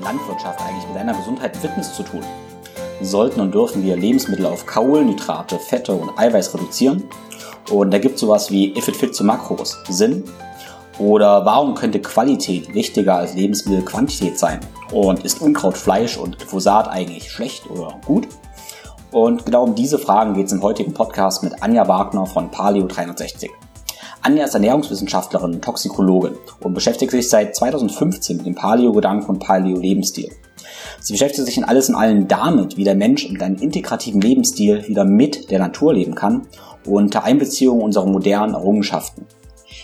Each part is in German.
Landwirtschaft eigentlich mit deiner Gesundheit und Fitness zu tun? Sollten und dürfen wir Lebensmittel auf Kohlenhydrate, Fette und Eiweiß reduzieren? Und da gibt es sowas wie If it fits the Makros Sinn? Oder warum könnte Qualität wichtiger als Lebensmittelquantität sein? Und ist Unkraut, Fleisch und Glyphosat eigentlich schlecht oder gut? Und genau um diese Fragen geht es im heutigen Podcast mit Anja Wagner von Paleo 360. Anja ist Ernährungswissenschaftlerin und Toxikologin und beschäftigt sich seit 2015 mit dem Paleo-Gedanken und Paleo-Lebensstil. Sie beschäftigt sich in alles in allem damit, wie der Mensch mit einem integrativen Lebensstil wieder mit der Natur leben kann und unter Einbeziehung unserer modernen Errungenschaften.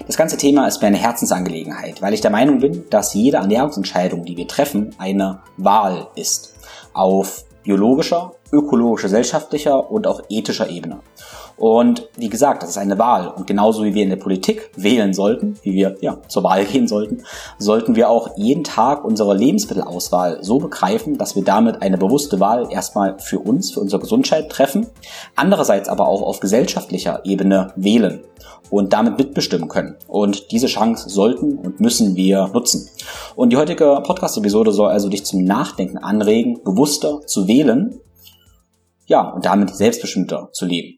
Das ganze Thema ist mir eine Herzensangelegenheit, weil ich der Meinung bin, dass jede Ernährungsentscheidung, die wir treffen, eine Wahl ist. Auf biologischer, ökologischer, gesellschaftlicher und auch ethischer Ebene. Und wie gesagt, das ist eine Wahl. Und genauso wie wir in der Politik wählen sollten, wie wir ja, zur Wahl gehen sollten, sollten wir auch jeden Tag unsere Lebensmittelauswahl so begreifen, dass wir damit eine bewusste Wahl erstmal für uns, für unsere Gesundheit treffen, andererseits aber auch auf gesellschaftlicher Ebene wählen und damit mitbestimmen können. Und diese Chance sollten und müssen wir nutzen. Und die heutige Podcast-Episode soll also dich zum Nachdenken anregen, bewusster zu wählen, ja, und damit selbstbestimmter zu leben.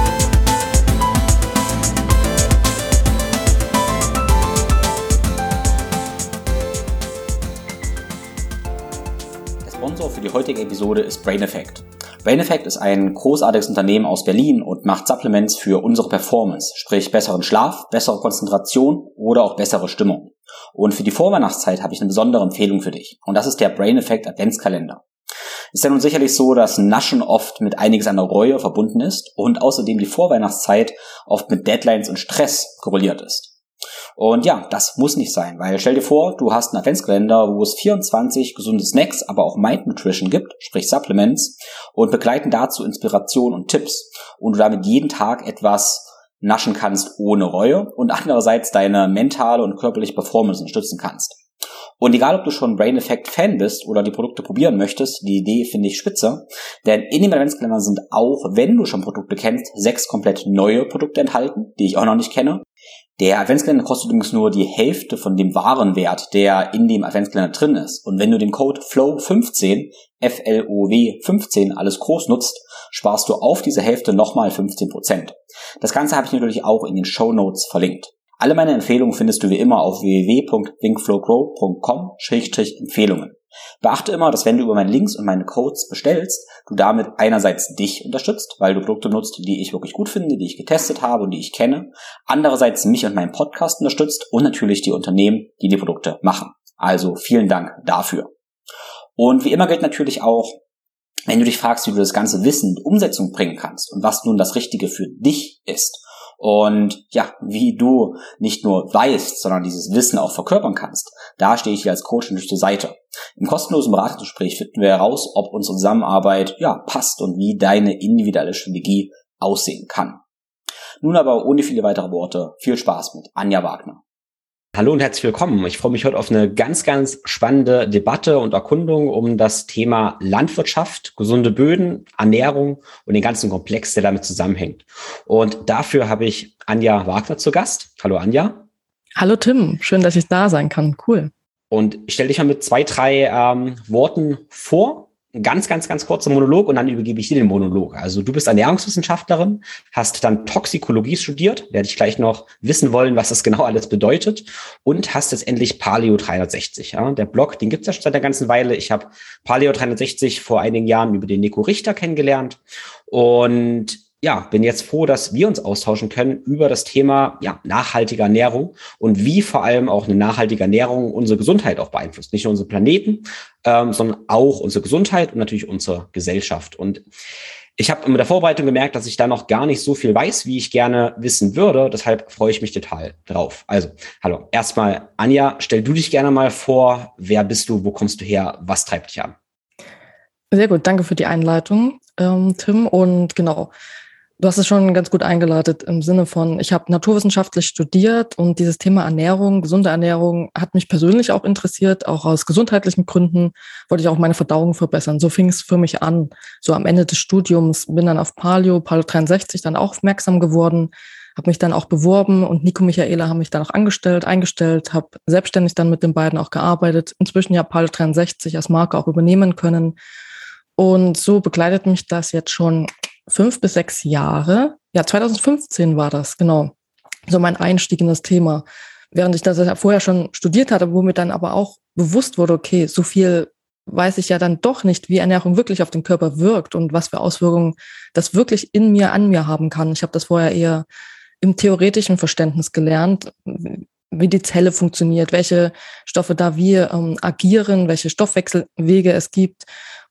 Die heutige Episode ist Brain Effect. Brain Effect ist ein großartiges Unternehmen aus Berlin und macht Supplements für unsere Performance, sprich besseren Schlaf, bessere Konzentration oder auch bessere Stimmung. Und für die Vorweihnachtszeit habe ich eine besondere Empfehlung für dich. Und das ist der Brain Effect Adventskalender. Ist ja nun sicherlich so, dass Naschen oft mit einiges an der Reue verbunden ist und außerdem die Vorweihnachtszeit oft mit Deadlines und Stress korreliert ist. Und ja, das muss nicht sein, weil stell dir vor, du hast einen Adventskalender, wo es 24 gesunde Snacks, aber auch Mind Nutrition gibt, sprich Supplements, und begleiten dazu Inspiration und Tipps. Und du damit jeden Tag etwas naschen kannst ohne Reue und andererseits deine mentale und körperliche Performance unterstützen kannst. Und egal, ob du schon Brain Effect Fan bist oder die Produkte probieren möchtest, die Idee finde ich spitze. Denn in dem Adventskalender sind auch, wenn du schon Produkte kennst, sechs komplett neue Produkte enthalten, die ich auch noch nicht kenne. Der Adventskalender kostet übrigens nur die Hälfte von dem Warenwert, der in dem Adventskalender drin ist. Und wenn du den Code FLOW15, F-L-O-W 15, alles groß nutzt, sparst du auf diese Hälfte nochmal 15%. Das Ganze habe ich natürlich auch in den Show Notes verlinkt. Alle meine Empfehlungen findest du wie immer auf www.thinkflowgrow.com-empfehlungen. Beachte immer, dass wenn du über meine Links und meine Codes bestellst, du damit einerseits dich unterstützt, weil du Produkte nutzt, die ich wirklich gut finde, die ich getestet habe und die ich kenne, andererseits mich und meinen Podcast unterstützt und natürlich die Unternehmen, die die Produkte machen. Also vielen Dank dafür. Und wie immer gilt natürlich auch, wenn du dich fragst, wie du das ganze Wissen in Umsetzung bringen kannst und was nun das Richtige für dich ist und ja, wie du nicht nur weißt, sondern dieses Wissen auch verkörpern kannst. Da stehe ich dir als Coach natürlich zur Seite. Im kostenlosen Beratungsgespräch finden wir heraus, ob unsere Zusammenarbeit ja passt und wie deine individuelle Strategie aussehen kann. Nun aber ohne viele weitere Worte, viel Spaß mit Anja Wagner. Hallo und herzlich willkommen. Ich freue mich heute auf eine ganz, ganz spannende Debatte und Erkundung um das Thema Landwirtschaft, gesunde Böden, Ernährung und den ganzen Komplex, der damit zusammenhängt. Und dafür habe ich Anja Wagner zu Gast. Hallo Anja. Hallo Tim, schön, dass ich da sein kann. Cool. Und ich stelle dich mal mit zwei, drei ähm, Worten vor ein ganz, ganz, ganz kurzer Monolog und dann übergebe ich dir den Monolog. Also du bist Ernährungswissenschaftlerin, hast dann Toxikologie studiert, werde ich gleich noch wissen wollen, was das genau alles bedeutet und hast jetzt endlich Paleo 360. Ja? Der Blog, den gibt es ja schon seit einer ganzen Weile. Ich habe Paleo 360 vor einigen Jahren über den Nico Richter kennengelernt und ja, bin jetzt froh, dass wir uns austauschen können über das Thema ja, nachhaltige Ernährung und wie vor allem auch eine nachhaltige Ernährung unsere Gesundheit auch beeinflusst. Nicht nur unseren Planeten, ähm, sondern auch unsere Gesundheit und natürlich unsere Gesellschaft. Und ich habe mit der Vorbereitung gemerkt, dass ich da noch gar nicht so viel weiß, wie ich gerne wissen würde. Deshalb freue ich mich total drauf. Also, hallo. Erstmal, Anja, stell du dich gerne mal vor. Wer bist du? Wo kommst du her? Was treibt dich an? Sehr gut. Danke für die Einleitung. ähm, Tim. Und genau, du hast es schon ganz gut eingeleitet im Sinne von, ich habe naturwissenschaftlich studiert und dieses Thema Ernährung, gesunde Ernährung hat mich persönlich auch interessiert, auch aus gesundheitlichen Gründen wollte ich auch meine Verdauung verbessern. So fing es für mich an. So am Ende des Studiums bin dann auf Paleo, Paleo 63 dann aufmerksam geworden, habe mich dann auch beworben und Nico Michaela haben mich dann auch angestellt, eingestellt, habe selbstständig dann mit den beiden auch gearbeitet. Inzwischen ja Paleo 63 als Marke auch übernehmen können. Und so begleitet mich das jetzt schon fünf bis sechs Jahre. Ja, 2015 war das, genau. So mein Einstieg in das Thema. Während ich das ja vorher schon studiert hatte, wo mir dann aber auch bewusst wurde, okay, so viel weiß ich ja dann doch nicht, wie Ernährung wirklich auf den Körper wirkt und was für Auswirkungen das wirklich in mir, an mir haben kann. Ich habe das vorher eher im theoretischen Verständnis gelernt, wie die Zelle funktioniert, welche Stoffe da wie ähm, agieren, welche Stoffwechselwege es gibt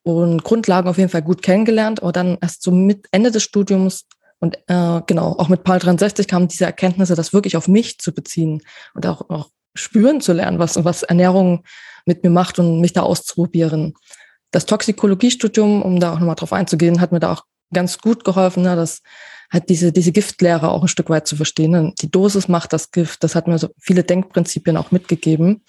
und Grundlagen auf jeden Fall gut kennengelernt. Aber dann erst so mit Ende des Studiums und äh, genau, auch mit PAL 63 kamen diese Erkenntnisse, das wirklich auf mich zu beziehen und auch, auch spüren zu lernen, was, was Ernährung mit mir macht und mich da auszuprobieren. Das Toxikologiestudium, um da auch nochmal drauf einzugehen, hat mir da auch ganz gut geholfen, ne, dass halt diese, diese Giftlehre auch ein Stück weit zu verstehen. Die Dosis macht das Gift, das hat mir so viele Denkprinzipien auch mitgegeben.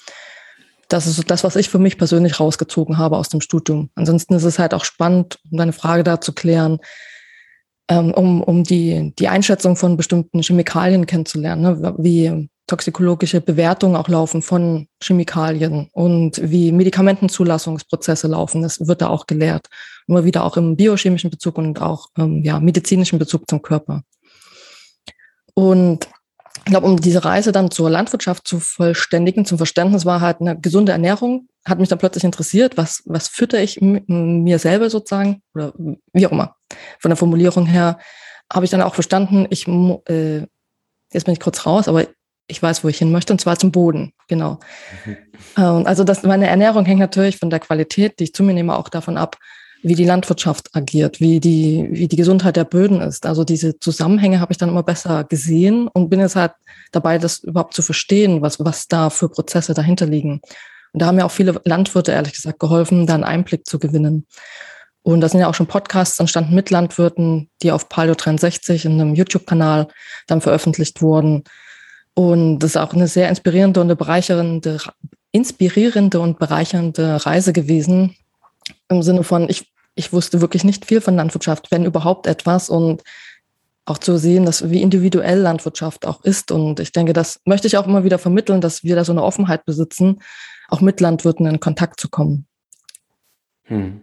Das ist so das, was ich für mich persönlich rausgezogen habe aus dem Studium. Ansonsten ist es halt auch spannend, um deine Frage da zu klären, ähm, um, um die, die Einschätzung von bestimmten Chemikalien kennenzulernen, ne? wie toxikologische Bewertungen auch laufen von Chemikalien und wie Medikamentenzulassungsprozesse laufen. Das wird da auch gelehrt. Immer wieder auch im biochemischen Bezug und auch ähm, ja, medizinischen Bezug zum Körper. Und ich glaube, um diese Reise dann zur Landwirtschaft zu vollständigen, zum Verständnis war halt eine gesunde Ernährung, hat mich dann plötzlich interessiert, was, was fütter ich mir selber sozusagen oder wie auch immer. Von der Formulierung her habe ich dann auch verstanden, ich, äh, jetzt bin ich kurz raus, aber ich weiß, wo ich hin möchte, und zwar zum Boden, genau. Mhm. Ähm, also das, meine Ernährung hängt natürlich von der Qualität, die ich zu mir nehme, auch davon ab, wie die Landwirtschaft agiert, wie die, wie die Gesundheit der Böden ist. Also diese Zusammenhänge habe ich dann immer besser gesehen und bin jetzt halt dabei, das überhaupt zu verstehen, was, was da für Prozesse dahinter liegen. Und da haben mir auch viele Landwirte, ehrlich gesagt, geholfen, da einen Einblick zu gewinnen. Und da sind ja auch schon Podcasts entstanden mit Landwirten, die auf Paleo 63 in einem YouTube-Kanal dann veröffentlicht wurden. Und das ist auch eine sehr inspirierende und eine bereicherende, inspirierende und bereichernde Reise gewesen. Im Sinne von, ich ich wusste wirklich nicht viel von Landwirtschaft, wenn überhaupt etwas. Und auch zu sehen, dass wie individuell Landwirtschaft auch ist. Und ich denke, das möchte ich auch immer wieder vermitteln, dass wir da so eine Offenheit besitzen, auch mit Landwirten in Kontakt zu kommen. Hm.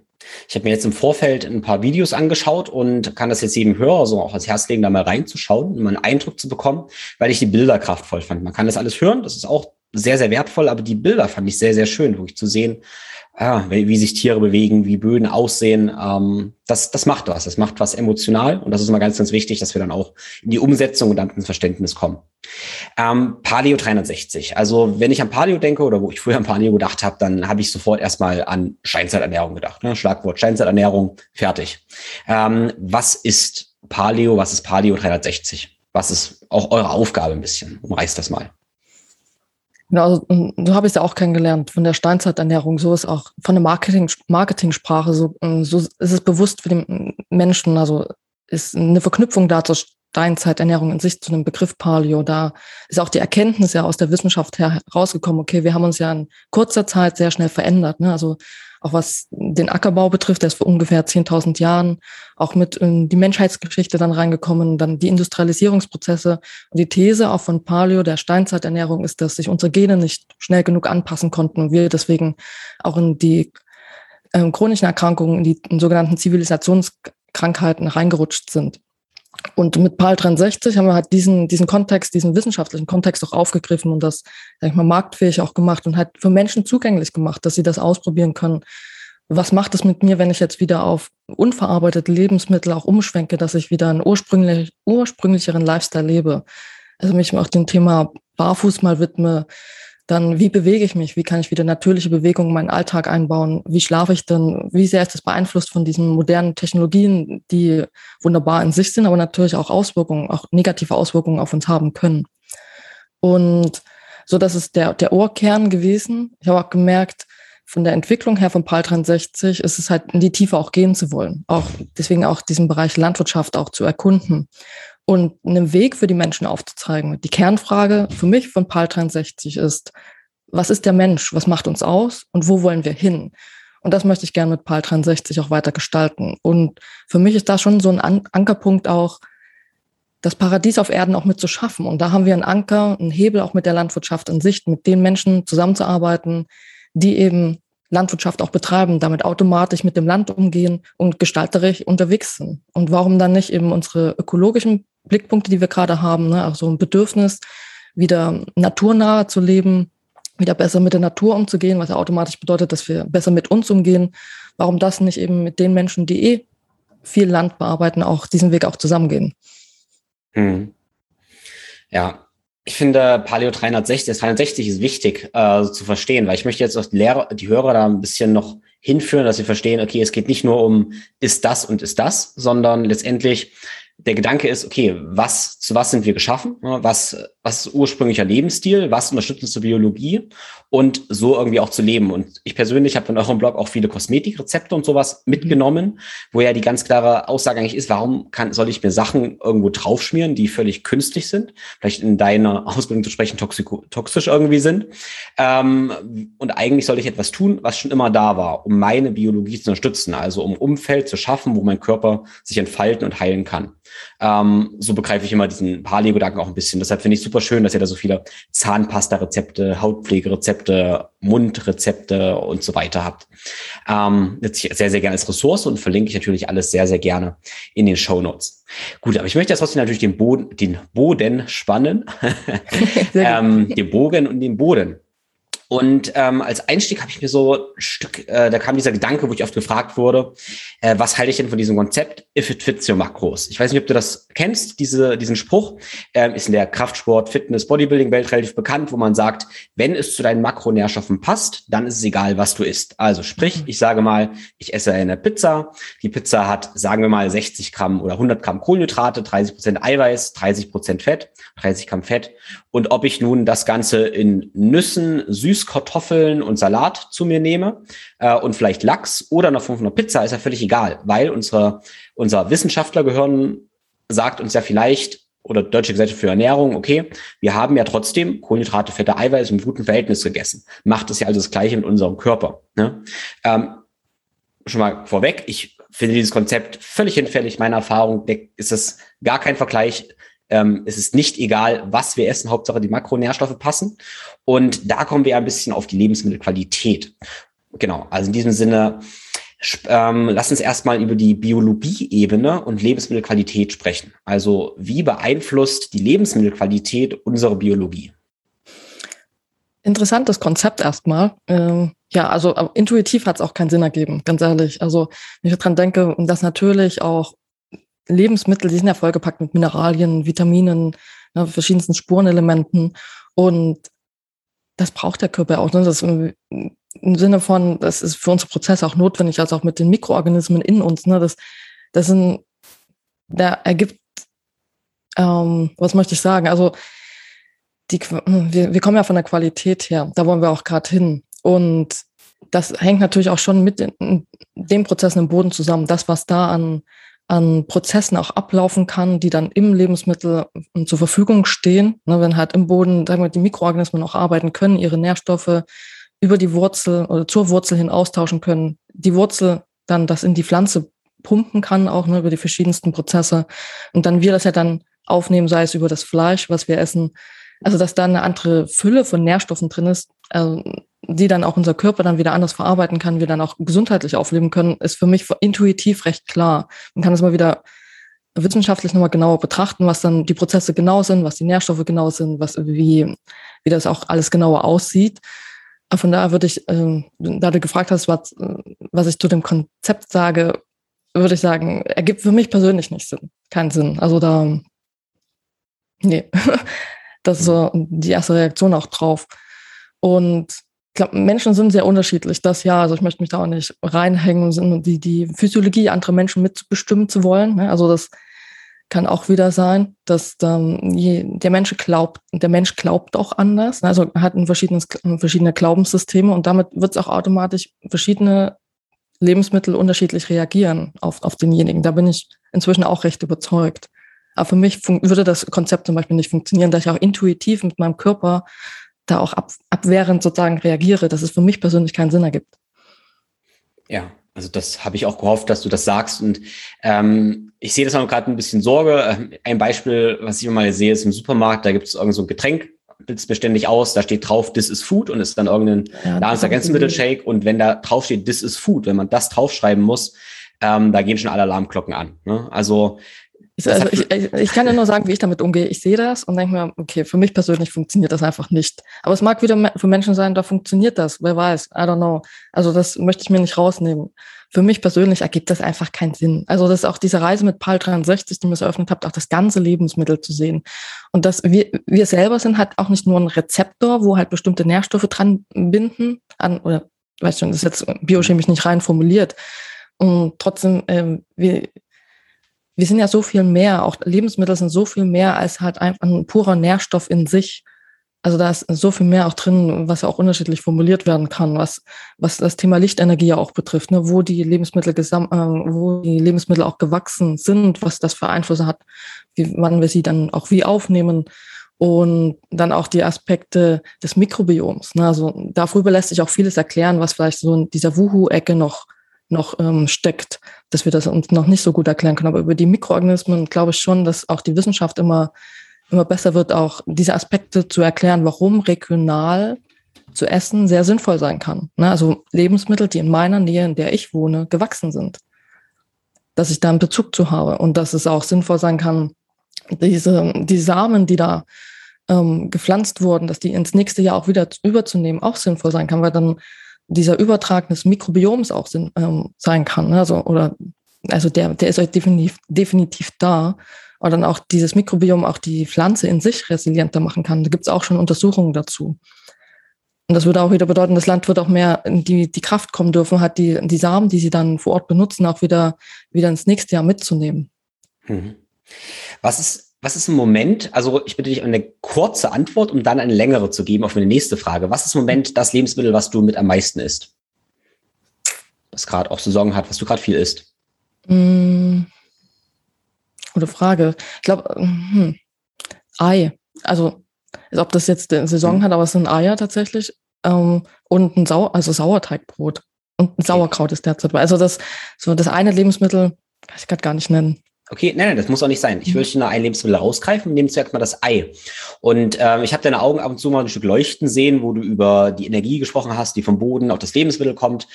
Ich habe mir jetzt im Vorfeld ein paar Videos angeschaut und kann das jetzt jedem Hörer so auch ans Herz legen, da mal reinzuschauen, um einen Eindruck zu bekommen, weil ich die Bilder kraftvoll fand. Man kann das alles hören, das ist auch sehr, sehr wertvoll, aber die Bilder fand ich sehr, sehr schön, wirklich zu sehen, ja, wie, sich Tiere bewegen, wie Böden aussehen. Ähm, das, das macht was. Das macht was emotional. Und das ist immer ganz, ganz wichtig, dass wir dann auch in die Umsetzung und dann ins Verständnis kommen. Ähm, Paleo 360. Also wenn ich an Paleo denke oder wo ich früher an Paleo gedacht habe, dann habe ich sofort erstmal an Steinzeiternährung gedacht. Ne? Schlagwort Steinzeiternährung, fertig. Ähm, was ist Paleo? Was ist Paleo 360? Was ist auch eure Aufgabe ein bisschen? Umreißt das mal. Genau, also, so habe ich es ja auch kennengelernt von der Steinzeiternährung. So ist auch von der Marketing, Marketingsprache, so, äh, so ist es bewusst für den Menschen. Also ist eine Verknüpfung da zur Steinzeiternährung in sich zu einem Begriff Paleo. Da ist auch die Erkenntnis ja aus der Wissenschaft herausgekommen, okay, wir haben uns ja in kurzer Zeit sehr schnell verändert. Ne? Also auch was den Ackerbau betrifft, der ist vor ungefähr 10.000 Jahren auch mit in die Menschheitsgeschichte dann reingekommen, dann die Industrialisierungsprozesse. Und die These auch von Paleo, der Steinzeiternährung, ist, dass sich unsere Gene nicht schnell genug anpassen konnten und wir deswegen auch in die äh, chronischen Erkrankungen, in die in sogenannten Zivilisationskrankheiten reingerutscht sind. Und mit PAL 63 haben wir halt diesen, diesen Kontext, diesen wissenschaftlichen Kontext auch aufgegriffen und das, sag ich mal, marktfähig auch gemacht und halt für Menschen zugänglich gemacht, dass sie das ausprobieren können. Was macht es mit mir, wenn ich jetzt wieder auf unverarbeitete Lebensmittel auch umschwenke, dass ich wieder einen ursprünglich, ursprünglicheren Lifestyle lebe? Also mich auch dem Thema Barfuß mal widme, dann wie bewege ich mich? Wie kann ich wieder natürliche Bewegung in meinen Alltag einbauen? Wie schlafe ich denn? Wie sehr ist das beeinflusst von diesen modernen Technologien, die wunderbar in sich sind, aber natürlich auch Auswirkungen, auch negative Auswirkungen auf uns haben können? Und so, das ist der, der Ohrkern gewesen. Ich habe auch gemerkt, von der Entwicklung her von PAL 63 ist es halt in die Tiefe auch gehen zu wollen. Auch deswegen auch diesen Bereich Landwirtschaft auch zu erkunden und einen Weg für die Menschen aufzuzeigen. Die Kernfrage für mich von PAL 63 ist, was ist der Mensch? Was macht uns aus? Und wo wollen wir hin? Und das möchte ich gerne mit PAL 63 auch weiter gestalten. Und für mich ist das schon so ein An Ankerpunkt auch, das Paradies auf Erden auch mit zu schaffen. Und da haben wir einen Anker, einen Hebel auch mit der Landwirtschaft in Sicht, mit den Menschen zusammenzuarbeiten, die eben Landwirtschaft auch betreiben, damit automatisch mit dem Land umgehen und gestalterisch unterwegs sind. Und warum dann nicht eben unsere ökologischen Blickpunkte, die wir gerade haben, ne, auch so ein Bedürfnis, wieder naturnahe zu leben, wieder besser mit der Natur umzugehen, was ja automatisch bedeutet, dass wir besser mit uns umgehen. Warum das nicht eben mit den Menschen, die eh viel Land bearbeiten, auch diesen Weg auch zusammengehen? Hm. Ja, ich finde Paleo 360, das 360 ist wichtig äh, zu verstehen, weil ich möchte jetzt auch die, Lehrer, die Hörer da ein bisschen noch hinführen, dass sie verstehen, okay, es geht nicht nur um ist das und ist das, sondern letztendlich der Gedanke ist, okay, was, zu was sind wir geschaffen? Was, was ist ursprünglicher Lebensstil? Was unterstützt unsere Biologie? Und so irgendwie auch zu leben. Und ich persönlich habe in eurem Blog auch viele Kosmetikrezepte und sowas mitgenommen, wo ja die ganz klare Aussage eigentlich ist, warum kann, soll ich mir Sachen irgendwo draufschmieren, die völlig künstlich sind? Vielleicht in deiner Ausbildung zu sprechen, toxisch irgendwie sind. Ähm, und eigentlich soll ich etwas tun, was schon immer da war, um meine Biologie zu unterstützen. Also um Umfeld zu schaffen, wo mein Körper sich entfalten und heilen kann. Ähm, so begreife ich immer diesen Paleo-Gedanken auch ein bisschen. Deshalb finde ich super schön, dass ihr da so viele Zahnpasta-Rezepte, Hautpflegerezepte, Mundrezepte und so weiter habt. Ähm, sehr, sehr gerne als Ressource und verlinke ich natürlich alles sehr, sehr gerne in den Show Notes. Gut, aber ich möchte jetzt trotzdem natürlich den Boden, den Boden spannen, ähm, den Bogen und den Boden. Und ähm, als Einstieg habe ich mir so ein Stück, äh, da kam dieser Gedanke, wo ich oft gefragt wurde, äh, was halte ich denn von diesem Konzept If it fits your macros? Ich weiß nicht, ob du das kennst, diese, diesen Spruch. Ähm, ist in der Kraftsport, Fitness, Bodybuilding-Welt relativ bekannt, wo man sagt, wenn es zu deinen Makronährstoffen passt, dann ist es egal, was du isst. Also sprich, ich sage mal, ich esse eine Pizza. Die Pizza hat, sagen wir mal, 60 Gramm oder 100 Gramm Kohlenhydrate, 30 Prozent Eiweiß, 30 Prozent Fett, 30 Gramm Fett. Und ob ich nun das Ganze in Nüssen, Süßkartoffeln und Salat zu mir nehme äh, und vielleicht Lachs oder noch 500 Pizza, ist ja völlig egal, weil unsere, unser Wissenschaftlergehirn sagt uns ja vielleicht, oder Deutsche Gesellschaft für Ernährung, okay, wir haben ja trotzdem Kohlenhydrate, Fette, Eiweiß im guten Verhältnis gegessen. Macht es ja also das Gleiche mit unserem Körper. Ne? Ähm, schon mal vorweg, ich finde dieses Konzept völlig hinfällig. Meiner Erfahrung ist es gar kein Vergleich ähm, es ist nicht egal, was wir essen, Hauptsache die Makronährstoffe passen. Und da kommen wir ein bisschen auf die Lebensmittelqualität. Genau, also in diesem Sinne, ähm, lass uns erstmal über die Biologieebene und Lebensmittelqualität sprechen. Also wie beeinflusst die Lebensmittelqualität unsere Biologie? Interessantes Konzept erstmal. Ähm, ja, also intuitiv hat es auch keinen Sinn ergeben, ganz ehrlich. Also wenn ich daran denke, dass natürlich auch Lebensmittel, die sind ja vollgepackt mit Mineralien, Vitaminen, ne, verschiedensten Spurenelementen. Und das braucht der Körper auch. Ne? Das im, im, Sinne von, das ist für unsere Prozesse auch notwendig, also auch mit den Mikroorganismen in uns. Ne? Das, das sind, der ergibt, ähm, was möchte ich sagen? Also die, wir, wir kommen ja von der Qualität her, da wollen wir auch gerade hin. Und das hängt natürlich auch schon mit den Prozessen im Boden zusammen. Das, was da an an Prozessen auch ablaufen kann, die dann im Lebensmittel ähm, zur Verfügung stehen. Ne, wenn halt im Boden, sagen wir, die Mikroorganismen auch arbeiten können, ihre Nährstoffe über die Wurzel oder zur Wurzel hin austauschen können, die Wurzel dann das in die Pflanze pumpen kann, auch ne, über die verschiedensten Prozesse. Und dann wir das ja dann aufnehmen, sei es über das Fleisch, was wir essen. Also, dass da eine andere Fülle von Nährstoffen drin ist, äh, die dann auch unser Körper dann wieder anders verarbeiten kann, wir dann auch gesundheitlich aufleben können, ist für mich intuitiv recht klar. Man kann es mal wieder wissenschaftlich nochmal genauer betrachten, was dann die Prozesse genau sind, was die Nährstoffe genau sind, was wie, wie das auch alles genauer aussieht. Von daher würde ich, äh, da du gefragt hast, was, was ich zu dem Konzept sage, würde ich sagen, ergibt für mich persönlich nicht Sinn, keinen Sinn. Also da, nee, das ist so die erste Reaktion auch drauf. Und glaube, Menschen sind sehr unterschiedlich. Das ja, also ich möchte mich da auch nicht reinhängen, die, die Physiologie anderer Menschen mitbestimmen zu wollen. Ne? Also das kann auch wieder sein, dass ähm, je, der Mensch glaubt, der Mensch glaubt auch anders, ne? also hat ein verschiedenes, verschiedene Glaubenssysteme und damit wird es auch automatisch verschiedene Lebensmittel unterschiedlich reagieren auf, auf denjenigen. Da bin ich inzwischen auch recht überzeugt. Aber für mich würde das Konzept zum Beispiel nicht funktionieren, dass ich auch intuitiv mit meinem Körper da auch ab, abwehrend sozusagen reagiere, dass es für mich persönlich keinen Sinn ergibt. Ja, also das habe ich auch gehofft, dass du das sagst. Und ähm, ich sehe das noch gerade ein bisschen Sorge. Ähm, ein Beispiel, was ich immer mal sehe, ist im Supermarkt, da gibt es irgend so ein Getränk, bildet beständig aus, da steht drauf, this is food und ist dann irgendein ja, Nahrungsergänzungsmittel-Shake. Und wenn da drauf steht, this is food, wenn man das draufschreiben muss, ähm, da gehen schon alle Alarmglocken an. Ne? Also also ich, ich, kann ja nur sagen, wie ich damit umgehe. Ich sehe das und denke mir, okay, für mich persönlich funktioniert das einfach nicht. Aber es mag wieder für Menschen sein, da funktioniert das. Wer weiß, I don't know. Also das möchte ich mir nicht rausnehmen. Für mich persönlich ergibt das einfach keinen Sinn. Also das ist auch diese Reise mit PAL 63, die mir es eröffnet habt, auch das ganze Lebensmittel zu sehen. Und dass wir, wir selber sind halt auch nicht nur ein Rezeptor, wo halt bestimmte Nährstoffe dran binden, an, oder weißt schon, das ist jetzt biochemisch nicht rein formuliert. Und trotzdem, ähm, wir, wir sind ja so viel mehr, auch Lebensmittel sind so viel mehr als halt einfach ein purer Nährstoff in sich. Also da ist so viel mehr auch drin, was ja auch unterschiedlich formuliert werden kann, was, was das Thema Lichtenergie ja auch betrifft, ne? wo die Lebensmittel gesam äh, wo die Lebensmittel auch gewachsen sind, was das für Einflüsse hat, wie, wann wir sie dann auch wie aufnehmen und dann auch die Aspekte des Mikrobioms. Ne? Also darüber lässt sich auch vieles erklären, was vielleicht so in dieser Wuhu-Ecke noch noch ähm, steckt, dass wir das uns noch nicht so gut erklären können. Aber über die Mikroorganismen glaube ich schon, dass auch die Wissenschaft immer, immer besser wird, auch diese Aspekte zu erklären, warum regional zu essen sehr sinnvoll sein kann. Ne? Also Lebensmittel, die in meiner Nähe, in der ich wohne, gewachsen sind. Dass ich da einen Bezug zu habe und dass es auch sinnvoll sein kann, diese, die Samen, die da ähm, gepflanzt wurden, dass die ins nächste Jahr auch wieder überzunehmen, auch sinnvoll sein kann, weil dann dieser Übertrag des Mikrobioms auch sind, ähm, sein kann. Ne? Also, oder, also der, der ist halt definitiv, definitiv da. Und dann auch dieses Mikrobiom auch die Pflanze in sich resilienter machen kann. Da gibt es auch schon Untersuchungen dazu. Und das würde auch wieder bedeuten, das Land wird auch mehr in die, die Kraft kommen dürfen, hat die, die Samen, die sie dann vor Ort benutzen, auch wieder, wieder ins nächste Jahr mitzunehmen. Mhm. Was ist was ist ein Moment, also ich bitte dich um eine kurze Antwort, um dann eine längere zu geben auf meine nächste Frage. Was ist im Moment das Lebensmittel, was du mit am meisten isst? Was gerade auch Saison hat, was du gerade viel isst? Mmh, gute Frage. Ich glaube, hm, Ei. Also, als ob das jetzt eine Saison hm. hat, aber es sind Eier tatsächlich. Ähm, und ein Sau also Sauerteigbrot. Und ein Sauerkraut ist derzeit. Also das, so das eine Lebensmittel, kann ich gerade gar nicht nennen. Okay, nein, nein, das muss auch nicht sein. Ich will nur ein Lebensmittel rausgreifen und nehme zuerst mal das Ei. Und ähm, ich habe deine Augen ab und zu mal ein Stück leuchten sehen, wo du über die Energie gesprochen hast, die vom Boden auf das Lebensmittel kommt.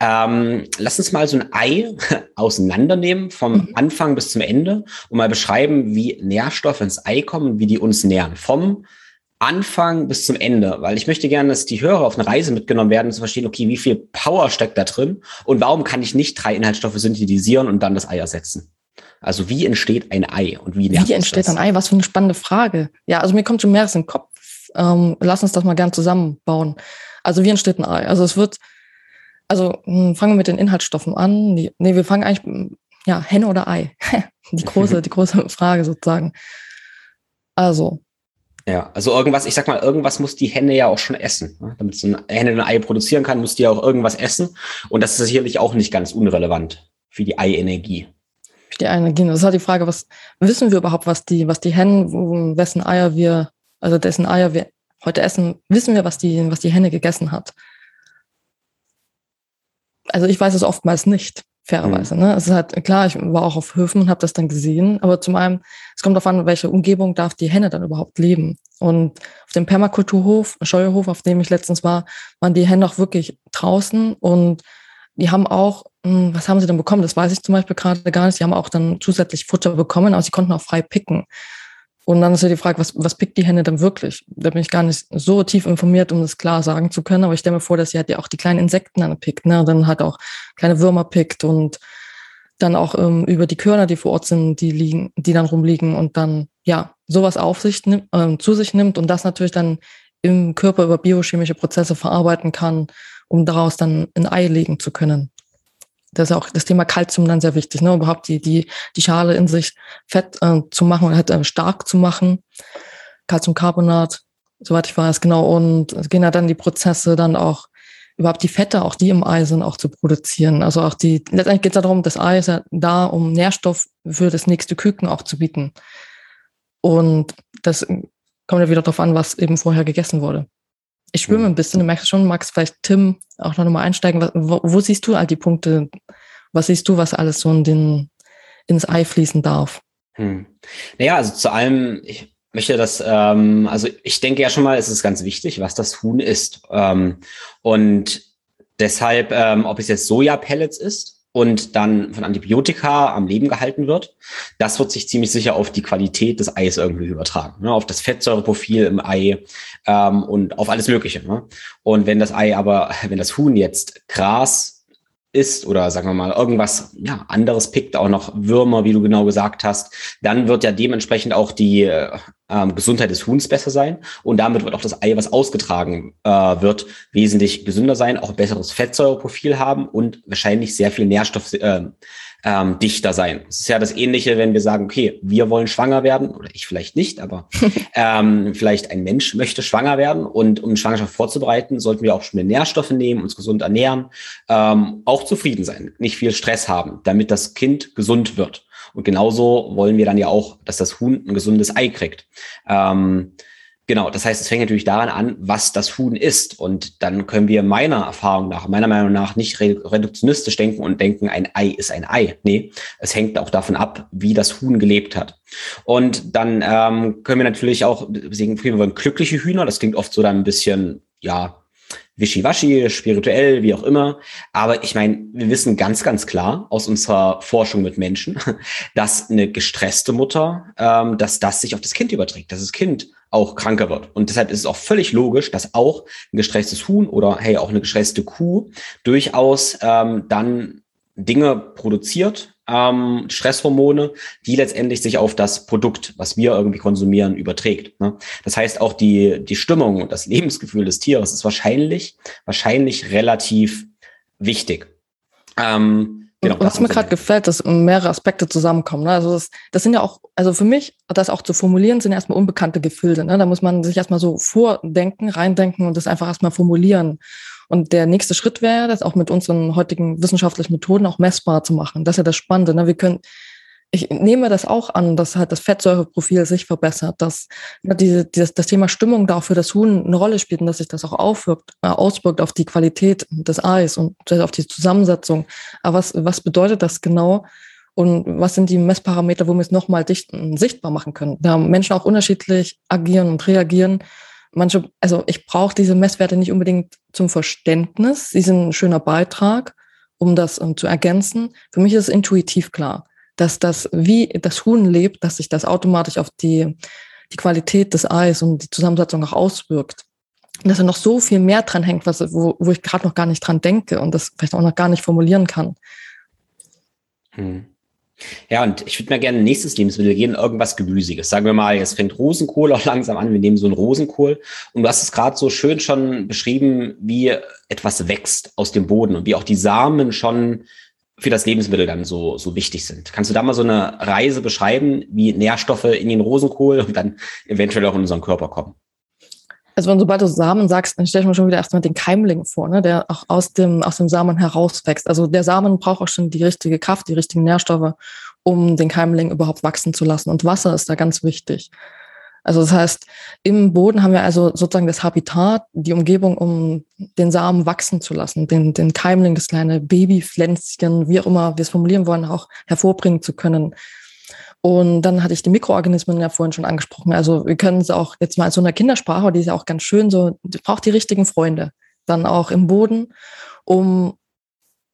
Ähm, lass uns mal so ein Ei auseinandernehmen, vom mhm. Anfang bis zum Ende und mal beschreiben, wie Nährstoffe ins Ei kommen wie die uns nähren. Vom Anfang bis zum Ende, weil ich möchte gerne, dass die Hörer auf eine Reise mitgenommen werden, um zu verstehen, okay, wie viel Power steckt da drin und warum kann ich nicht drei Inhaltsstoffe synthetisieren und dann das Ei ersetzen? Also wie entsteht ein Ei und wie Wie entsteht das? ein Ei? Was für eine spannende Frage. Ja, also mir kommt schon mehres in den Kopf. Ähm, lass uns das mal gern zusammenbauen. Also wie entsteht ein Ei? Also es wird, also hm, fangen wir mit den Inhaltsstoffen an. Nee, nee, wir fangen eigentlich, hm, ja, Henne oder Ei? die große, die große Frage sozusagen. Also. Ja, also irgendwas, ich sag mal, irgendwas muss die Henne ja auch schon essen. Ne? Damit so eine Henne ein Ei produzieren kann, muss die ja auch irgendwas essen. Und das ist sicherlich auch nicht ganz unrelevant für die Eienergie die eine gehen. Das ist halt die Frage, was wissen wir überhaupt, was die, was die Hennen, wessen Eier wir, also dessen Eier wir heute essen, wissen wir, was die, was die Henne gegessen hat. Also ich weiß es oftmals nicht, fairerweise. Mhm. Ne? Es ist halt klar, ich war auch auf Höfen und habe das dann gesehen, aber zum einen, es kommt darauf an, welche Umgebung darf die Henne dann überhaupt leben. Und auf dem Permakulturhof, Scheuerhof, auf dem ich letztens war, waren die Hennen auch wirklich draußen und die haben auch, hm, was haben sie denn bekommen? Das weiß ich zum Beispiel gerade gar nicht. Sie haben auch dann zusätzlich Futter bekommen, aber sie konnten auch frei picken. Und dann ist ja die Frage, was, was pickt die Henne denn wirklich? Da bin ich gar nicht so tief informiert, um das klar sagen zu können. Aber ich stelle mir vor, dass sie halt ja auch die kleinen Insekten dann pickt, ne? Dann halt auch kleine Würmer pickt und dann auch ähm, über die Körner, die vor Ort sind, die liegen, die dann rumliegen und dann ja sowas auf sich nimmt, äh, zu sich nimmt und das natürlich dann im Körper über biochemische Prozesse verarbeiten kann um daraus dann ein Ei legen zu können. da ist auch das Thema Kalzium dann sehr wichtig, ne? überhaupt die, die, die Schale in sich fett äh, zu machen oder halt äh, stark zu machen. Calciumcarbonat, soweit ich weiß, genau. Und es gehen ja dann die Prozesse dann auch überhaupt die Fette, auch die im Ei sind, auch zu produzieren. Also auch die, letztendlich geht es darum, das Ei ist ja da, um Nährstoff für das nächste Küken auch zu bieten. Und das kommt ja wieder darauf an, was eben vorher gegessen wurde. Ich schwimme ein bisschen, du merkst schon, Max, vielleicht Tim auch noch mal einsteigen. Wo, wo, siehst du all die Punkte? Was siehst du, was alles so in den, ins Ei fließen darf? Hm. Naja, also zu allem, ich möchte das, ähm, also ich denke ja schon mal, es ist ganz wichtig, was das Huhn ist. Ähm, und deshalb, ähm, ob es jetzt Sojapellets ist und dann von Antibiotika am Leben gehalten wird, das wird sich ziemlich sicher auf die Qualität des Eis irgendwie übertragen, ne? auf das Fettsäureprofil im Ei ähm, und auf alles Mögliche. Ne? Und wenn das Ei aber, wenn das Huhn jetzt Gras ist oder sagen wir mal irgendwas ja, anderes pickt, auch noch Würmer, wie du genau gesagt hast, dann wird ja dementsprechend auch die äh, ähm, Gesundheit des Huhns besser sein und damit wird auch das Ei, was ausgetragen äh, wird, wesentlich gesünder sein, auch ein besseres Fettsäureprofil haben und wahrscheinlich sehr viel Nährstoff, äh, ähm, dichter sein. Es ist ja das Ähnliche, wenn wir sagen, okay, wir wollen schwanger werden, oder ich vielleicht nicht, aber ähm, vielleicht ein Mensch möchte schwanger werden und um Schwangerschaft vorzubereiten, sollten wir auch schon Nährstoffe nehmen, uns gesund ernähren, ähm, auch zufrieden sein, nicht viel Stress haben, damit das Kind gesund wird. Und genauso wollen wir dann ja auch, dass das Huhn ein gesundes Ei kriegt. Ähm, Genau, das heißt, es fängt natürlich daran an, was das Huhn ist. Und dann können wir meiner Erfahrung nach, meiner Meinung nach, nicht reduktionistisch denken und denken, ein Ei ist ein Ei. Nee, es hängt auch davon ab, wie das Huhn gelebt hat. Und dann ähm, können wir natürlich auch, deswegen wir wollen glückliche Hühner, das klingt oft so dann ein bisschen, ja, wischiwaschi, spirituell, wie auch immer. Aber ich meine, wir wissen ganz, ganz klar aus unserer Forschung mit Menschen, dass eine gestresste Mutter, ähm, dass das sich auf das Kind überträgt, dass das Kind auch kranker wird. Und deshalb ist es auch völlig logisch, dass auch ein gestresstes Huhn oder hey, auch eine gestresste Kuh durchaus ähm, dann Dinge produziert, ähm, Stresshormone, die letztendlich sich auf das Produkt, was wir irgendwie konsumieren, überträgt. Ne? Das heißt, auch die, die Stimmung und das Lebensgefühl des Tieres ist wahrscheinlich, wahrscheinlich relativ wichtig. Ähm, Genau, und was mir gerade gefällt, dass mehrere Aspekte zusammenkommen. Ne? Also das, das sind ja auch, also für mich, das auch zu formulieren, sind erstmal unbekannte Gefilde. Ne? Da muss man sich erstmal so vordenken, reindenken und das einfach erstmal formulieren. Und der nächste Schritt wäre, das auch mit unseren heutigen wissenschaftlichen Methoden auch messbar zu machen. Das ist ja das Spannende. Ne? Wir können, ich nehme das auch an, dass halt das Fettsäureprofil sich verbessert, dass ja, diese, dieses, das Thema Stimmung da auch für das Huhn eine Rolle spielt und dass sich das auch aufwirkt, äh, auswirkt auf die Qualität des Eis und auf die Zusammensetzung. Aber was, was bedeutet das genau? Und was sind die Messparameter, wo wir es nochmal sichtbar machen können? Da Menschen auch unterschiedlich agieren und reagieren. Manche, also ich brauche diese Messwerte nicht unbedingt zum Verständnis. Sie sind ein schöner Beitrag, um das um, zu ergänzen. Für mich ist es intuitiv klar dass das, wie das Huhn lebt, dass sich das automatisch auf die, die Qualität des Eis und die Zusammensetzung auch auswirkt. Und dass da noch so viel mehr dran hängt, was, wo, wo ich gerade noch gar nicht dran denke und das vielleicht auch noch gar nicht formulieren kann. Hm. Ja, und ich würde mir gerne ein nächstes Lebensmittel gehen, irgendwas Gemüsiges. Sagen wir mal, jetzt fängt Rosenkohl auch langsam an, wir nehmen so einen Rosenkohl. Und du hast es gerade so schön schon beschrieben, wie etwas wächst aus dem Boden und wie auch die Samen schon für das Lebensmittel dann so, so wichtig sind. Kannst du da mal so eine Reise beschreiben, wie Nährstoffe in den Rosenkohl und dann eventuell auch in unseren Körper kommen? Also wenn sobald du Samen sagst, dann stelle ich mir schon wieder erstmal den Keimling vor, ne, der auch aus dem, aus dem Samen herauswächst. Also der Samen braucht auch schon die richtige Kraft, die richtigen Nährstoffe, um den Keimling überhaupt wachsen zu lassen. Und Wasser ist da ganz wichtig. Also das heißt, im Boden haben wir also sozusagen das Habitat, die Umgebung, um den Samen wachsen zu lassen, den, den Keimling, das kleine Babypflänzchen, wie auch immer wir es formulieren wollen, auch hervorbringen zu können. Und dann hatte ich die Mikroorganismen ja vorhin schon angesprochen. Also wir können es auch jetzt mal so einer Kindersprache, die ist ja auch ganz schön so, braucht die richtigen Freunde dann auch im Boden, um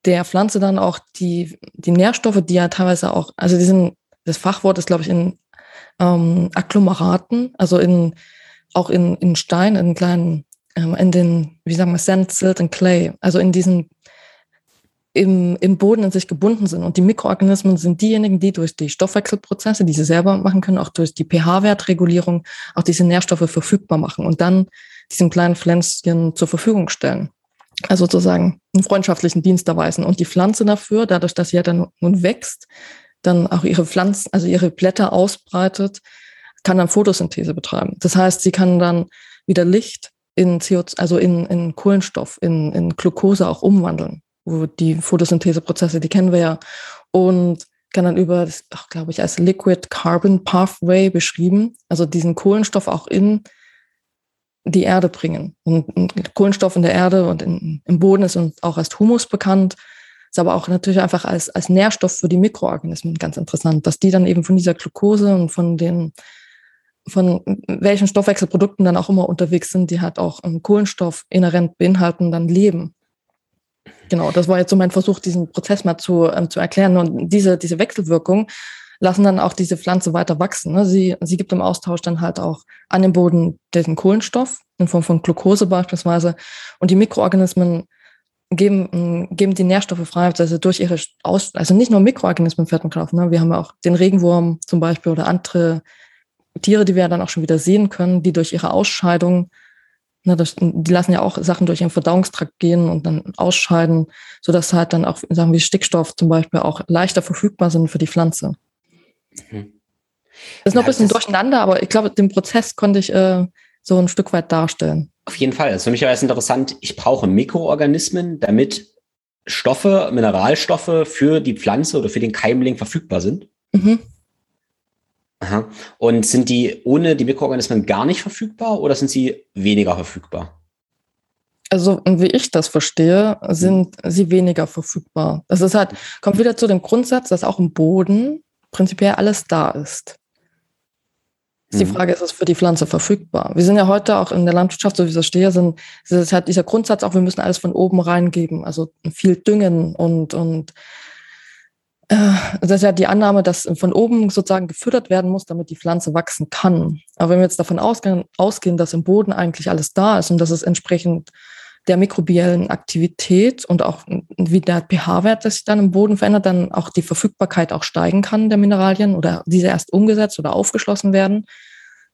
der Pflanze dann auch die, die Nährstoffe, die ja teilweise auch, also die sind, das Fachwort ist, glaube ich, in ähm, Agglomeraten, also in, auch in, in Stein, in kleinen, ähm, in den, wie sagen wir, Sand, Silt und Clay, also in diesen im, im Boden in sich gebunden sind. Und die Mikroorganismen sind diejenigen, die durch die Stoffwechselprozesse, die sie selber machen können, auch durch die pH-Wertregulierung, auch diese Nährstoffe verfügbar machen und dann diesen kleinen Pflänzchen zur Verfügung stellen. also sozusagen einen freundschaftlichen Dienst erweisen. Und die Pflanze dafür, dadurch, dass sie ja dann nun wächst, dann auch ihre Pflanzen, also ihre Blätter ausbreitet, kann dann Photosynthese betreiben. Das heißt, sie kann dann wieder Licht in CO2, also in, in Kohlenstoff, in, in Glucose auch umwandeln. Wo die Photosyntheseprozesse, die kennen wir ja. Und kann dann über, glaube ich, als Liquid Carbon Pathway beschrieben, also diesen Kohlenstoff auch in die Erde bringen. Und Kohlenstoff in der Erde und in, im Boden ist uns auch als Humus bekannt, ist aber auch natürlich einfach als, als Nährstoff für die Mikroorganismen ganz interessant, dass die dann eben von dieser Glucose und von den von welchen Stoffwechselprodukten dann auch immer unterwegs sind, die halt auch Kohlenstoff inhärent beinhalten, dann leben. Genau, das war jetzt so mein Versuch, diesen Prozess mal zu, ähm, zu erklären. Und diese, diese Wechselwirkung lassen dann auch diese Pflanze weiter wachsen. Ne? Sie, sie gibt im Austausch dann halt auch an den Boden diesen Kohlenstoff in Form von Glucose beispielsweise. Und die Mikroorganismen geben, geben die Nährstoffe frei, also durch ihre Aus, also nicht nur Mikroorganismen fährt man drauf. Ne? Wir haben auch den Regenwurm zum Beispiel oder andere Tiere, die wir dann auch schon wieder sehen können, die durch ihre Ausscheidung na, das, die lassen ja auch Sachen durch ihren Verdauungstrakt gehen und dann ausscheiden, sodass halt dann auch, sagen wir, Stickstoff zum Beispiel auch leichter verfügbar sind für die Pflanze. Mhm. Das ist noch ein bisschen durcheinander, aber ich glaube, den Prozess konnte ich äh, so ein Stück weit darstellen. Auf jeden Fall. Das ist für mich aber interessant. Ich brauche Mikroorganismen, damit Stoffe, Mineralstoffe für die Pflanze oder für den Keimling verfügbar sind. Mhm. Aha. Und sind die ohne die Mikroorganismen gar nicht verfügbar oder sind sie weniger verfügbar? Also, wie ich das verstehe, sind mhm. sie weniger verfügbar. Das ist halt, kommt wieder zu dem Grundsatz, dass auch im Boden prinzipiell alles da ist. Die mhm. Frage ist, ist es für die Pflanze verfügbar? Wir sind ja heute auch in der Landwirtschaft, so wie ich das stehe, sind, ist halt dieser Grundsatz auch, wir müssen alles von oben reingeben, also viel düngen und, und das ist ja die Annahme, dass von oben sozusagen gefüttert werden muss, damit die Pflanze wachsen kann. Aber wenn wir jetzt davon ausgehen, ausgehen, dass im Boden eigentlich alles da ist und dass es entsprechend der mikrobiellen Aktivität und auch wie der pH-Wert sich dann im Boden verändert, dann auch die Verfügbarkeit auch steigen kann der Mineralien oder diese erst umgesetzt oder aufgeschlossen werden,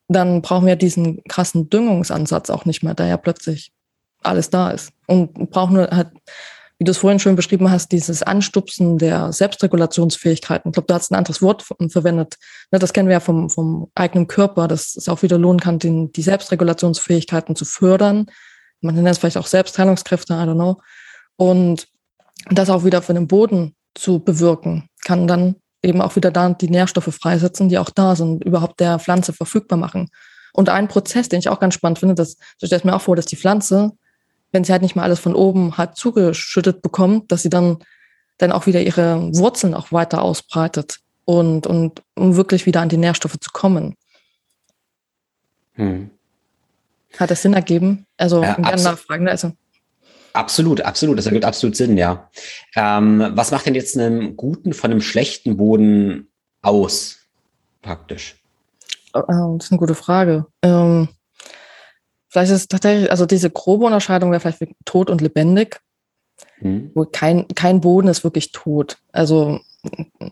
dann brauchen wir diesen krassen Düngungsansatz auch nicht mehr, da ja plötzlich alles da ist. Und brauchen nur halt wie du es vorhin schon beschrieben hast, dieses Anstupsen der Selbstregulationsfähigkeiten. Ich glaube, du hast ein anderes Wort verwendet. Ne, das kennen wir ja vom, vom eigenen Körper, dass es auch wieder lohnen kann, den, die Selbstregulationsfähigkeiten zu fördern. Man nennt es vielleicht auch Selbstheilungskräfte, I don't know. Und das auch wieder für den Boden zu bewirken, kann dann eben auch wieder da die Nährstoffe freisetzen, die auch da sind, überhaupt der Pflanze verfügbar machen. Und ein Prozess, den ich auch ganz spannend finde, das, ich mir auch vor, dass die Pflanze wenn sie halt nicht mal alles von oben halt zugeschüttet bekommt, dass sie dann, dann auch wieder ihre Wurzeln auch weiter ausbreitet und, und um wirklich wieder an die Nährstoffe zu kommen. Hm. Hat das Sinn ergeben? Also ja, gerne nachfragen. Also. Absolut, absolut. Das ergibt absolut Sinn, ja. Ähm, was macht denn jetzt einen guten von einem schlechten Boden aus, praktisch? Oh, oh, das ist eine gute Frage. Ähm, Vielleicht ist tatsächlich, also diese grobe Unterscheidung wäre vielleicht tot und lebendig. Hm. Wo kein, kein Boden ist wirklich tot. Also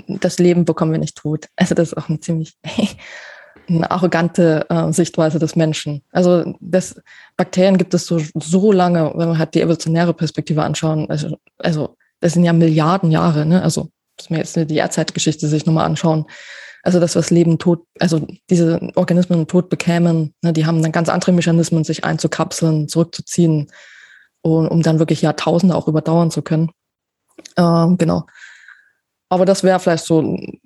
das Leben bekommen wir nicht tot. Also das ist auch eine ziemlich eine arrogante äh, Sichtweise des Menschen. Also das, Bakterien gibt es so, so lange, wenn wir halt die evolutionäre Perspektive anschauen. Also, also das sind ja Milliarden Jahre. Ne? Also muss man jetzt die Erdzeitgeschichte sich nochmal anschauen. Also das, was Leben tot, also diese Organismen tot bekämen, ne, die haben dann ganz andere Mechanismen, sich einzukapseln, zurückzuziehen, und, um dann wirklich Jahrtausende auch überdauern zu können. Ähm, genau. Aber das wäre vielleicht so,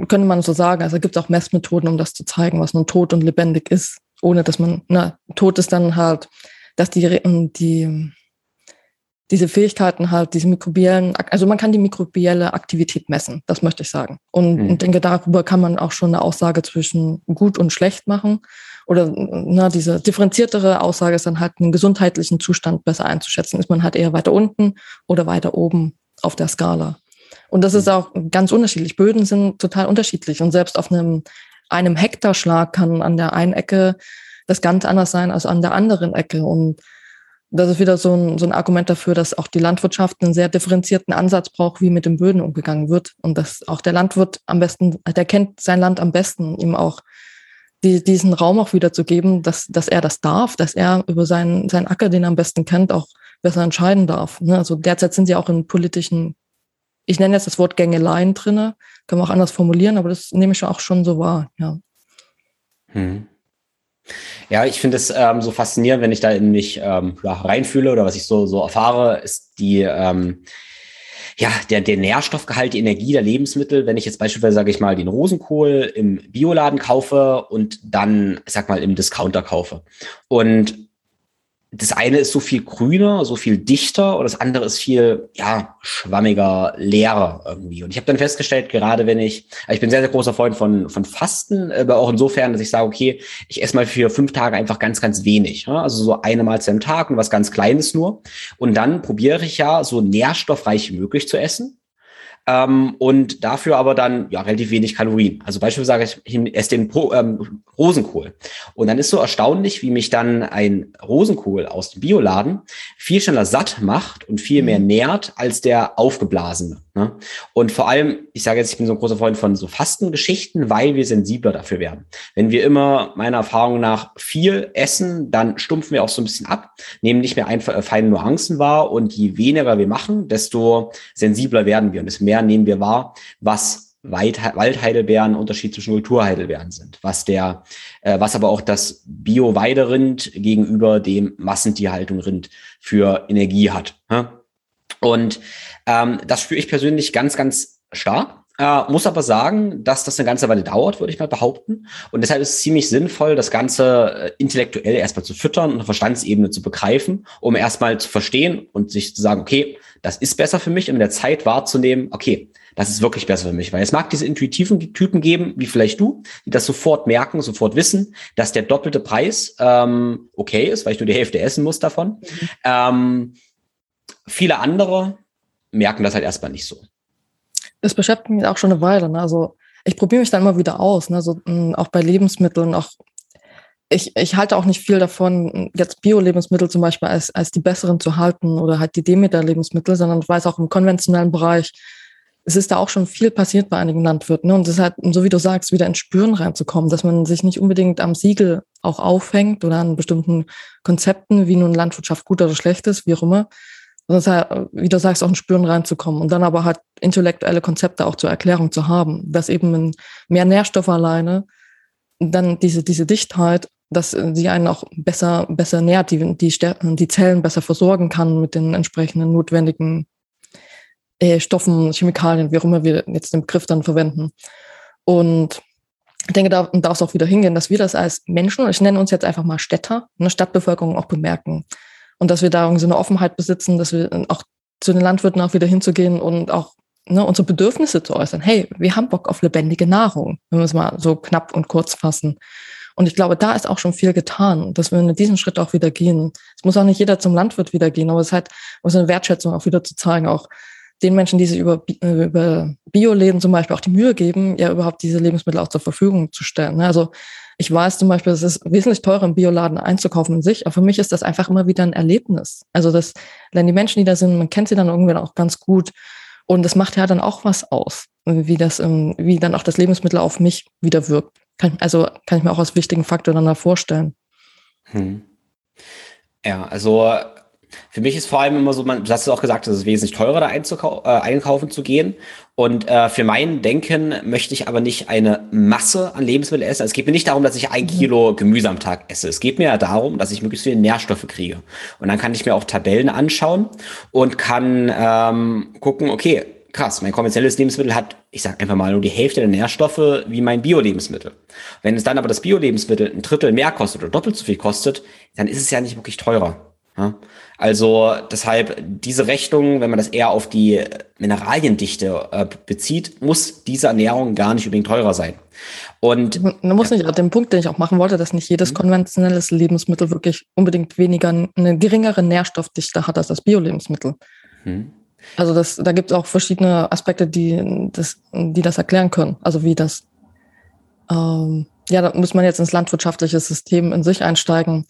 könnte man so sagen. Also gibt es auch Messmethoden, um das zu zeigen, was nun tot und lebendig ist, ohne dass man, na, tot ist dann halt, dass die, die diese Fähigkeiten halt, diese mikrobiellen, also man kann die mikrobielle Aktivität messen, das möchte ich sagen. Und mhm. ich denke, darüber kann man auch schon eine Aussage zwischen gut und schlecht machen. Oder na, diese differenziertere Aussage ist dann halt einen gesundheitlichen Zustand besser einzuschätzen. Ist man halt eher weiter unten oder weiter oben auf der Skala. Und das ist mhm. auch ganz unterschiedlich. Böden sind total unterschiedlich. Und selbst auf einem, einem Hektarschlag kann an der einen Ecke das ganz anders sein als an der anderen Ecke. Und das ist wieder so ein, so ein Argument dafür, dass auch die Landwirtschaft einen sehr differenzierten Ansatz braucht, wie mit den Böden umgegangen wird. Und dass auch der Landwirt am besten, der kennt sein Land am besten, ihm auch die, diesen Raum auch wieder zu geben, dass, dass er das darf, dass er über seinen, seinen Acker, den er am besten kennt, auch besser entscheiden darf. Ne? Also derzeit sind sie auch in politischen, ich nenne jetzt das Wort Gängeleien drinne, kann man auch anders formulieren, aber das nehme ich auch schon so wahr, ja. Hm. Ja, ich finde es ähm, so faszinierend, wenn ich da in mich ähm, reinfühle oder was ich so, so erfahre, ist die, ähm, ja, der, der Nährstoffgehalt, die Energie der Lebensmittel, wenn ich jetzt beispielsweise, sage ich mal, den Rosenkohl im Bioladen kaufe und dann, sag mal, im Discounter kaufe. Und das eine ist so viel grüner, so viel dichter und das andere ist viel, ja, schwammiger, leerer irgendwie. Und ich habe dann festgestellt, gerade wenn ich, ich bin sehr, sehr großer Freund von, von Fasten, aber auch insofern, dass ich sage, okay, ich esse mal für fünf Tage einfach ganz, ganz wenig. Ja? Also so eine Mahlzeit am Tag und was ganz Kleines nur. Und dann probiere ich ja so nährstoffreich wie möglich zu essen ähm, und dafür aber dann ja relativ wenig Kalorien. Also beispielsweise sage ich, ich esse den Pro, ähm, Rosenkohl. Und dann ist so erstaunlich, wie mich dann ein Rosenkohl aus dem Bioladen viel schneller satt macht und viel mehr mhm. nährt als der aufgeblasene. Ne? Und vor allem, ich sage jetzt, ich bin so ein großer Freund von so Fastengeschichten, weil wir sensibler dafür werden. Wenn wir immer meiner Erfahrung nach viel essen, dann stumpfen wir auch so ein bisschen ab, nehmen nicht mehr einfach äh, feine Nuancen wahr und je weniger wir machen, desto sensibler werden wir und desto mehr nehmen wir wahr, was Waldheidelbeeren Unterschied zwischen Kulturheidelbeeren sind, was der, äh, was aber auch das Bio-Weiderind gegenüber dem Massentierhaltung Rind für Energie hat. Ne? Und ähm, das spüre ich persönlich ganz, ganz stark. Äh, muss aber sagen, dass das eine ganze Weile dauert, würde ich mal behaupten. Und deshalb ist es ziemlich sinnvoll, das Ganze äh, intellektuell erstmal zu füttern und auf Verstandsebene zu begreifen, um erstmal zu verstehen und sich zu sagen, okay, das ist besser für mich, um in der Zeit wahrzunehmen, okay, das ist wirklich besser für mich. Weil es mag diese intuitiven Typen geben, wie vielleicht du, die das sofort merken, sofort wissen, dass der doppelte Preis ähm, okay ist, weil ich nur die Hälfte essen muss davon. Mhm. Ähm, viele andere merken das halt erstmal nicht so. Das beschäftigt mich auch schon eine Weile. Ne? Also ich probiere mich dann immer wieder aus, ne? so, hm, auch bei Lebensmitteln, auch ich, ich halte auch nicht viel davon, jetzt Bio-Lebensmittel zum Beispiel als, als die besseren zu halten oder halt die Demeter-Lebensmittel, sondern ich weiß auch im konventionellen Bereich, es ist da auch schon viel passiert bei einigen Landwirten. Ne? Und es ist halt, so wie du sagst, wieder ins Spüren reinzukommen, dass man sich nicht unbedingt am Siegel auch aufhängt oder an bestimmten Konzepten, wie nun Landwirtschaft gut oder schlecht ist, wie auch immer, es ist halt, wie du sagst, auch ein Spüren reinzukommen und dann aber halt intellektuelle Konzepte auch zur Erklärung zu haben, dass eben mehr Nährstoffe alleine, dann diese, diese Dichtheit, dass sie einen auch besser, besser nährt, die, die, die Zellen besser versorgen kann mit den entsprechenden notwendigen äh, Stoffen, Chemikalien, wie auch immer wir jetzt den Begriff dann verwenden. Und ich denke, da darf es auch wieder hingehen, dass wir das als Menschen, ich nenne uns jetzt einfach mal Städter, eine Stadtbevölkerung auch bemerken. Und dass wir da irgendwie so eine Offenheit besitzen, dass wir auch zu den Landwirten auch wieder hinzugehen und auch ne, unsere Bedürfnisse zu äußern. Hey, wir haben Bock auf lebendige Nahrung, wenn wir es mal so knapp und kurz fassen. Und ich glaube, da ist auch schon viel getan, dass wir in diesen Schritt auch wieder gehen. Es muss auch nicht jeder zum Landwirt wieder gehen, aber es ist halt so eine Wertschätzung auch wieder zu zeigen, auch den Menschen, die sich über, äh, über Bioläden zum Beispiel auch die Mühe geben, ja überhaupt diese Lebensmittel auch zur Verfügung zu stellen. Ne? Also ich weiß zum Beispiel, es ist wesentlich teurer im Bioladen einzukaufen in sich, aber für mich ist das einfach immer wieder ein Erlebnis. Also das, denn die Menschen, die da sind, man kennt sie dann irgendwie auch ganz gut und das macht ja dann auch was aus, wie das, wie dann auch das Lebensmittel auf mich wieder wirkt. Kann, also kann ich mir auch als wichtigen Faktor dann da vorstellen. Hm. Ja, also für mich ist vor allem immer so, man, du hast es auch gesagt, es ist wesentlich teurer, da äh, einkaufen zu gehen. Und äh, für mein Denken möchte ich aber nicht eine Masse an Lebensmitteln essen. Es geht mir nicht darum, dass ich ein mhm. Kilo Gemüse am Tag esse. Es geht mir ja darum, dass ich möglichst viele Nährstoffe kriege. Und dann kann ich mir auch Tabellen anschauen und kann ähm, gucken, okay, krass, mein konventionelles Lebensmittel hat, ich sag einfach mal, nur die Hälfte der Nährstoffe wie mein Bio-Lebensmittel. Wenn es dann aber das Bio-Lebensmittel ein Drittel mehr kostet oder doppelt so viel kostet, dann ist es ja nicht wirklich teurer. Also deshalb diese Rechnung, wenn man das eher auf die Mineraliendichte äh, bezieht, muss diese Ernährung gar nicht unbedingt teurer sein. Und man muss nicht, den Punkt, den ich auch machen wollte, dass nicht jedes mhm. konventionelles Lebensmittel wirklich unbedingt weniger, eine geringere Nährstoffdichte hat als das Bio-Lebensmittel. Mhm. Also das, da gibt es auch verschiedene Aspekte, die das, die das erklären können. Also wie das, ähm, ja, da muss man jetzt ins landwirtschaftliche System in sich einsteigen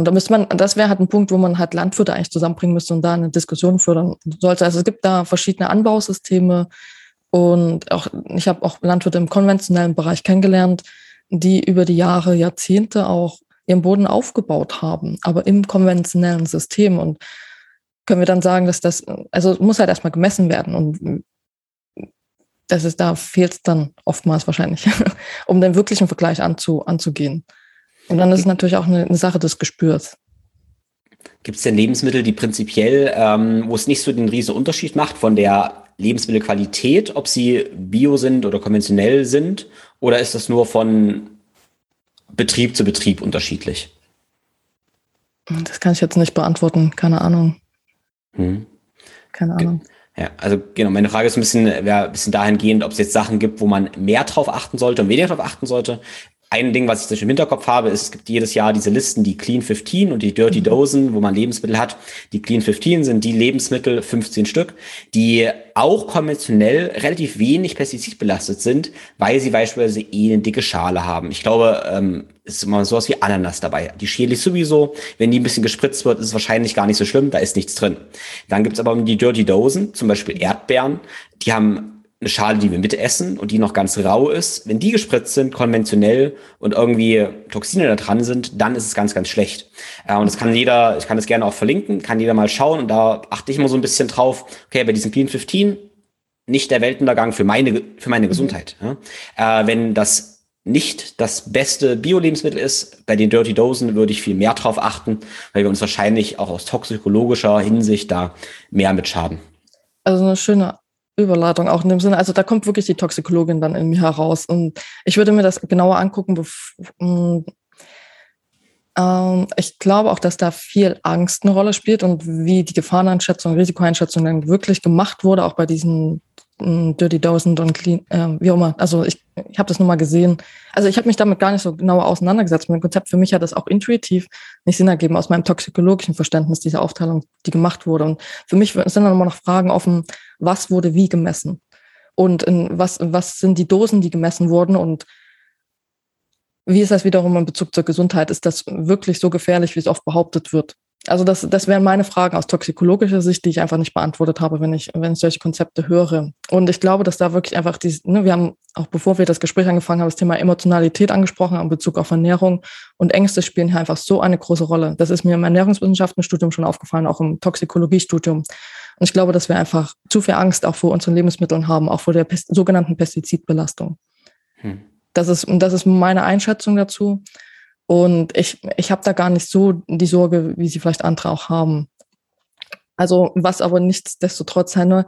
da müsste man, das wäre halt ein Punkt, wo man halt Landwirte eigentlich zusammenbringen müsste und da eine Diskussion fördern sollte. Also es gibt da verschiedene Anbausysteme und auch, ich habe auch Landwirte im konventionellen Bereich kennengelernt, die über die Jahre, Jahrzehnte auch ihren Boden aufgebaut haben, aber im konventionellen System. Und können wir dann sagen, dass das, also muss halt erstmal gemessen werden und das ist, da fehlt es dann oftmals wahrscheinlich, um den wirklichen Vergleich anzu, anzugehen. Und dann ist es natürlich auch eine, eine Sache des Gespürs. Gibt es denn Lebensmittel, die prinzipiell, ähm, wo es nicht so den riesen Unterschied macht von der Lebensmittelqualität, ob sie bio sind oder konventionell sind? Oder ist das nur von Betrieb zu Betrieb unterschiedlich? Das kann ich jetzt nicht beantworten, keine Ahnung. Hm. Keine Ahnung. Ja, also genau, meine Frage ist ein bisschen, ein bisschen dahingehend, ob es jetzt Sachen gibt, wo man mehr drauf achten sollte und weniger drauf achten sollte. Ein Ding, was ich im Hinterkopf habe, ist, es gibt jedes Jahr diese Listen, die Clean 15 und die Dirty mhm. Dozen, wo man Lebensmittel hat. Die Clean 15 sind die Lebensmittel, 15 Stück, die auch konventionell relativ wenig pestizidbelastet sind, weil sie beispielsweise eh eine dicke Schale haben. Ich glaube, ähm, ist immer sowas wie Ananas dabei. Die schäle ich sowieso. Wenn die ein bisschen gespritzt wird, ist es wahrscheinlich gar nicht so schlimm, da ist nichts drin. Dann gibt's aber die Dirty Dosen, zum Beispiel Erdbeeren, die haben eine Schale, die wir mitessen und die noch ganz rau ist, wenn die gespritzt sind, konventionell und irgendwie Toxine da dran sind, dann ist es ganz, ganz schlecht. Äh, und das kann jeder, ich kann das gerne auch verlinken, kann jeder mal schauen und da achte ich immer so ein bisschen drauf, okay, bei diesem Clean 15 nicht der Weltuntergang für meine, für meine Gesundheit. Ja? Äh, wenn das nicht das beste Bio-Lebensmittel ist, bei den Dirty Dosen würde ich viel mehr drauf achten, weil wir uns wahrscheinlich auch aus toxikologischer Hinsicht da mehr mit schaden. Also eine schöne Überleitung auch in dem Sinne. Also da kommt wirklich die Toxikologin dann in mir heraus. Und ich würde mir das genauer angucken. Hm, ähm, ich glaube auch, dass da viel Angst eine Rolle spielt und wie die Gefahreneinschätzung, Risikoeinschätzung dann wirklich gemacht wurde, auch bei diesen Dirty Dozen und Clean, äh, wie auch immer. Also ich, ich habe das nur mal gesehen. Also ich habe mich damit gar nicht so genauer auseinandergesetzt mit dem Konzept. Für mich hat das auch intuitiv nicht Sinn ergeben aus meinem toxikologischen Verständnis, diese Aufteilung, die gemacht wurde. Und für mich sind dann immer noch Fragen offen, was wurde wie gemessen? Und in was, was sind die Dosen, die gemessen wurden? Und wie ist das wiederum in Bezug zur Gesundheit? Ist das wirklich so gefährlich, wie es oft behauptet wird? Also das, das wären meine Fragen aus toxikologischer Sicht, die ich einfach nicht beantwortet habe, wenn ich, wenn ich solche Konzepte höre. Und ich glaube, dass da wirklich einfach die, ne, wir haben auch bevor wir das Gespräch angefangen haben, das Thema Emotionalität angesprochen in Bezug auf Ernährung und Ängste spielen hier einfach so eine große Rolle. Das ist mir im Ernährungswissenschaftenstudium schon aufgefallen, auch im Toxikologiestudium. Und ich glaube, dass wir einfach zu viel Angst auch vor unseren Lebensmitteln haben, auch vor der Pest sogenannten Pestizidbelastung. Hm. Das ist, das ist meine Einschätzung dazu. Und ich, ich habe da gar nicht so die Sorge, wie sie vielleicht andere auch haben. Also was aber nichtsdestotrotz, Henne,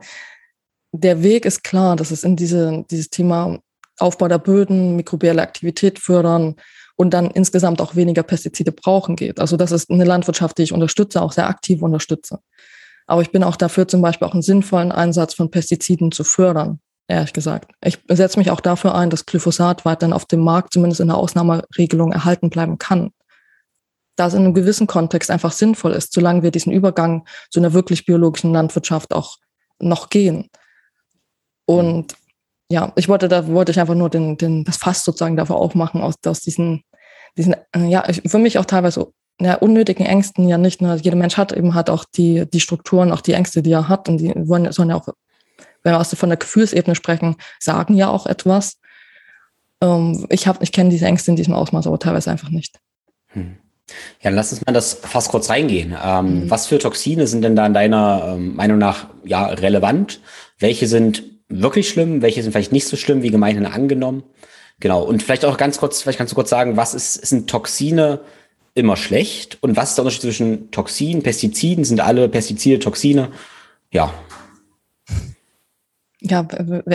der Weg ist klar, dass es in diese, dieses Thema Aufbau der Böden, mikrobielle Aktivität fördern und dann insgesamt auch weniger Pestizide brauchen geht. Also das ist eine Landwirtschaft, die ich unterstütze, auch sehr aktiv unterstütze. Aber ich bin auch dafür, zum Beispiel auch einen sinnvollen Einsatz von Pestiziden zu fördern ehrlich gesagt. Ich setze mich auch dafür ein, dass Glyphosat weiterhin auf dem Markt zumindest in der Ausnahmeregelung erhalten bleiben kann. Da es in einem gewissen Kontext einfach sinnvoll ist, solange wir diesen Übergang zu einer wirklich biologischen Landwirtschaft auch noch gehen. Und ja, ich wollte, da wollte ich einfach nur den, den, das Fass sozusagen dafür aufmachen, aus, aus diesen, diesen, ja, für mich auch teilweise ja, unnötigen Ängsten ja nicht nur, jeder Mensch hat eben hat auch die, die Strukturen, auch die Ängste, die er hat und die wollen, sollen ja auch wenn wir also von der Gefühlsebene sprechen, sagen ja auch etwas. Ähm, ich hab, ich kenne diese Ängste in diesem Ausmaß aber teilweise einfach nicht. Hm. Ja, lass uns mal das fast kurz reingehen. Ähm, mhm. Was für Toxine sind denn da in deiner ähm, Meinung nach ja relevant? Welche sind wirklich schlimm? Welche sind vielleicht nicht so schlimm wie gemeinhin angenommen? Genau. Und vielleicht auch ganz kurz, vielleicht kannst du kurz sagen, was ist, sind Toxine immer schlecht? Und was ist der Unterschied zwischen Toxinen, Pestiziden? Sind alle Pestizide Toxine? Ja, ja,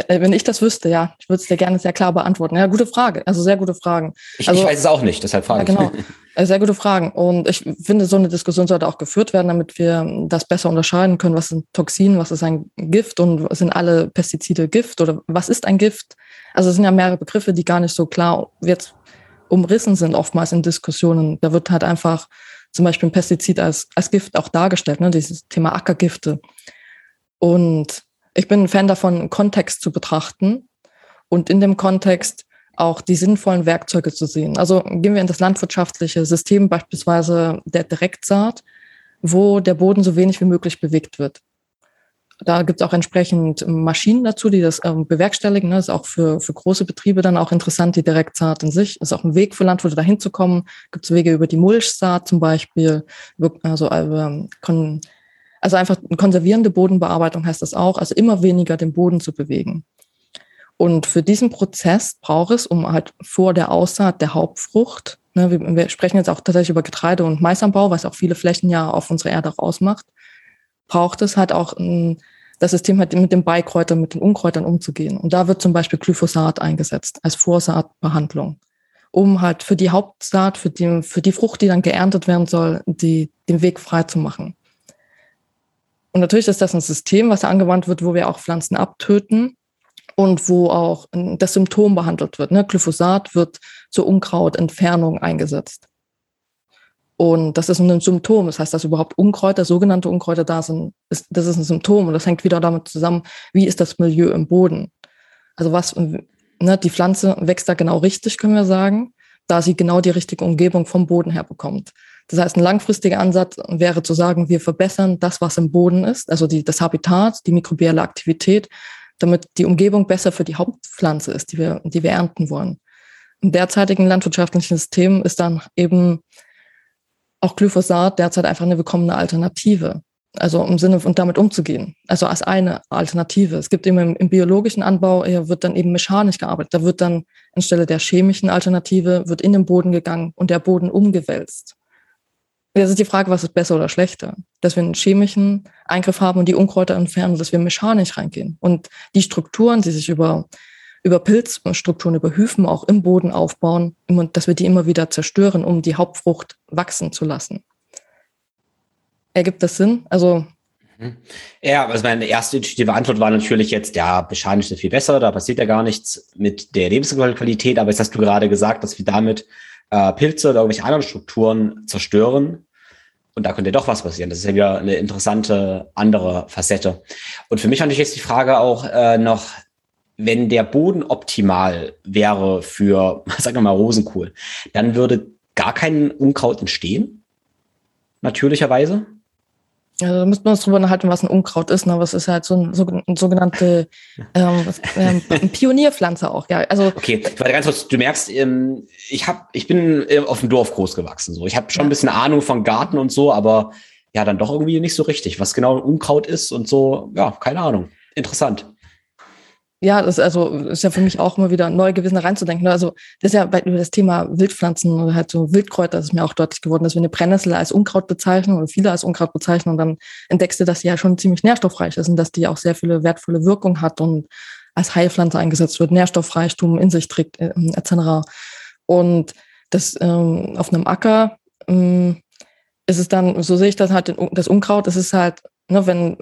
wenn ich das wüsste, ja, ich würde es dir gerne sehr klar beantworten. Ja, gute Frage, also sehr gute Fragen. Ich, also, ich weiß es auch nicht, deshalb frage ja, genau. Äh, sehr gute Fragen. Und ich finde, so eine Diskussion sollte auch geführt werden, damit wir das besser unterscheiden können. Was sind Toxin, was ist ein Gift und sind alle Pestizide Gift oder was ist ein Gift? Also es sind ja mehrere Begriffe, die gar nicht so klar jetzt umrissen sind, oftmals in Diskussionen. Da wird halt einfach zum Beispiel ein Pestizid als, als Gift auch dargestellt, ne? dieses Thema Ackergifte. Und ich bin ein Fan davon, Kontext zu betrachten und in dem Kontext auch die sinnvollen Werkzeuge zu sehen. Also gehen wir in das landwirtschaftliche System beispielsweise der Direktsaat, wo der Boden so wenig wie möglich bewegt wird. Da gibt es auch entsprechend Maschinen dazu, die das ähm, bewerkstelligen. Das ist auch für, für große Betriebe dann auch interessant, die Direktsaat in sich. Ist auch ein Weg für Landwirte dahin zu kommen. Gibt es Wege über die Mulchsaat zum Beispiel, also äh, Also einfach eine konservierende Bodenbearbeitung heißt das auch, also immer weniger den Boden zu bewegen. Und für diesen Prozess braucht es, um halt vor der Aussaat der Hauptfrucht, ne, wir, wir, sprechen jetzt auch tatsächlich über Getreide und Maisanbau, was auch viele Flächen ja auf unserer Erde rausmacht, braucht es halt auch ein, das System halt mit den Beikräutern, mit den Unkräutern umzugehen. Und da wird zum Beispiel Glyphosat eingesetzt als Vorsaatbehandlung, um halt für die Hauptsaat, für die, für die Frucht, die dann geerntet werden soll, die, den Weg frei zu machen. Und natürlich ist das ein System, was angewandt wird, wo wir auch Pflanzen abtöten und wo auch das Symptom behandelt wird. Ne? Glyphosat wird zur Unkrautentfernung eingesetzt. Und das ist ein Symptom. Das heißt, dass überhaupt Unkräuter, sogenannte Unkräuter da sind, ist, das ist ein Symptom. Und das hängt wieder damit zusammen, wie ist das Milieu im Boden. Also was, ne, die Pflanze wächst da genau richtig, können wir sagen, da sie genau die richtige Umgebung vom Boden her bekommt. Das heißt, ein langfristiger Ansatz wäre zu sagen, wir verbessern das, was im Boden ist, also die, das Habitat, die mikrobielle Aktivität, damit die Umgebung besser für die Hauptpflanze ist, die wir, die wir ernten wollen. Im derzeitigen landwirtschaftlichen System ist dann eben auch Glyphosat derzeit einfach eine willkommene Alternative. Also im Sinne von damit umzugehen. Also als eine Alternative. Es gibt eben im, im biologischen Anbau, wird dann eben mechanisch gearbeitet. Da wird dann anstelle der chemischen Alternative, wird in den Boden gegangen und der Boden umgewälzt. Jetzt ist die Frage, was ist besser oder schlechter? Dass wir einen chemischen Eingriff haben und die Unkräuter entfernen, dass wir mechanisch reingehen. Und die Strukturen, die sich über, über Pilzstrukturen, über Hyphen auch im Boden aufbauen, dass wir die immer wieder zerstören, um die Hauptfrucht wachsen zu lassen. Ergibt das Sinn? Also mhm. ja, also meine erste intuitive Antwort war natürlich jetzt, ja, mechanisch ist viel besser, da passiert ja gar nichts mit der Lebensqualität, aber jetzt hast du gerade gesagt, dass wir damit äh, Pilze oder irgendwelche anderen Strukturen zerstören. Und da könnte doch was passieren. Das ist ja wieder eine interessante andere Facette. Und für mich natürlich jetzt die Frage auch äh, noch, wenn der Boden optimal wäre für, sagen wir mal, Rosenkohl, dann würde gar kein Unkraut entstehen? Natürlicherweise? Also da müsste man uns drüber unterhalten, was ein Unkraut ist. Ne? Aber es ist halt so ein, so, ein sogenannte ähm, was, ähm, Pionierpflanze auch. Ja, also okay. Warte ganz kurz. Du merkst, ähm, ich hab, ich bin äh, auf dem Dorf groß gewachsen. So, ich habe schon ja. ein bisschen Ahnung von Garten und so, aber ja, dann doch irgendwie nicht so richtig. Was genau ein Unkraut ist und so, ja, keine Ahnung. Interessant ja, das also ist ja für mich auch immer wieder neu gewesen, da reinzudenken. Ne? Also das ist ja bei, über das Thema Wildpflanzen oder halt so Wildkräuter, das ist mir auch deutlich geworden, dass wir eine Brennnessel als Unkraut bezeichnen oder viele als Unkraut bezeichnen und dann entdeckst du, dass sie ja schon ziemlich nährstoffreich ist und dass die auch sehr viele wertvolle Wirkung hat und als Heilpflanze eingesetzt wird, Nährstoffreichtum in sich trägt, äh, etc. Und das ähm, auf einem Acker ähm, ist es dann, so sehe ich das halt, das Unkraut, das ist halt, ne, wenn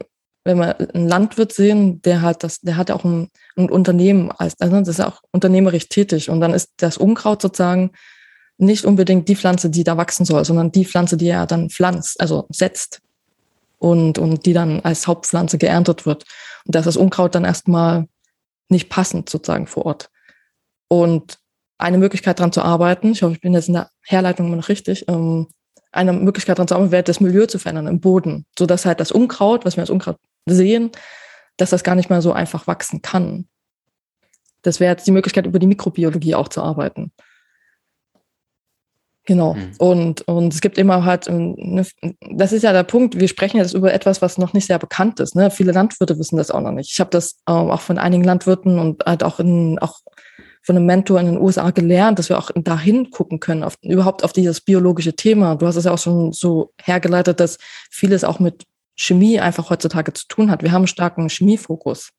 wenn wir einen Landwirt sehen, der halt das, der hat ja auch ein, ein Unternehmen als, also das ist auch unternehmerisch tätig. Und dann ist das Unkraut sozusagen nicht unbedingt die Pflanze, die da wachsen soll, sondern die Pflanze, die er dann pflanzt, also setzt und, und die dann als Hauptpflanze geerntet wird. Und das ist das Unkraut dann erstmal nicht passend sozusagen vor Ort. Und eine Möglichkeit daran zu arbeiten, ich hoffe, ich bin jetzt in der Herleitung noch richtig, ähm, eine Möglichkeit daran zu arbeiten wäre, das Milieu zu verändern im Boden, sodass halt das Unkraut, was wir als Unkraut sehen, dass das gar nicht mehr so einfach wachsen kann. Das wäre jetzt die Möglichkeit, über die Mikrobiologie auch zu arbeiten. Genau. Mhm. Und, und es gibt immer halt, ähm, ne, das ist ja der Punkt, wir sprechen jetzt über etwas, was noch nicht sehr bekannt ist. Ne? Viele Landwirte wissen das auch noch nicht. Ich habe das äh, auch von einigen Landwirten und halt auch, in, auch von einem Mentor in den USA gelernt, dass wir auch dahin gucken können, auf, überhaupt auf dieses biologische Thema. Du hast es ja auch schon so hergeleitet, dass vieles auch mit Chemie einfach heutzutage zu tun hat. Wir haben einen starken Chemiefokus.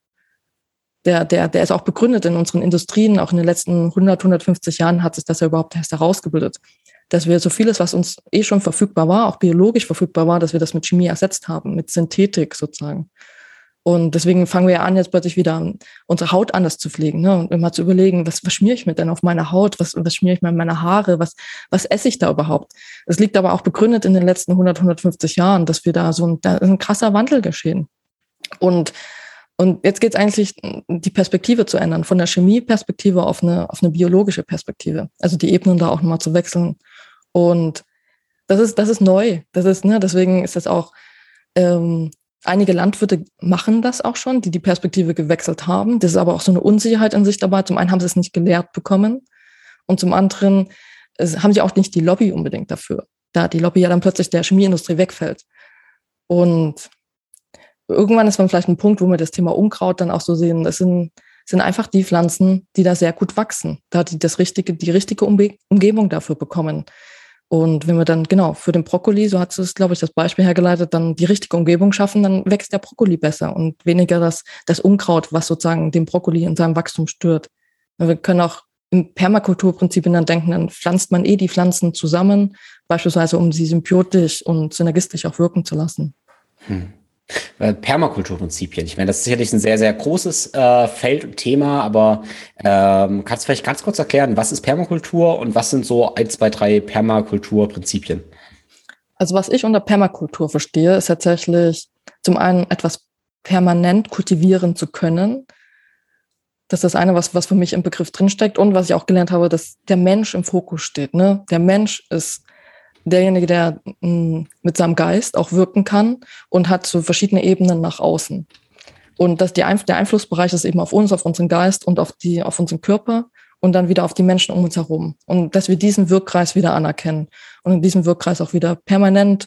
Der, der, der ist auch begründet in unseren Industrien. Auch in den letzten 100, 150 Jahren hat sich das ja überhaupt erst herausgebildet. Dass wir so vieles, was uns eh schon verfügbar war, auch biologisch verfügbar war, dass wir das mit Chemie ersetzt haben, mit Synthetik sozusagen. Und deswegen fangen wir ja an, jetzt plötzlich wieder unsere Haut anders zu pflegen ne? und immer zu überlegen, was, was schmiere ich mir denn auf meine Haut, was, was schmiere ich mir in meine Haare, was, was esse ich da überhaupt. Es liegt aber auch begründet in den letzten 100, 150 Jahren, dass wir da so ein, da ist ein krasser Wandel geschehen. Und, und jetzt geht es eigentlich, die Perspektive zu ändern, von der Chemieperspektive auf eine, auf eine biologische Perspektive. Also die Ebenen da auch nochmal zu wechseln. Und das ist, das ist neu. Das ist, ne, deswegen ist das auch, ähm, Einige Landwirte machen das auch schon, die die Perspektive gewechselt haben. Das ist aber auch so eine Unsicherheit in sich dabei. Zum einen haben sie es nicht gelehrt bekommen und zum anderen haben sie auch nicht die Lobby unbedingt dafür, da die Lobby ja dann plötzlich der Chemieindustrie wegfällt. Und irgendwann ist man vielleicht ein Punkt, wo wir das Thema Unkraut dann auch so sehen. Das sind, sind einfach die Pflanzen, die da sehr gut wachsen, da die das richtige, die richtige Umge Umgebung dafür bekommen. Und wenn wir dann, genau, für den Brokkoli, so hat es, glaube ich, das Beispiel hergeleitet, dann die richtige Umgebung schaffen, dann wächst der Brokkoli besser und weniger das, das Unkraut, was sozusagen den Brokkoli in seinem Wachstum stört. Wir können auch im Permakulturprinzipien dann denken, dann pflanzt man eh die Pflanzen zusammen, beispielsweise um sie symbiotisch und synergistisch auch wirken zu lassen. Hm. Permakulturprinzipien. Ich meine, das ist sicherlich ein sehr, sehr großes äh, Feld und Thema, aber ähm, kannst du vielleicht ganz kurz erklären, was ist Permakultur und was sind so ein, zwei, drei Permakulturprinzipien? Also was ich unter Permakultur verstehe, ist tatsächlich zum einen etwas permanent kultivieren zu können. Das ist das eine, was, was für mich im Begriff drinsteckt und was ich auch gelernt habe, dass der Mensch im Fokus steht. Ne? Der Mensch ist derjenige, der mh, mm, mit seinem Geist auch wirken kann und hat so verschiedene Ebenen nach außen. Und dass die Einf der Einflussbereich ist eben auf uns, auf unseren Geist und auf, die, auf unseren Körper und dann wieder auf die Menschen um uns herum. Und dass wir diesen Wirkkreis wieder anerkennen und in diesem Wirkkreis auch wieder permanent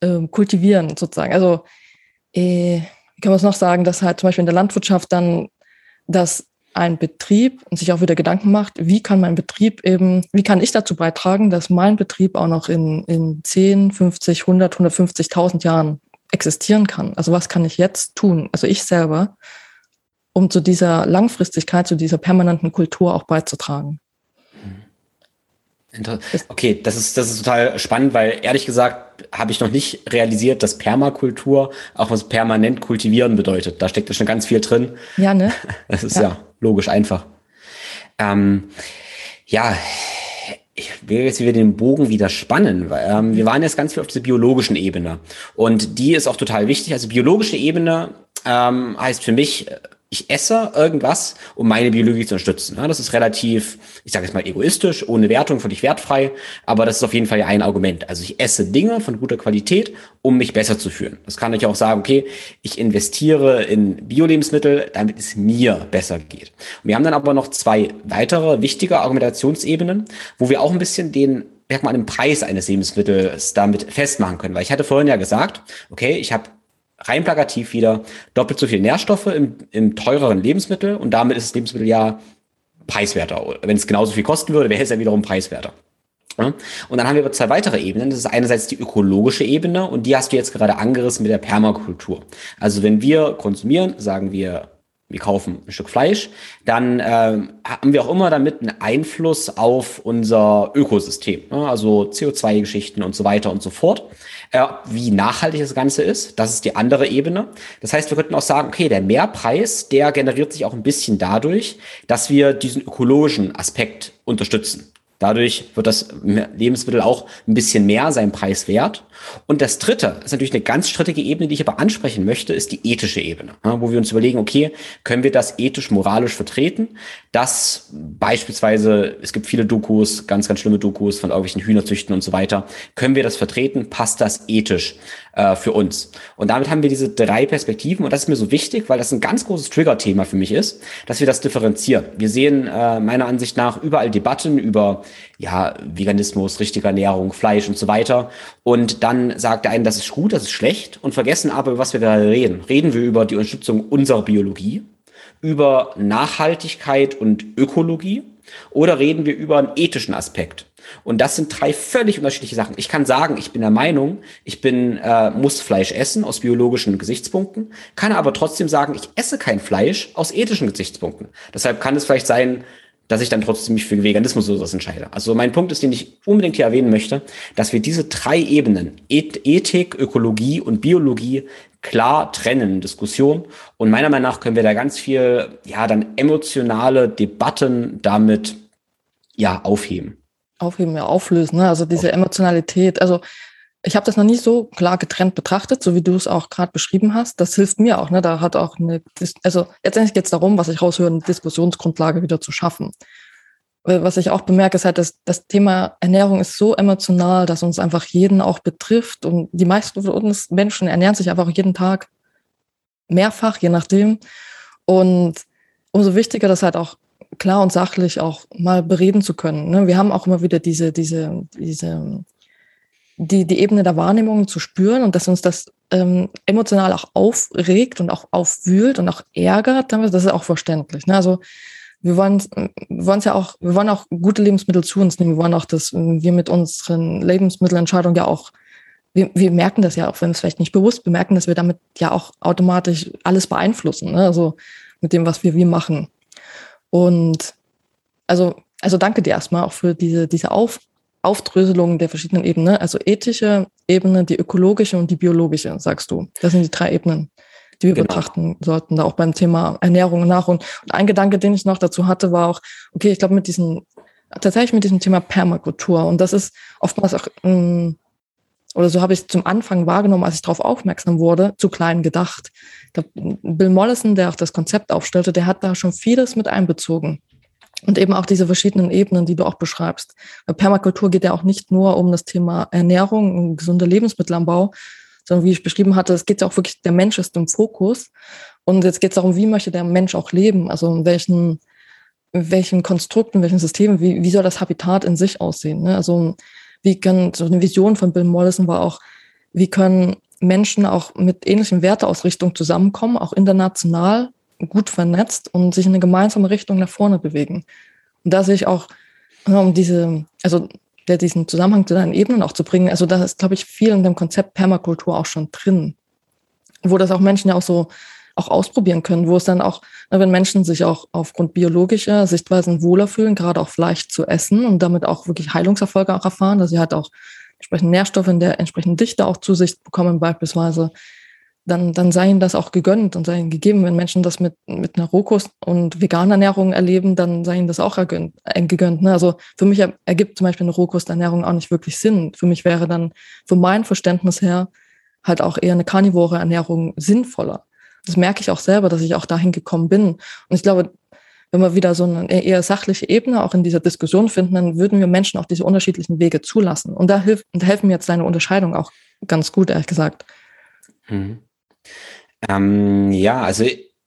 äh, kultivieren, sozusagen. Also, äh, kann man es noch sagen, dass halt zum Beispiel in der Landwirtschaft dann das ein Betrieb und sich auch wieder Gedanken macht, wie kann mein Betrieb eben, wie kann ich dazu beitragen, dass mein Betrieb auch noch in, in 10, 50, 100, 150.000 Jahren existieren kann. Also was kann ich jetzt tun, also ich selber, um zu dieser Langfristigkeit, zu dieser permanenten Kultur auch beizutragen. Okay, das ist, das ist total spannend, weil ehrlich gesagt habe ich noch nicht realisiert, dass Permakultur auch was permanent kultivieren bedeutet. Da steckt ja schon ganz viel drin. Ja, ne? Das ist ja, ja logisch einfach. Ähm, ja, ich will jetzt wieder den Bogen wieder spannen, weil ähm, wir waren jetzt ganz viel auf dieser biologischen Ebene und die ist auch total wichtig. Also biologische Ebene ähm, heißt für mich ich esse irgendwas, um meine Biologie zu unterstützen. Das ist relativ, ich sage jetzt mal egoistisch, ohne Wertung, völlig wertfrei, aber das ist auf jeden Fall ein Argument. Also ich esse Dinge von guter Qualität, um mich besser zu fühlen. Das kann ich auch sagen, okay, ich investiere in Biolebensmittel, damit es mir besser geht. Und wir haben dann aber noch zwei weitere wichtige Argumentationsebenen, wo wir auch ein bisschen den merkt man den Preis eines Lebensmittels damit festmachen können. Weil ich hatte vorhin ja gesagt, okay, ich habe rein plakativ wieder doppelt so viel Nährstoffe im, im teureren Lebensmittel und damit ist das Lebensmittel ja preiswerter. Wenn es genauso viel kosten würde, wäre es ja wiederum preiswerter. Und dann haben wir aber zwei weitere Ebenen. Das ist einerseits die ökologische Ebene und die hast du jetzt gerade angerissen mit der Permakultur. Also wenn wir konsumieren, sagen wir, wir kaufen ein Stück Fleisch, dann äh, haben wir auch immer damit einen Einfluss auf unser Ökosystem. Ne? Also CO2-Geschichten und so weiter und so fort äh, wie nachhaltig das Ganze ist. Das ist die andere Ebene. Das heißt, wir könnten auch sagen, okay, der Mehrpreis, der generiert sich auch ein bisschen dadurch, dass wir diesen ökologischen Aspekt unterstützen. Dadurch wird das Lebensmittel auch ein bisschen mehr seinen Preis wert. Und das dritte ist natürlich eine ganz strittige Ebene, die ich aber ansprechen möchte, ist die ethische Ebene, wo wir uns überlegen, okay, können wir das ethisch, moralisch vertreten? Dass beispielsweise, es gibt viele Dokus, ganz, ganz schlimme Dokus von irgendwelchen Hühnerzüchten und so weiter. Können wir das vertreten? Passt das ethisch äh, für uns? Und damit haben wir diese drei Perspektiven und das ist mir so wichtig, weil das ein ganz großes Trigger-Thema für mich ist, dass wir das differenzieren. Wir sehen äh, meiner Ansicht nach überall Debatten über ja, Veganismus, richtige Ernährung, Fleisch und so weiter. Und dann sagt der eine, das ist gut, das ist schlecht und vergessen aber, was wir gerade reden. Reden wir über die Unterstützung unserer Biologie, über Nachhaltigkeit und Ökologie oder reden wir über einen ethischen Aspekt? Und das sind drei völlig unterschiedliche Sachen. Ich kann sagen, ich bin der Meinung, ich bin äh, muss Fleisch essen aus biologischen Gesichtspunkten, kann aber trotzdem sagen, ich esse kein Fleisch aus ethischen Gesichtspunkten. Deshalb kann es vielleicht sein, dass ich dann trotzdem mich für Veganismus oder sowas entscheide. Also mein Punkt ist, den ich unbedingt hier erwähnen möchte, dass wir diese drei Ebenen, Ethik, Ökologie und Biologie, klar trennen in Diskussion. Und meiner Meinung nach können wir da ganz viel, ja, dann emotionale Debatten damit, ja, aufheben. Aufheben, ja, auflösen, ne? Also diese Emotionalität. Also ich habe das noch nie so klar getrennt betrachtet, so wie du es auch gerade beschrieben hast. Das hilft mir auch. Ne? Da hat auch eine, also letztendlich geht es darum, was ich raushöre, eine Diskussionsgrundlage wieder zu schaffen. Was ich auch bemerke, ist halt, dass das Thema Ernährung ist so emotional, dass uns einfach jeden auch betrifft. Und die meisten von uns Menschen ernähren sich einfach jeden Tag mehrfach, je nachdem. Und umso wichtiger, das halt auch klar und sachlich auch mal bereden zu können. Ne? Wir haben auch immer wieder diese, diese, diese die, die Ebene der Wahrnehmung zu spüren und dass uns das ähm, emotional auch aufregt und auch aufwühlt und auch ärgert, das ist auch verständlich. Ne? Also wir wollen wir wollen ja auch, wir wollen auch gute Lebensmittel zu uns nehmen. Wir wollen auch, dass wir mit unseren Lebensmittelentscheidungen ja auch, wir, wir merken das ja auch, wenn es vielleicht nicht bewusst bemerken, dass wir damit ja auch automatisch alles beeinflussen. Ne? Also mit dem, was wir wie machen. Und also, also danke dir erstmal auch für diese, diese Auf, Aufdröselung der verschiedenen Ebenen. Also ethische Ebene, die ökologische und die biologische, sagst du. Das sind die drei Ebenen die wir genau. betrachten sollten, da auch beim Thema Ernährung und Nahrung. Und ein Gedanke, den ich noch dazu hatte, war auch, okay, ich glaube, mit diesem, tatsächlich mit diesem Thema Permakultur. Und das ist oftmals auch, ähm, oder so habe ich es zum Anfang wahrgenommen, als ich darauf aufmerksam wurde, zu klein gedacht. Glaub, Bill Mollison, der auch das Konzept aufstellte, der hat da schon vieles mit einbezogen. Und eben auch diese verschiedenen Ebenen, die du auch beschreibst. Permakultur geht ja auch nicht nur um das Thema Ernährung und gesunde Lebensmittelanbau, sondern wie ich beschrieben hatte, es geht ja auch wirklich, der Mensch ist im Fokus. Und jetzt geht es darum, wie möchte der Mensch auch leben? Also in welchen, in welchen Konstrukten, in welchen Systemen, wie, wie soll das Habitat in sich aussehen? Ne? Also wie können, so eine Vision von Bill Mollison war auch, wie können Menschen auch mit ähnlichen Werteausrichtungen zusammenkommen, auch international gut vernetzt und sich in eine gemeinsame Richtung nach vorne bewegen. Und da sehe ich auch, um diese, also der diesen Zusammenhang zu deinen Ebenen auch zu bringen. Also da ist, glaube ich, viel in dem Konzept Permakultur auch schon drin, wo das auch Menschen ja auch so auch ausprobieren können, wo es dann auch, wenn Menschen sich auch aufgrund biologischer Sichtweisen wohler fühlen, gerade auch Fleisch zu essen und damit auch wirklich Heilungserfolge auch erfahren, dass sie halt auch entsprechend Nährstoffe in der entsprechenden Dichte auch zu sich bekommen beispielsweise, dann, dann sei ihnen das auch gegönnt und sei ihnen gegeben. Wenn Menschen das mit, mit einer Rohkost- und veganer Ernährung erleben, dann sei ihnen das auch ergönnt, äh, gegönnt. Ne? Also für mich ergibt zum Beispiel eine Rohkosternährung auch nicht wirklich Sinn. Für mich wäre dann, für mein Verständnis her, halt auch eher eine karnivore Ernährung sinnvoller. Das merke ich auch selber, dass ich auch dahin gekommen bin. Und ich glaube, wenn wir wieder so eine eher sachliche Ebene auch in dieser Diskussion finden, dann würden wir Menschen auch diese unterschiedlichen Wege zulassen. Und da, hilft, da helfen mir jetzt deine Unterscheidung auch ganz gut, ehrlich gesagt. Mhm. Ähm, ja, also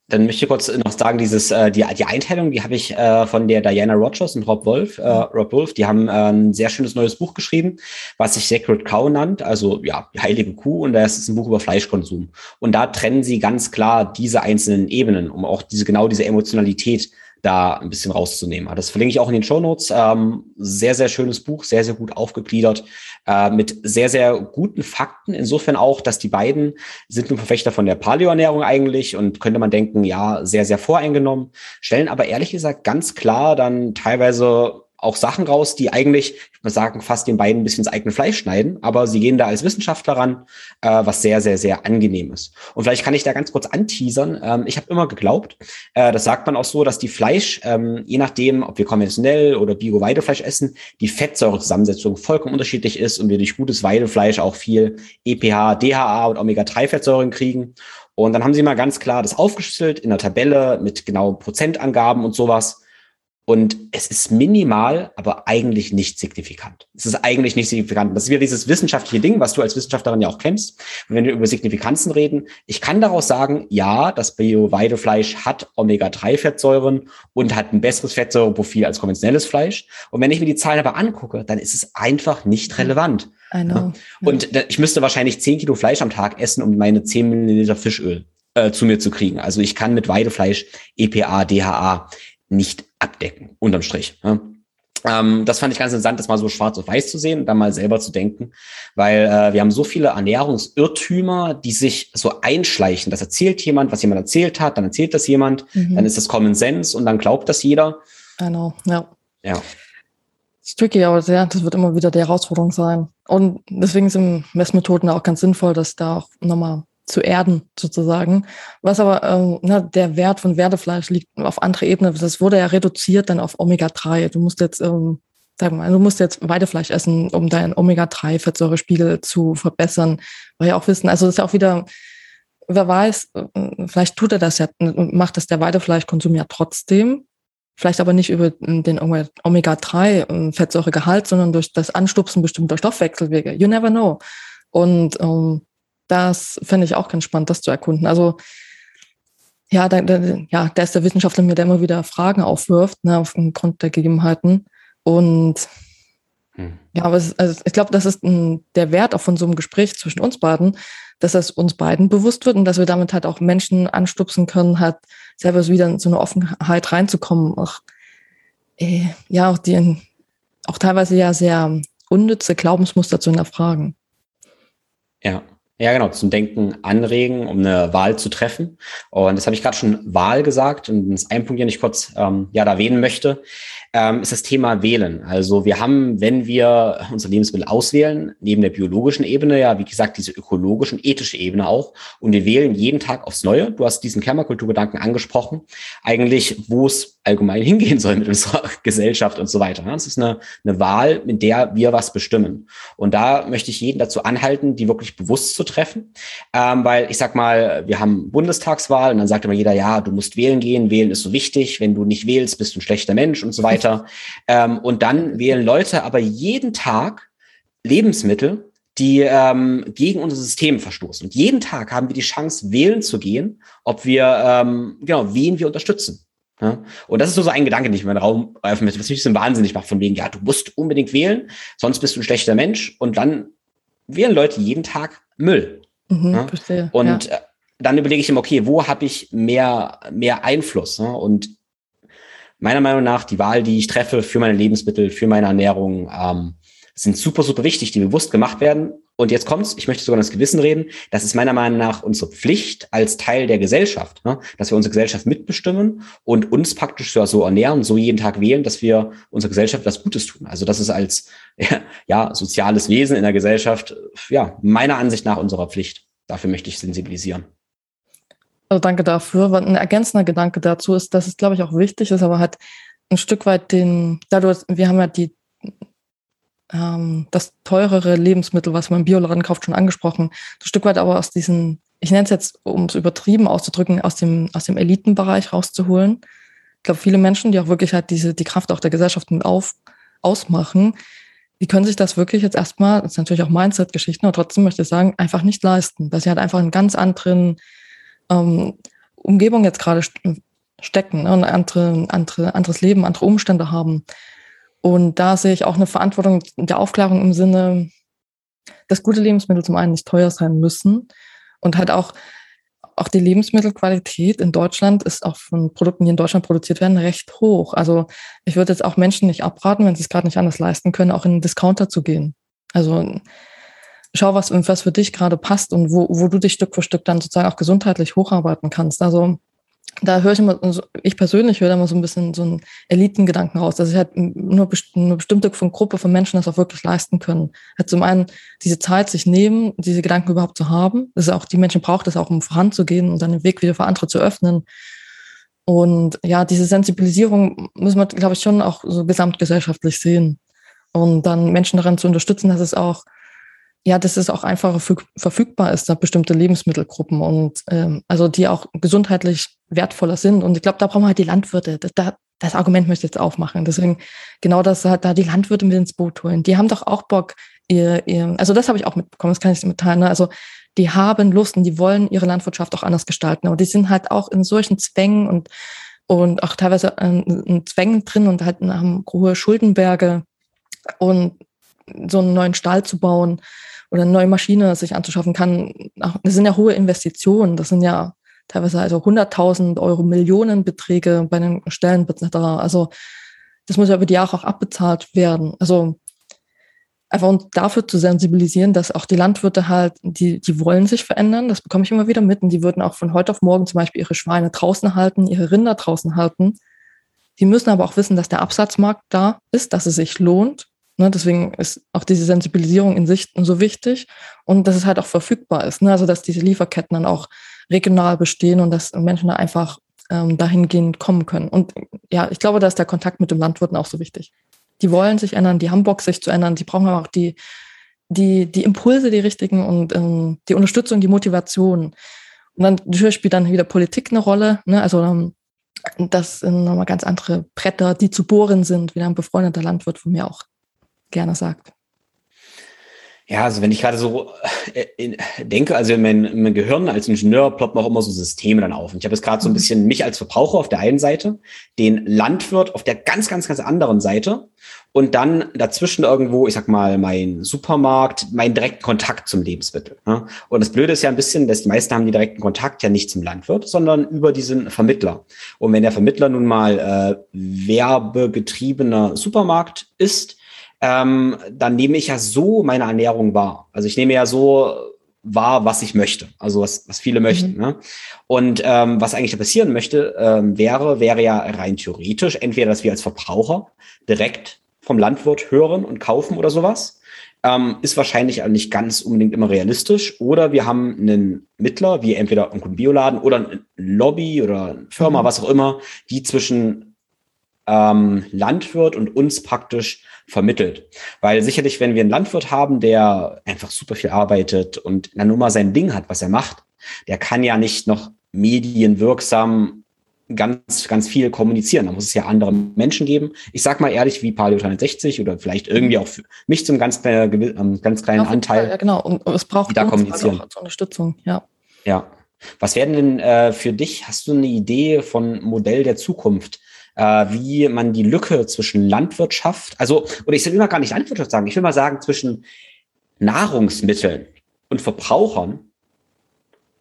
dann möchte ich kurz noch sagen, dieses, äh, die, die Einteilung, die habe ich äh, von der Diana Rogers und Rob Wolf. Äh, Rob Wolf, die haben äh, ein sehr schönes neues Buch geschrieben, was sich Sacred Cow nannt, also ja, die heilige Kuh, und das ist ein Buch über Fleischkonsum. Und da trennen sie ganz klar diese einzelnen Ebenen, um auch diese genau diese Emotionalität da ein bisschen rauszunehmen. Das verlinke ich auch in den Show Notes. Ähm, sehr, sehr schönes Buch, sehr, sehr gut aufgegliedert, äh, mit sehr, sehr guten Fakten. Insofern auch, dass die beiden sind nun Verfechter von der Paleoernährung eigentlich und könnte man denken, ja, sehr, sehr voreingenommen, stellen aber ehrlich gesagt ganz klar dann teilweise auch Sachen raus, die eigentlich, ich würde sagen, fast den beiden ein bisschen ins eigene Fleisch schneiden, aber sie gehen da als Wissenschaftler ran, äh, was sehr, sehr, sehr angenehm ist. Und vielleicht kann ich da ganz kurz anteasern. Ähm, ich habe immer geglaubt, äh, das sagt man auch so, dass die Fleisch, ähm, je nachdem, ob wir konventionell oder Bio-Weidefleisch essen, die Fettsäurezusammensetzung vollkommen unterschiedlich ist und wir durch gutes Weidefleisch auch viel EPH, DHA und Omega-3-Fettsäuren kriegen. Und dann haben sie mal ganz klar das aufgeschlüsselt in der Tabelle mit genauen Prozentangaben und sowas. Und es ist minimal, aber eigentlich nicht signifikant. Es ist eigentlich nicht signifikant. Das ist wieder dieses wissenschaftliche Ding, was du als Wissenschaftlerin ja auch kennst. Und wenn wir über Signifikanzen reden, ich kann daraus sagen, ja, das Bio-Weidefleisch hat Omega-3-Fettsäuren und hat ein besseres Fettsäureprofil als konventionelles Fleisch. Und wenn ich mir die Zahlen aber angucke, dann ist es einfach nicht relevant. I know. Und ich müsste wahrscheinlich 10 Kilo Fleisch am Tag essen, um meine 10 Milliliter Fischöl äh, zu mir zu kriegen. Also ich kann mit Weidefleisch EPA, DHA nicht abdecken, unterm Strich. Ja. Ähm, das fand ich ganz interessant, das mal so schwarz auf weiß zu sehen dann mal selber zu denken, weil äh, wir haben so viele Ernährungsirrtümer, die sich so einschleichen. Das erzählt jemand, was jemand erzählt hat, dann erzählt das jemand, mhm. dann ist das Common Sense und dann glaubt das jeder. Genau, ja. Ja. ist tricky, aber ja, das wird immer wieder die Herausforderung sein. Und deswegen sind Messmethoden auch ganz sinnvoll, dass da auch nochmal zu erden sozusagen. Was aber ähm, na, der Wert von Werdefleisch liegt auf andere Ebene. Das wurde ja reduziert dann auf Omega-3. Du musst jetzt, ähm, sag mal, du musst jetzt Weidefleisch essen, um deinen Omega-3-Fettsäurespiegel zu verbessern. Weil ja auch wissen, also das ist ja auch wieder, wer weiß, äh, vielleicht tut er das ja macht das der Weidefleischkonsum ja trotzdem. Vielleicht aber nicht über den Omega-3-Fettsäuregehalt, sondern durch das Anstupsen bestimmter Stoffwechselwege. You never know. Und ähm, das finde ich auch ganz spannend, das zu erkunden. Also ja, da, da, ja, da ist der Wissenschaftler mir, der immer wieder Fragen aufwirft, ne, aufgrund der Gegebenheiten. Und hm. ja, aber es, also ich glaube, das ist ein, der Wert auch von so einem Gespräch zwischen uns beiden, dass das uns beiden bewusst wird und dass wir damit halt auch Menschen anstupsen können, halt selber wieder in so eine Offenheit reinzukommen. Auch, äh, ja, auch die, auch teilweise ja sehr unnütze Glaubensmuster zu hinterfragen. Ja. Ja, genau, zum Denken anregen, um eine Wahl zu treffen. Und das habe ich gerade schon Wahl gesagt und das ist ein Punkt, den ich kurz ähm, ja, da erwähnen möchte ähm, ist das Thema Wählen. Also wir haben, wenn wir unsere Lebensmittel auswählen, neben der biologischen Ebene ja, wie gesagt, diese ökologische und ethische Ebene auch. Und wir wählen jeden Tag aufs Neue. Du hast diesen Permakulturgedanken angesprochen. Eigentlich, wo es allgemein hingehen soll mit unserer Gesellschaft und so weiter. Das ist eine, eine Wahl, mit der wir was bestimmen. Und da möchte ich jeden dazu anhalten, die wirklich bewusst zu treffen. Ähm, weil ich sag mal, wir haben Bundestagswahl und dann sagt immer jeder, ja, du musst wählen gehen, wählen ist so wichtig. Wenn du nicht wählst, bist du ein schlechter Mensch und so weiter weiter. Ähm, und dann wählen Leute aber jeden Tag Lebensmittel, die ähm, gegen unser System verstoßen. Und jeden Tag haben wir die Chance, wählen zu gehen, ob wir, ähm, genau, wen wir unterstützen. Ja? Und das ist so, so ein Gedanke, den ich in meinen Raum werfen möchte, was mich so wahnsinnig macht, von wegen, ja, du musst unbedingt wählen, sonst bist du ein schlechter Mensch. Und dann wählen Leute jeden Tag Müll. Mhm, ja? verstehe, und ja. Äh, dann überlege ich immer, okay, wo habe ich mehr, mehr Einfluss? Ne? Und meiner Meinung nach die Wahl, die ich treffe für meine Lebensmittel, für meine Ernährung, ähm, sind super, super wichtig, die bewusst gemacht werden. Und jetzt kommt's, ich möchte sogar das Gewissen reden. Das ist meiner Meinung nach unsere Pflicht als Teil der Gesellschaft, ne? dass wir unsere Gesellschaft mitbestimmen und uns praktisch so ernähren, so jeden Tag wählen, dass wir unserer Gesellschaft was Gutes tun. Also das ist als ja, soziales Wesen in der Gesellschaft, ja, meiner Ansicht nach unserer Pflicht. Dafür möchte ich sensibilisieren. Also danke dafür. Ein ergänzender Gedanke dazu ist, dass es, glaube ich, auch wichtig ist, aber halt ein Stück weit den, dadurch, wir haben ja die, ähm, das teurere Lebensmittel, was man im Bioladen kauft, schon angesprochen, ein Stück weit aber aus diesen, ich nenne es jetzt, um es übertrieben auszudrücken, aus dem, aus dem Elitenbereich rauszuholen. Ich glaube, viele Menschen, die auch wirklich halt diese, die Kraft auch der Gesellschaft mit auf, ausmachen, die können sich das wirklich jetzt erstmal, das ist natürlich auch Mindset-Geschichten, aber trotzdem möchte ich sagen, einfach nicht leisten. Dass sie halt einfach einen ganz anderen ähm, Umgebung jetzt gerade stecken ne, und andere, andere, anderes Leben, andere Umstände haben. Und da sehe ich auch eine Verantwortung der Aufklärung im Sinne, dass gute Lebensmittel zum einen nicht teuer sein müssen und halt auch, auch die Lebensmittelqualität in Deutschland ist auch von Produkten, die in Deutschland produziert werden, recht hoch. Also ich würde jetzt auch Menschen nicht abraten, wenn sie es gerade nicht anders leisten können, auch in einen Discounter zu gehen. Also schau, was, was für dich gerade passt und wo, wo du dich Stück für Stück dann sozusagen auch gesundheitlich hocharbeiten kannst. Also da höre ich immer, ich persönlich höre da immer so ein bisschen so einen Elitengedanken raus, dass ich halt nur eine bestimmte Gruppe von Menschen das auch wirklich leisten können. Halt zum einen diese Zeit sich nehmen, diese Gedanken überhaupt zu haben. Das ist auch, die Menschen braucht es auch, um voranzugehen und dann den Weg wieder für andere zu öffnen. Und ja, diese Sensibilisierung müssen wir, glaube ich, schon auch so gesamtgesellschaftlich sehen. Und dann Menschen daran zu unterstützen, dass es auch ja, dass es auch einfach verfügbar ist, da bestimmte Lebensmittelgruppen und ähm, also die auch gesundheitlich wertvoller sind. Und ich glaube, da brauchen wir halt die Landwirte. Das, da, das Argument möchte ich jetzt aufmachen. Deswegen genau das halt da die Landwirte mit ins Boot holen. Die haben doch auch Bock, ihr, ihr also das habe ich auch mitbekommen, das kann ich mitteilen. Ne? Also die haben Lust und die wollen ihre Landwirtschaft auch anders gestalten. Aber die sind halt auch in solchen Zwängen und, und auch teilweise in Zwängen drin und halt haben hohe Schuldenberge und so einen neuen Stall zu bauen oder eine neue Maschine sich anzuschaffen kann, das sind ja hohe Investitionen. Das sind ja teilweise also 100.000 Euro Millionenbeträge bei den Stellen etc. Also das muss ja über die Jahre auch abbezahlt werden. Also einfach uns dafür zu sensibilisieren, dass auch die Landwirte halt, die, die wollen sich verändern, das bekomme ich immer wieder mit und die würden auch von heute auf morgen zum Beispiel ihre Schweine draußen halten, ihre Rinder draußen halten. Die müssen aber auch wissen, dass der Absatzmarkt da ist, dass es sich lohnt Ne, deswegen ist auch diese Sensibilisierung in sich so wichtig und dass es halt auch verfügbar ist. Ne? Also dass diese Lieferketten dann auch regional bestehen und dass Menschen da einfach ähm, dahingehend kommen können. Und ja, ich glaube, da ist der Kontakt mit dem Landwirten auch so wichtig. Die wollen sich ändern, die haben Bock, sich zu ändern, die brauchen aber auch die, die, die Impulse, die richtigen und ähm, die Unterstützung, die Motivation. Und dann natürlich spielt dann wieder Politik eine Rolle. Ne? Also ähm, das sind nochmal ganz andere Bretter, die zu bohren sind, wie ein befreundeter Landwirt von mir auch gerne sagt. Ja, also wenn ich gerade so äh, denke, also in mein, in mein Gehirn als Ingenieur ploppen auch immer so Systeme dann auf. Und ich habe jetzt gerade so ein mhm. bisschen mich als Verbraucher auf der einen Seite, den Landwirt auf der ganz, ganz, ganz anderen Seite und dann dazwischen irgendwo, ich sag mal, mein Supermarkt, mein direkten Kontakt zum Lebensmittel. Ne? Und das Blöde ist ja ein bisschen, dass die meisten haben die direkten Kontakt ja nicht zum Landwirt, sondern über diesen Vermittler. Und wenn der Vermittler nun mal äh, werbegetriebener Supermarkt ist, ähm, dann nehme ich ja so meine Ernährung wahr. Also ich nehme ja so wahr, was ich möchte, also was, was viele möchten. Mhm. Ne? Und ähm, was eigentlich passieren möchte, ähm, wäre, wäre ja rein theoretisch entweder, dass wir als Verbraucher direkt vom Landwirt hören und kaufen oder sowas. Ähm, ist wahrscheinlich nicht ganz unbedingt immer realistisch. Oder wir haben einen Mittler, wie entweder ein Bioladen oder ein Lobby oder eine Firma, mhm. was auch immer, die zwischen ähm, Landwirt und uns praktisch vermittelt. Weil sicherlich, wenn wir einen Landwirt haben, der einfach super viel arbeitet und dann nur mal sein Ding hat, was er macht, der kann ja nicht noch medienwirksam ganz, ganz viel kommunizieren. Da muss es ja andere Menschen geben. Ich sag mal ehrlich, wie Paleo 360 oder vielleicht irgendwie auch für mich zum ganz, äh, ganz kleinen ja, Anteil. Ja, genau. Und es braucht die da kommunizieren. Also Unterstützung, ja. Ja. Was werden denn äh, für dich, hast du eine Idee von Modell der Zukunft? Äh, wie man die Lücke zwischen Landwirtschaft, also, oder ich will mal gar nicht Landwirtschaft sagen, ich will mal sagen, zwischen Nahrungsmitteln und Verbrauchern,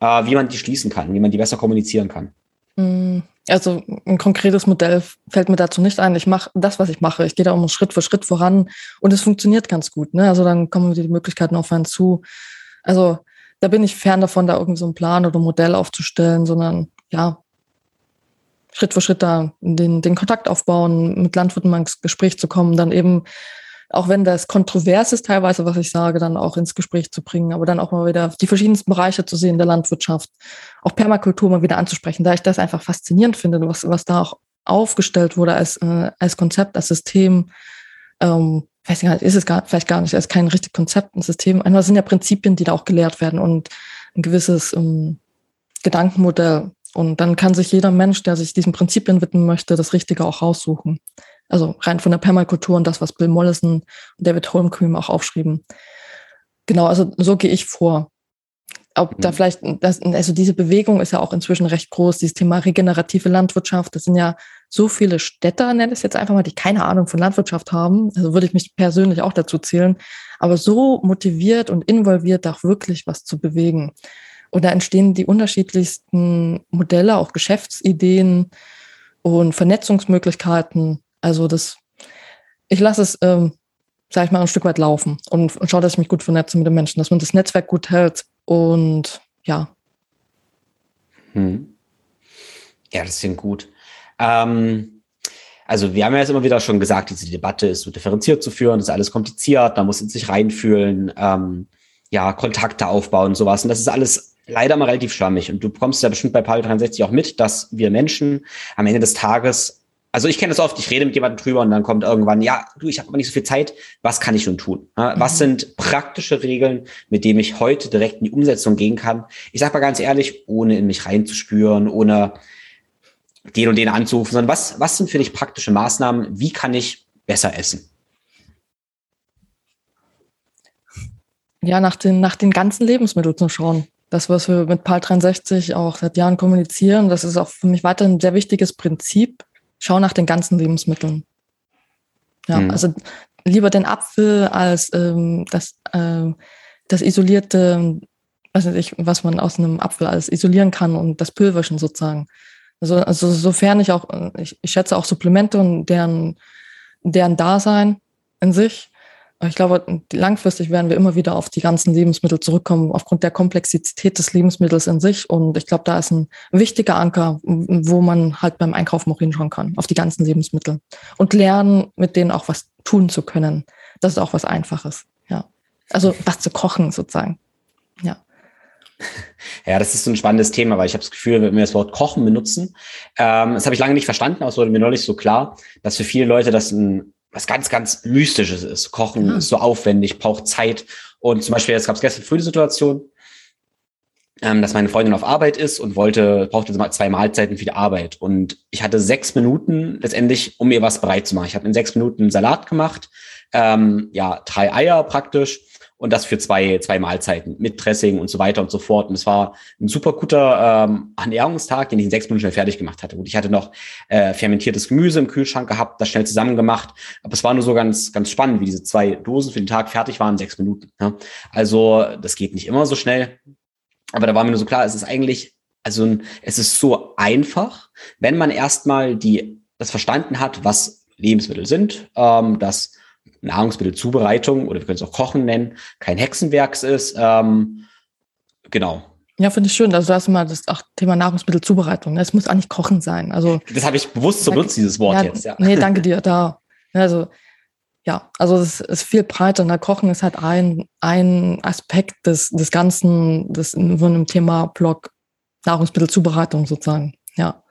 äh, wie man die schließen kann, wie man die besser kommunizieren kann. Mm, also ein konkretes Modell fällt mir dazu nicht ein. Ich mache das, was ich mache. Ich gehe da um Schritt für Schritt voran und es funktioniert ganz gut. Ne? Also dann kommen die Möglichkeiten auf einen zu. Also da bin ich fern davon, da irgendwie so einen Plan oder Modell aufzustellen, sondern ja, Schritt für Schritt da den, den Kontakt aufbauen, mit Landwirten mal ins Gespräch zu kommen, dann eben, auch wenn das kontrovers ist teilweise, was ich sage, dann auch ins Gespräch zu bringen, aber dann auch mal wieder die verschiedensten Bereiche zu sehen der Landwirtschaft, auch Permakultur mal wieder anzusprechen, da ich das einfach faszinierend finde, was, was da auch aufgestellt wurde als, äh, als Konzept, als System. Ähm, weiß nicht, ist es gar, vielleicht gar nicht, es ist kein richtiges Konzept, ein System. Einfach sind ja Prinzipien, die da auch gelehrt werden und ein gewisses ähm, Gedankenmodell, und dann kann sich jeder Mensch, der sich diesen Prinzipien widmen möchte, das Richtige auch raussuchen. Also rein von der Permakultur und das, was Bill Mollison und David Holmgren auch aufschrieben. Genau, also so gehe ich vor. Ob da mhm. vielleicht, das, also diese Bewegung ist ja auch inzwischen recht groß, dieses Thema regenerative Landwirtschaft. Das sind ja so viele Städter, nenne ich es jetzt einfach mal, die keine Ahnung von Landwirtschaft haben. Also würde ich mich persönlich auch dazu zählen. Aber so motiviert und involviert, auch wirklich was zu bewegen. Und da entstehen die unterschiedlichsten Modelle, auch Geschäftsideen und Vernetzungsmöglichkeiten. Also das, ich lasse es, ähm, sage ich mal, ein Stück weit laufen und, und schaue, dass ich mich gut vernetze mit den Menschen, dass man das Netzwerk gut hält und ja. Hm. Ja, das klingt gut. Ähm, also wir haben ja jetzt immer wieder schon gesagt, diese Debatte ist so differenziert zu führen, ist alles kompliziert, da muss man sich reinfühlen, ähm, ja, Kontakte aufbauen und sowas. Und das ist alles leider mal relativ schwammig. Und du bekommst ja bestimmt bei Palio 63 auch mit, dass wir Menschen am Ende des Tages, also ich kenne das oft, ich rede mit jemandem drüber und dann kommt irgendwann, ja, du, ich habe aber nicht so viel Zeit, was kann ich nun tun? Was mhm. sind praktische Regeln, mit denen ich heute direkt in die Umsetzung gehen kann? Ich sage mal ganz ehrlich, ohne in mich reinzuspüren, ohne den und den anzurufen, sondern was, was sind für dich praktische Maßnahmen? Wie kann ich besser essen? Ja, nach den, nach den ganzen Lebensmitteln zu schauen das, was wir mit PAL 63 auch seit Jahren kommunizieren, das ist auch für mich weiter ein sehr wichtiges Prinzip. Schau nach den ganzen Lebensmitteln. Ja, mhm. also lieber den Apfel als ähm, das, äh, das isolierte, weiß nicht, was man aus einem Apfel alles isolieren kann und das Pülverchen sozusagen. Also, also sofern ich auch, ich, ich schätze auch Supplemente und deren, deren Dasein in sich, ich glaube, langfristig werden wir immer wieder auf die ganzen Lebensmittel zurückkommen, aufgrund der Komplexität des Lebensmittels in sich. Und ich glaube, da ist ein wichtiger Anker, wo man halt beim Einkaufen auch hinschauen kann, auf die ganzen Lebensmittel. Und lernen, mit denen auch was tun zu können. Das ist auch was Einfaches. Ja. Also was zu kochen sozusagen. Ja. Ja, das ist so ein spannendes Thema, weil ich habe das Gefühl, wenn wir das Wort Kochen benutzen, ähm, das habe ich lange nicht verstanden, aber es wurde mir neulich so klar, dass für viele Leute das ein was ganz, ganz Mystisches ist. Kochen ja. ist so aufwendig, braucht Zeit. Und zum Beispiel, es gab gestern früh die Situation, ähm, dass meine Freundin auf Arbeit ist und wollte, brauchte zwei Mahlzeiten für die Arbeit. Und ich hatte sechs Minuten letztendlich, um ihr was bereit zu machen. Ich habe in sechs Minuten einen Salat gemacht, ähm, ja, drei Eier praktisch und das für zwei, zwei Mahlzeiten mit Dressing und so weiter und so fort. Und es war ein super guter ähm, Ernährungstag, den ich in sechs Minuten schnell fertig gemacht hatte. Und ich hatte noch äh, fermentiertes Gemüse im Kühlschrank gehabt, das schnell zusammen gemacht. Aber es war nur so ganz, ganz spannend, wie diese zwei Dosen für den Tag fertig waren in sechs Minuten. Ja. Also das geht nicht immer so schnell. Aber da war mir nur so klar, es ist eigentlich, also es ist so einfach, wenn man erstmal die, das verstanden hat, was Lebensmittel sind, ähm, dass Nahrungsmittelzubereitung oder wir können es auch Kochen nennen, kein Hexenwerks ist. Ähm, genau. Ja, finde ich schön. Also du hast mal das auch Thema Nahrungsmittelzubereitung. Es muss eigentlich Kochen sein. Also das habe ich bewusst so nutzt, dieses Wort ja, jetzt. Ja. Nee, danke dir. Da. Also ja, also es ist viel breiter. Na, Kochen ist halt ein, ein Aspekt des, des Ganzen, des von einem Thema Blog Nahrungsmittelzubereitung sozusagen. Ja.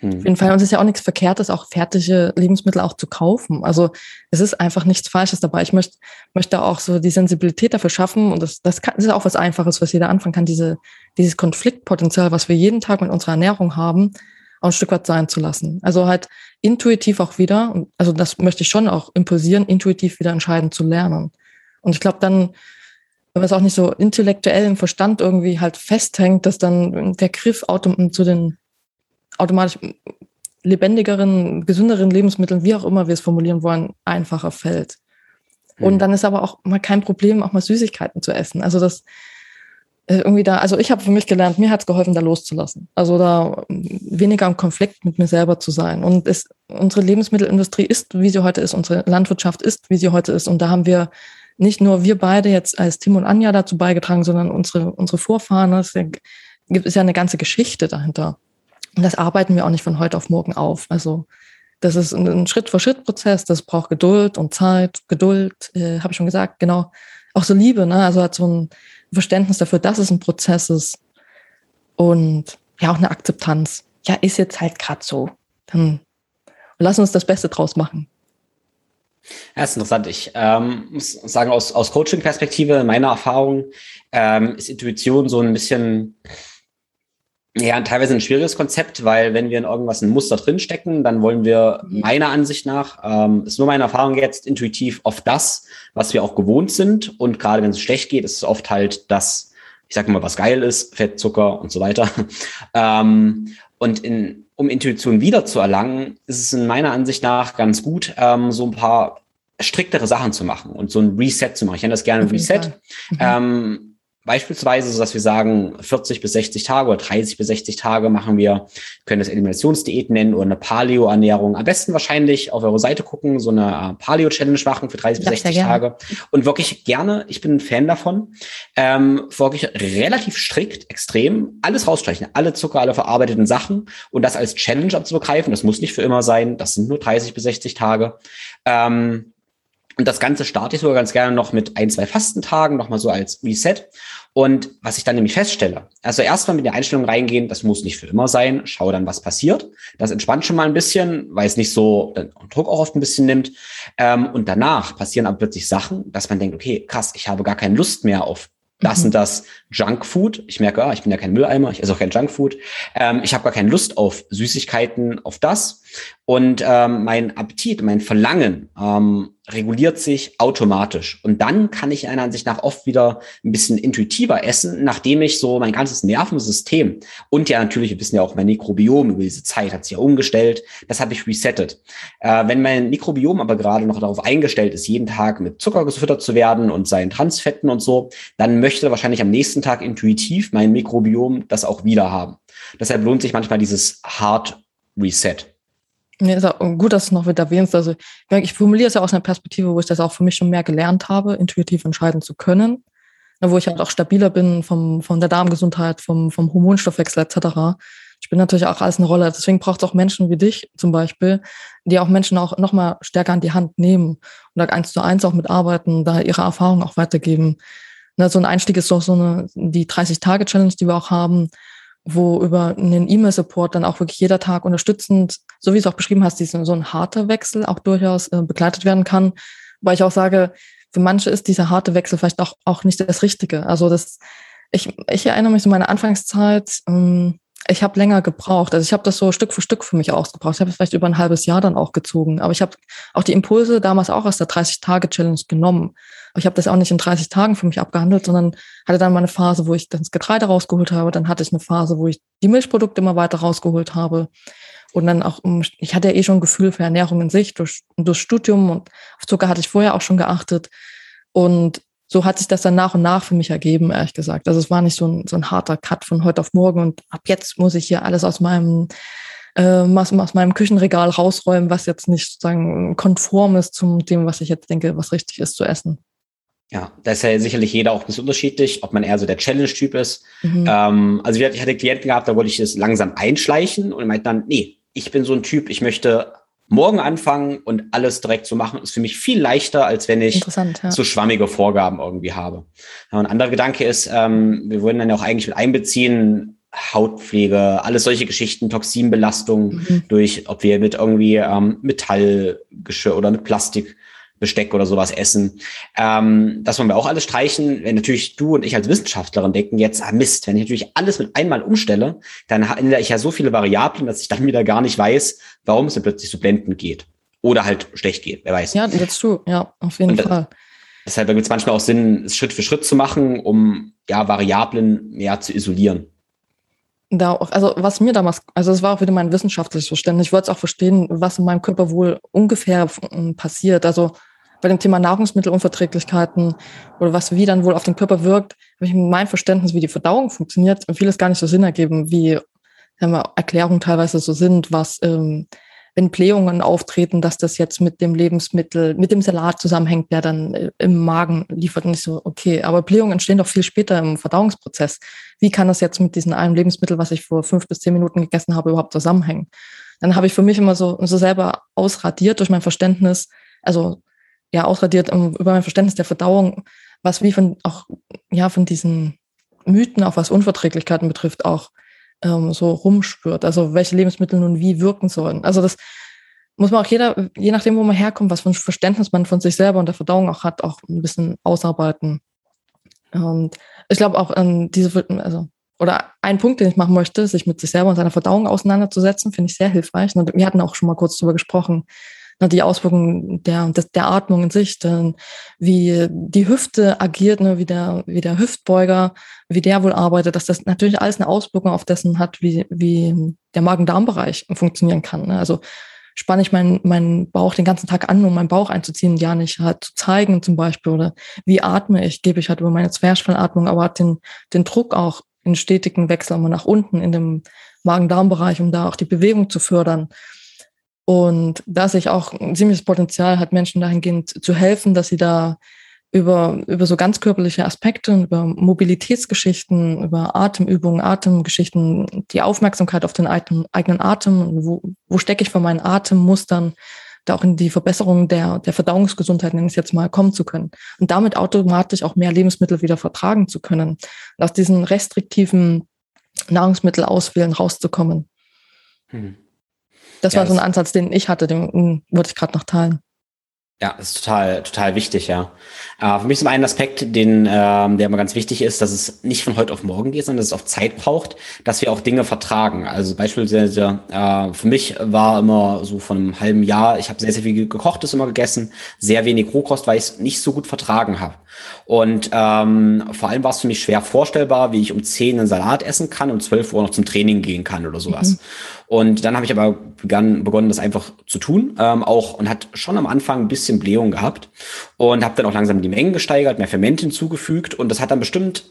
Hm. Auf jeden Fall. Und es ist ja auch nichts Verkehrtes, auch fertige Lebensmittel auch zu kaufen. Also es ist einfach nichts Falsches dabei. Ich möchte, möchte auch so die Sensibilität dafür schaffen. Und das, das, kann, das ist auch was Einfaches, was jeder anfangen kann, diese, dieses Konfliktpotenzial, was wir jeden Tag mit unserer Ernährung haben, auch ein Stück weit sein zu lassen. Also halt intuitiv auch wieder, also das möchte ich schon auch impulsieren, intuitiv wieder entscheiden zu lernen. Und ich glaube dann, wenn man es auch nicht so intellektuell im Verstand irgendwie halt festhängt, dass dann der Griff zu den automatisch lebendigeren, gesünderen Lebensmitteln, wie auch immer wir es formulieren wollen, einfacher fällt. Und mhm. dann ist aber auch mal kein Problem, auch mal Süßigkeiten zu essen. Also das äh, irgendwie da, also ich habe für mich gelernt, mir hat es geholfen, da loszulassen. Also da weniger im Konflikt mit mir selber zu sein. Und es, unsere Lebensmittelindustrie ist, wie sie heute ist, unsere Landwirtschaft ist, wie sie heute ist. Und da haben wir nicht nur wir beide jetzt als Tim und Anja dazu beigetragen, sondern unsere, unsere Vorfahren. Es gibt ja eine ganze Geschichte dahinter. Und das arbeiten wir auch nicht von heute auf morgen auf. Also das ist ein Schritt-für-Schritt-Prozess, das braucht Geduld und Zeit. Geduld, äh, habe ich schon gesagt, genau. Auch so Liebe, ne? Also hat so ein Verständnis dafür, dass es ein Prozess ist. Und ja, auch eine Akzeptanz. Ja, ist jetzt halt gerade so. Dann lass uns das Beste draus machen. Ja, ist interessant. Ich ähm, muss sagen, aus, aus Coaching-Perspektive, meiner Erfahrung, ähm, ist Intuition so ein bisschen ja, teilweise ein schwieriges Konzept, weil wenn wir in irgendwas ein Muster drinstecken, dann wollen wir mhm. meiner Ansicht nach, ähm, ist nur meine Erfahrung jetzt, intuitiv auf das, was wir auch gewohnt sind. Und gerade wenn es schlecht geht, ist es oft halt das, ich sage mal, was geil ist, Fett, Zucker und so weiter. ähm, und in, um Intuition wieder zu erlangen, ist es in meiner Ansicht nach ganz gut, ähm, so ein paar striktere Sachen zu machen und so ein Reset zu machen. Ich nenne das gerne Reset. Mhm. Ähm, Beispielsweise, so dass wir sagen, 40 bis 60 Tage oder 30 bis 60 Tage machen wir, können das Eliminationsdiät nennen oder eine Paleo-Ernährung. Am besten wahrscheinlich auf eure Seite gucken, so eine äh, Paleo-Challenge machen für 30 bis 60 Tage. Und wirklich gerne, ich bin ein Fan davon, ähm, wirklich relativ strikt, extrem, alles rausstreichen, alle Zucker, alle verarbeiteten Sachen und das als Challenge abzubegreifen. Das muss nicht für immer sein, das sind nur 30 bis 60 Tage. Ähm, und das Ganze starte ich sogar ganz gerne noch mit ein, zwei Fastentagen, nochmal so als Reset. Und was ich dann nämlich feststelle, also erstmal mit der Einstellung reingehen, das muss nicht für immer sein, schau dann, was passiert. Das entspannt schon mal ein bisschen, weil es nicht so den Druck auch oft ein bisschen nimmt. Ähm, und danach passieren aber plötzlich Sachen, dass man denkt, okay, krass, ich habe gar keine Lust mehr auf das mhm. und das Junkfood. Ich merke, ah, ich bin ja kein Mülleimer, ich esse auch kein Junkfood. Ähm, ich habe gar keine Lust auf Süßigkeiten, auf das. Und ähm, mein Appetit, mein Verlangen ähm, reguliert sich automatisch. Und dann kann ich einer Ansicht nach oft wieder ein bisschen intuitiver essen, nachdem ich so mein ganzes Nervensystem und ja natürlich, wir wissen ja auch, mein Mikrobiom über diese Zeit hat sich ja umgestellt, das habe ich resettet. Äh, wenn mein Mikrobiom aber gerade noch darauf eingestellt ist, jeden Tag mit Zucker gefüttert zu werden und seinen Transfetten und so, dann möchte wahrscheinlich am nächsten Tag intuitiv mein Mikrobiom das auch wieder haben. Deshalb lohnt sich manchmal dieses Hard Reset. Nee, ist auch gut, dass du noch wieder erwähnst. Also ich formuliere es ja aus einer Perspektive, wo ich das auch für mich schon mehr gelernt habe, intuitiv entscheiden zu können. Wo ich halt auch stabiler bin vom, von der Darmgesundheit, vom, vom Hormonstoffwechsel etc. Ich bin natürlich auch alles eine Rolle. Deswegen braucht es auch Menschen wie dich zum Beispiel, die auch Menschen auch nochmal stärker an die Hand nehmen und da eins zu eins auch mitarbeiten, da ihre Erfahrungen auch weitergeben. So ein Einstieg ist doch so eine, die 30-Tage-Challenge, die wir auch haben, wo über einen E-Mail-Support dann auch wirklich jeder Tag unterstützend, so wie du es auch beschrieben hast, diesen, so ein harter Wechsel auch durchaus äh, begleitet werden kann. Weil ich auch sage, für manche ist dieser harte Wechsel vielleicht auch, auch nicht das Richtige. Also das, ich, ich erinnere mich so meine Anfangszeit, ähm, Ich habe länger gebraucht. Also ich habe das so Stück für Stück für mich ausgebraucht. Ich habe es vielleicht über ein halbes Jahr dann auch gezogen. Aber ich habe auch die Impulse damals auch aus der 30-Tage-Challenge genommen. Aber ich habe das auch nicht in 30 Tagen für mich abgehandelt, sondern hatte dann mal eine Phase, wo ich das Getreide rausgeholt habe. Dann hatte ich eine Phase, wo ich die Milchprodukte immer weiter rausgeholt habe. Und dann auch, ich hatte ja eh schon ein Gefühl für Ernährung in sich durch, durch Studium und auf Zucker hatte ich vorher auch schon geachtet. Und so hat sich das dann nach und nach für mich ergeben, ehrlich gesagt. Also es war nicht so ein, so ein harter Cut von heute auf morgen und ab jetzt muss ich hier alles aus meinem äh, aus, aus meinem Küchenregal rausräumen, was jetzt nicht sozusagen konform ist zum dem, was ich jetzt denke, was richtig ist zu essen. Ja, da ist ja sicherlich jeder auch ein bisschen unterschiedlich, ob man eher so der Challenge-Typ ist. Mhm. Ähm, also ich hatte Klienten gehabt, da wollte ich das langsam einschleichen und meinte dann, nee, ich bin so ein Typ, ich möchte morgen anfangen und alles direkt zu machen, ist für mich viel leichter, als wenn ich ja. so schwammige Vorgaben irgendwie habe. Ja, ein anderer Gedanke ist, ähm, wir wollen dann ja auch eigentlich mit einbeziehen, Hautpflege, alles solche Geschichten, Toxinbelastung mhm. durch, ob wir mit irgendwie ähm, Metallgeschirr oder mit Plastik Besteck oder sowas essen. Ähm, das wollen wir auch alles streichen. Wenn natürlich du und ich als Wissenschaftlerin denken jetzt, ah Mist, wenn ich natürlich alles mit einmal umstelle, dann ändere ich ja so viele Variablen, dass ich dann wieder gar nicht weiß, warum es dann plötzlich so blendend geht. Oder halt schlecht geht, wer weiß. Ja, jetzt du, ja, auf jeden und Fall. Deshalb gibt es manchmal auch Sinn, es Schritt für Schritt zu machen, um ja Variablen mehr zu isolieren. Da auch, also was mir damals, also es war auch wieder mein wissenschaftliches Verständnis. Ich wollte es auch verstehen, was in meinem Körper wohl ungefähr passiert. Also bei dem Thema Nahrungsmittelunverträglichkeiten oder was wie dann wohl auf den Körper wirkt, habe ich mein Verständnis, wie die Verdauung funktioniert, und vieles gar nicht so Sinn ergeben, wie sagen wir, Erklärungen teilweise so sind, was ähm, wenn Blähungen auftreten, dass das jetzt mit dem Lebensmittel, mit dem Salat zusammenhängt, der dann äh, im Magen liefert, nicht so okay. Aber Blähungen entstehen doch viel später im Verdauungsprozess. Wie kann das jetzt mit diesem einen Lebensmittel, was ich vor fünf bis zehn Minuten gegessen habe, überhaupt zusammenhängen? Dann habe ich für mich immer so, so selber ausradiert durch mein Verständnis, also ja ausradiert um, über mein Verständnis der Verdauung, was wie von auch ja von diesen Mythen, auch was Unverträglichkeiten betrifft, auch ähm, so rumspürt. Also welche Lebensmittel nun wie wirken sollen. Also das muss man auch jeder, je nachdem, wo man herkommt, was für ein Verständnis man von sich selber und der Verdauung auch hat, auch ein bisschen ausarbeiten. Und ich glaube auch an diese, also oder ein Punkt, den ich machen möchte, sich mit sich selber und seiner Verdauung auseinanderzusetzen, finde ich sehr hilfreich. Und wir hatten auch schon mal kurz darüber gesprochen, ne, die Auswirkungen der, der, der Atmung in sich, dann wie die Hüfte agiert, ne, wie, der, wie der Hüftbeuger, wie der wohl arbeitet, dass das natürlich alles eine Auswirkung auf dessen hat, wie, wie der Magen-Darm-Bereich funktionieren kann. Ne? Also spanne ich meinen, meinen Bauch den ganzen Tag an, um meinen Bauch einzuziehen, ja nicht halt zu zeigen zum Beispiel, oder wie atme ich, gebe ich halt über meine Zwerchfellatmung, aber hat den, den Druck auch in stetigen Wechsel immer nach unten in dem Magen-Darm-Bereich, um da auch die Bewegung zu fördern. Und da sehe ich auch ein ziemliches Potenzial hat, Menschen dahingehend zu helfen, dass sie da über, über so ganz körperliche Aspekte, über Mobilitätsgeschichten, über Atemübungen, Atemgeschichten, die Aufmerksamkeit auf den eigenen Atem, wo, wo stecke ich von meinen Atemmustern, da auch in die Verbesserung der, der Verdauungsgesundheit, nenne ich es jetzt mal, kommen zu können. Und damit automatisch auch mehr Lebensmittel wieder vertragen zu können. Aus diesen restriktiven Nahrungsmittelauswählen rauszukommen. Hm. Das ja, war so ein Ansatz, den ich hatte, den wollte ich gerade noch teilen. Ja, das ist total, total wichtig, ja. Äh, für mich ist ein Aspekt, den, ähm, der immer ganz wichtig ist, dass es nicht von heute auf morgen geht, sondern dass es auch Zeit braucht, dass wir auch Dinge vertragen. Also beispielsweise äh, für mich war immer so von einem halben Jahr, ich habe sehr, sehr viel gekochtes immer gegessen, sehr wenig Rohkost, weil ich es nicht so gut vertragen habe. Und ähm, vor allem war es für mich schwer vorstellbar, wie ich um 10 einen Salat essen kann und 12 Uhr noch zum Training gehen kann oder sowas. Mhm. Und dann habe ich aber begann, begonnen, das einfach zu tun, ähm, auch und hat schon am Anfang ein bisschen Blähung gehabt und habe dann auch langsam die Mengen gesteigert, mehr Ferment hinzugefügt und das hat dann bestimmt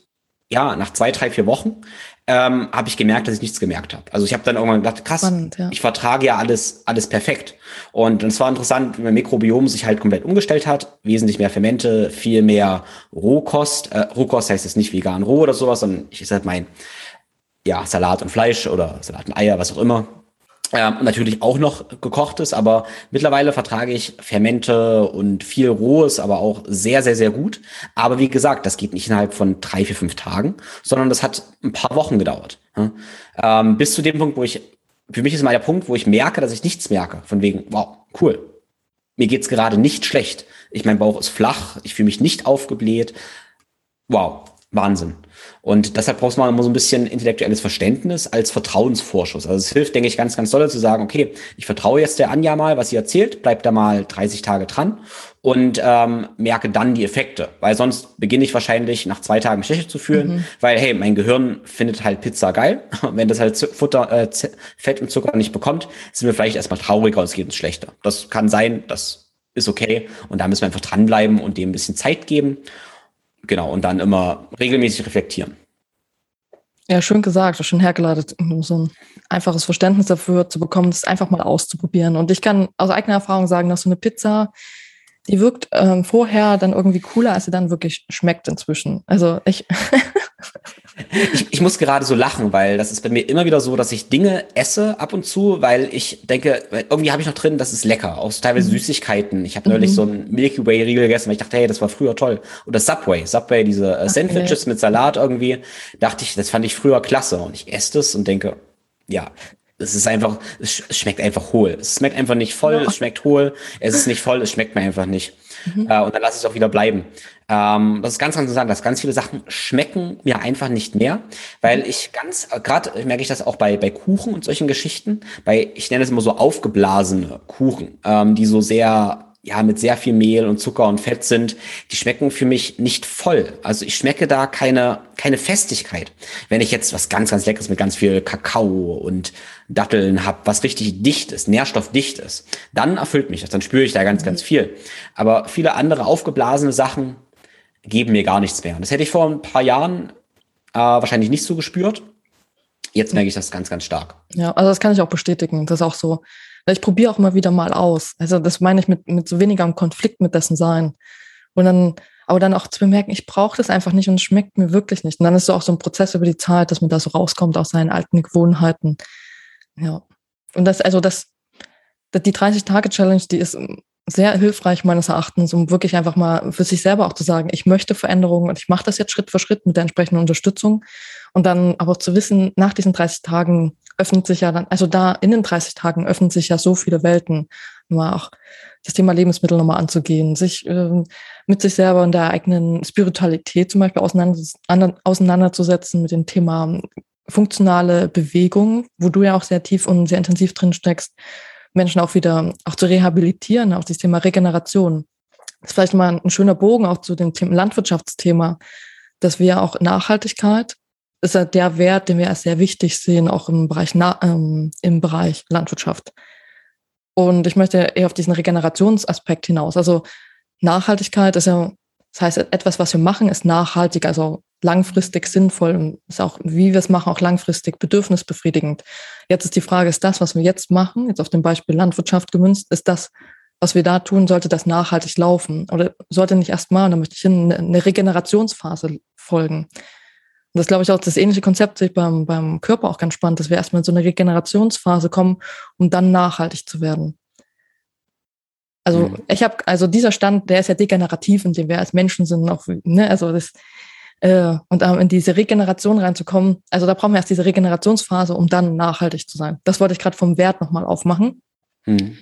ja nach zwei, drei, vier Wochen ähm, habe ich gemerkt, dass ich nichts gemerkt habe. Also ich habe dann irgendwann gedacht, krass, Spannend, ja. ich vertrage ja alles, alles perfekt. Und es war interessant, wie mein Mikrobiom sich halt komplett umgestellt hat. Wesentlich mehr Fermente, viel mehr Rohkost. Äh, Rohkost heißt jetzt nicht vegan roh oder sowas, sondern ich ist halt mein ja, Salat und Fleisch oder Salat und Eier, was auch immer. Ähm, natürlich auch noch gekochtes, aber mittlerweile vertrage ich Fermente und viel Rohes, aber auch sehr, sehr, sehr gut. Aber wie gesagt, das geht nicht innerhalb von drei, vier, fünf Tagen, sondern das hat ein paar Wochen gedauert. Ähm, bis zu dem Punkt, wo ich, für mich ist mal der Punkt, wo ich merke, dass ich nichts merke. Von wegen, wow, cool. Mir geht's gerade nicht schlecht. Ich, mein Bauch ist flach, ich fühle mich nicht aufgebläht. Wow, Wahnsinn. Und deshalb brauchst du mal immer so ein bisschen intellektuelles Verständnis als Vertrauensvorschuss. Also es hilft, denke ich, ganz, ganz doll zu sagen, okay, ich vertraue jetzt der Anja mal, was sie erzählt, bleib da mal 30 Tage dran und ähm, merke dann die Effekte. Weil sonst beginne ich wahrscheinlich nach zwei Tagen Schwäche zu fühlen, mhm. weil, hey, mein Gehirn findet halt Pizza geil. Wenn das halt Futter, äh, Fett und Zucker nicht bekommt, sind wir vielleicht erstmal trauriger und es geht uns schlechter. Das kann sein, das ist okay. Und da müssen wir einfach dranbleiben und dem ein bisschen Zeit geben. Genau, und dann immer regelmäßig reflektieren. Ja, schön gesagt, schön hergeleitet, um so ein einfaches Verständnis dafür zu bekommen, das einfach mal auszuprobieren. Und ich kann aus eigener Erfahrung sagen, dass so eine Pizza, die wirkt ähm, vorher dann irgendwie cooler, als sie dann wirklich schmeckt inzwischen. Also ich. ich, ich muss gerade so lachen, weil das ist bei mir immer wieder so, dass ich Dinge esse ab und zu, weil ich denke, irgendwie habe ich noch drin, das ist lecker. Auch teilweise mhm. Süßigkeiten. Ich habe neulich mhm. so ein Milky Way Riegel gegessen, weil ich dachte, hey, das war früher toll. Oder Subway, Subway, diese äh, Sandwiches okay. mit Salat irgendwie. Dachte ich, das fand ich früher klasse. Und ich esse das und denke, ja, es ist einfach, es schmeckt einfach hohl. Es schmeckt einfach nicht voll, ja. es schmeckt hohl. Es ist nicht voll, es schmeckt mir einfach nicht. Mhm. Äh, und dann lasse ich es auch wieder bleiben. Ähm, das ist ganz, ganz interessant, dass ganz viele Sachen schmecken mir einfach nicht mehr, weil ich ganz, äh, gerade merke ich das auch bei, bei Kuchen und solchen Geschichten, bei, ich nenne es immer so aufgeblasene Kuchen, ähm, die so sehr ja, mit sehr viel Mehl und Zucker und Fett sind, die schmecken für mich nicht voll. Also ich schmecke da keine, keine Festigkeit. Wenn ich jetzt was ganz, ganz Leckeres mit ganz viel Kakao und Datteln habe, was richtig dicht ist, nährstoffdicht ist, dann erfüllt mich das, dann spüre ich da ganz, ganz viel. Aber viele andere aufgeblasene Sachen geben mir gar nichts mehr. Und das hätte ich vor ein paar Jahren äh, wahrscheinlich nicht so gespürt. Jetzt merke ich das ganz, ganz stark. Ja, also das kann ich auch bestätigen. Das ist auch so, ich probiere auch immer wieder mal aus. Also das meine ich mit, mit so weniger im Konflikt mit dessen sein. Und dann, aber dann auch zu bemerken, ich brauche das einfach nicht und es schmeckt mir wirklich nicht. Und dann ist so auch so ein Prozess über die Zeit, dass man da so rauskommt aus seinen alten Gewohnheiten. Ja. Und das, also das, die 30-Tage-Challenge, die ist sehr hilfreich meines Erachtens, um wirklich einfach mal für sich selber auch zu sagen, ich möchte Veränderungen und ich mache das jetzt Schritt für Schritt mit der entsprechenden Unterstützung. Und dann aber auch zu wissen, nach diesen 30 Tagen öffnet sich ja dann, also da in den 30 Tagen öffnen sich ja so viele Welten, mal auch das Thema Lebensmittel nochmal anzugehen, sich äh, mit sich selber und der eigenen Spiritualität zum Beispiel auseinander, auseinanderzusetzen mit dem Thema funktionale Bewegung, wo du ja auch sehr tief und sehr intensiv drin steckst, Menschen auch wieder auch zu rehabilitieren, auch das Thema Regeneration. Das ist vielleicht mal ein schöner Bogen auch zu dem Thema Landwirtschaftsthema, dass wir auch Nachhaltigkeit ist ja der Wert, den wir als sehr wichtig sehen, auch im Bereich, ähm, im Bereich Landwirtschaft. Und ich möchte eher auf diesen Regenerationsaspekt hinaus. Also Nachhaltigkeit ist ja, das heißt, etwas, was wir machen, ist nachhaltig, also langfristig sinnvoll und ist auch, wie wir es machen, auch langfristig bedürfnisbefriedigend. Jetzt ist die Frage, ist das, was wir jetzt machen, jetzt auf dem Beispiel Landwirtschaft gemünzt, ist das, was wir da tun, sollte das nachhaltig laufen? Oder sollte nicht erstmal, da möchte ich in eine Regenerationsphase folgen? Und das glaube ich auch das ähnliche Konzept sich beim, beim Körper auch ganz spannend, dass wir erstmal in so eine Regenerationsphase kommen, um dann nachhaltig zu werden. Also mhm. ich habe, also dieser Stand, der ist ja degenerativ, in dem wir als Menschen sind, auch, ne, also das, äh, und ähm, in diese Regeneration reinzukommen, also da brauchen wir erst diese Regenerationsphase, um dann nachhaltig zu sein. Das wollte ich gerade vom Wert nochmal aufmachen. Mhm.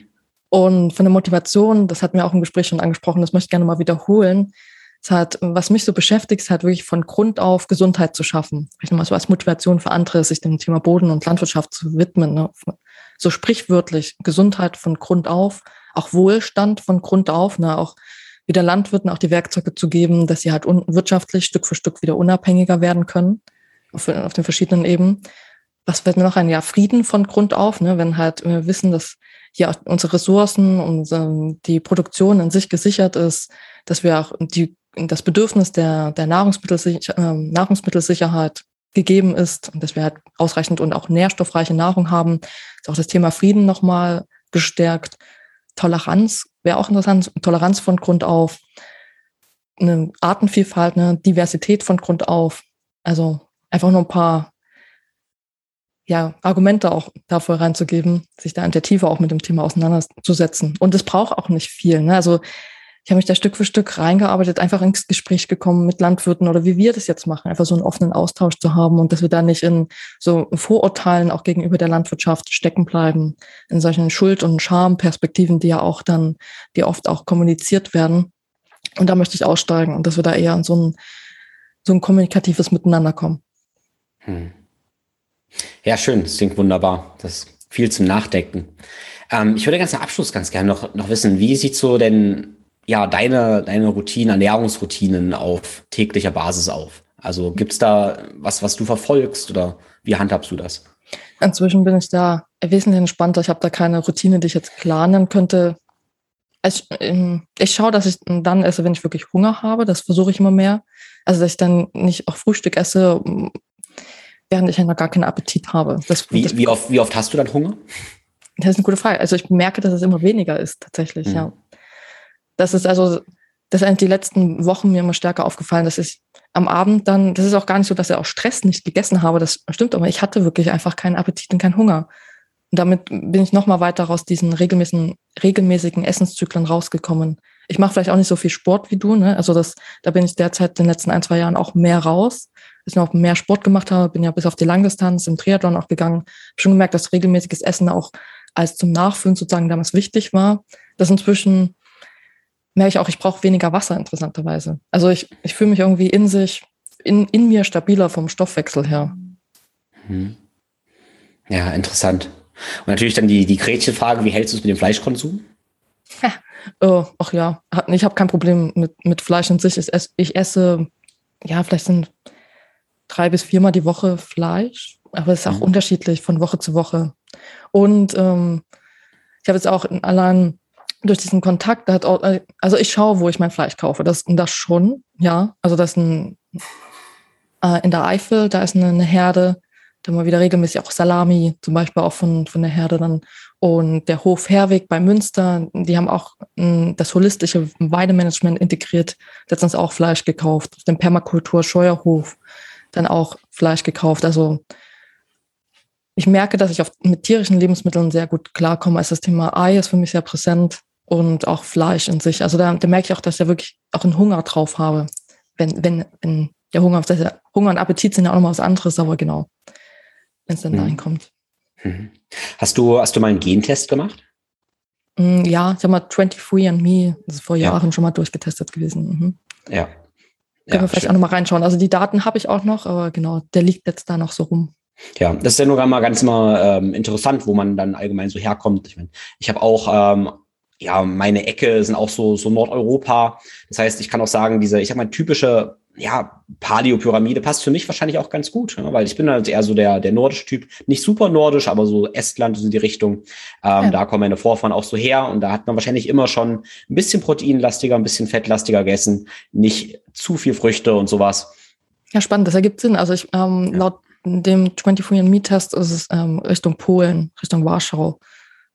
Und von der Motivation, das hatten wir auch im Gespräch schon angesprochen, das möchte ich gerne mal wiederholen, es hat, was mich so beschäftigt, ist halt wirklich von Grund auf Gesundheit zu schaffen. Vielleicht nochmal so als Motivation für andere, sich dem Thema Boden und Landwirtschaft zu widmen. Ne? So sprichwörtlich Gesundheit von Grund auf, auch Wohlstand von Grund auf, ne? auch wieder Landwirten auch die Werkzeuge zu geben, dass sie halt wirtschaftlich Stück für Stück wieder unabhängiger werden können auf, auf den verschiedenen Ebenen. Was mir noch ein? Ja, Frieden von Grund auf, ne? wenn halt wir wissen, dass hier unsere Ressourcen und ähm, die Produktion in sich gesichert ist, dass wir auch die das Bedürfnis der, der Nahrungsmittelsicher, äh, Nahrungsmittelsicherheit gegeben ist und dass wir halt ausreichend und auch nährstoffreiche Nahrung haben, ist auch das Thema Frieden nochmal gestärkt. Toleranz wäre auch interessant, Toleranz von Grund auf, eine Artenvielfalt, eine Diversität von Grund auf. Also einfach nur ein paar ja, Argumente auch dafür reinzugeben, sich da in der Tiefe auch mit dem Thema auseinanderzusetzen. Und es braucht auch nicht viel. Ne? Also ich habe mich da Stück für Stück reingearbeitet, einfach ins Gespräch gekommen mit Landwirten oder wie wir das jetzt machen, einfach so einen offenen Austausch zu haben und dass wir da nicht in so Vorurteilen auch gegenüber der Landwirtschaft stecken bleiben, in solchen Schuld- und Schamperspektiven, die ja auch dann, die oft auch kommuniziert werden. Und da möchte ich aussteigen und dass wir da eher in so ein so ein kommunikatives Miteinanderkommen. Hm. Ja, schön, das klingt wunderbar. Das ist viel zum Nachdenken. Ähm, ich würde ganz zum Abschluss ganz gerne noch, noch wissen, wie sieht so denn ja deine, deine Routine, Ernährungsroutinen auf täglicher Basis auf? Also gibt's da was, was du verfolgst oder wie handhabst du das? Inzwischen bin ich da wesentlich entspannter. Ich habe da keine Routine, die ich jetzt planen könnte. Ich, ähm, ich schaue, dass ich dann esse, wenn ich wirklich Hunger habe. Das versuche ich immer mehr. Also, dass ich dann nicht auch Frühstück esse, während ich ja noch gar keinen Appetit habe. Das, wie, das, wie, oft, wie oft hast du dann Hunger? Das ist eine gute Frage. Also, ich merke, dass es immer weniger ist, tatsächlich, mhm. ja. Das ist also, das eigentlich die letzten Wochen mir immer stärker aufgefallen, dass ich am Abend dann, das ist auch gar nicht so, dass ich auch Stress nicht gegessen habe, das stimmt, aber ich hatte wirklich einfach keinen Appetit und keinen Hunger. Und damit bin ich noch mal weiter aus diesen regelmäßigen, regelmäßigen Essenszyklen rausgekommen. Ich mache vielleicht auch nicht so viel Sport wie du, ne? Also das, da bin ich derzeit in den letzten ein, zwei Jahren auch mehr raus. Dass ich noch mehr Sport gemacht habe, bin ja bis auf die Langdistanz im Triathlon auch gegangen. Hab schon gemerkt, dass regelmäßiges Essen auch als zum Nachfüllen sozusagen damals wichtig war. Das inzwischen merke ich auch, ich brauche weniger Wasser, interessanterweise. Also ich, ich fühle mich irgendwie in sich, in, in mir stabiler vom Stoffwechsel her. Hm. Ja, interessant. Und natürlich dann die, die Gretchenfrage, wie hältst du es mit dem Fleischkonsum? Ja. Oh, ach ja, ich habe kein Problem mit, mit Fleisch in sich. Ich esse, ich esse, ja, vielleicht sind drei bis viermal die Woche Fleisch, aber es ist auch mhm. unterschiedlich von Woche zu Woche. Und ähm, ich habe jetzt auch allein durch diesen Kontakt, hat auch, also ich schaue, wo ich mein Fleisch kaufe. Das, das schon, ja. Also das ist ein, äh, in der Eifel, da ist eine, eine Herde, da wir wieder regelmäßig auch Salami, zum Beispiel auch von, von der Herde dann. Und der Hof Herweg bei Münster, die haben auch mh, das holistische Weidemanagement integriert, letztens auch Fleisch gekauft. Auf dem Permakultur Scheuerhof dann auch Fleisch gekauft. Also ich merke, dass ich auf, mit tierischen Lebensmitteln sehr gut klarkomme. Also das Thema Ei ist für mich sehr präsent und auch Fleisch in sich. Also da, da merke ich auch, dass ich wirklich auch einen Hunger drauf habe. Wenn, wenn, wenn der Hunger, der Hunger und Appetit sind ja auch nochmal was anderes, aber genau, wenn es dann mhm. dahin kommt. Mhm. Hast du, hast du mal einen Gentest gemacht? Mm, ja, ich habe mal 23 and Me, das ist vor Jahren ja. schon mal durchgetestet gewesen. Mhm. Ja. Können ja, wir vielleicht schön. auch nochmal reinschauen. Also die Daten habe ich auch noch, aber genau, der liegt jetzt da noch so rum. Ja, das ist ja nur mal ganz mal ähm, interessant, wo man dann allgemein so herkommt. Ich meine, ich habe auch ähm, ja, meine Ecke sind auch so, so Nordeuropa. Das heißt, ich kann auch sagen, diese, ich sag mal, typische, ja, Paleo-Pyramide passt für mich wahrscheinlich auch ganz gut, ne? weil ich bin halt eher so der, der nordische Typ. Nicht super nordisch, aber so Estland ist in die Richtung. Ähm, ja. Da kommen meine Vorfahren auch so her und da hat man wahrscheinlich immer schon ein bisschen proteinlastiger, ein bisschen fettlastiger gegessen, nicht zu viel Früchte und sowas. Ja, spannend, das ergibt Sinn. Also ich, ähm, ja. laut dem 23andMe-Test ist es ähm, Richtung Polen, Richtung Warschau.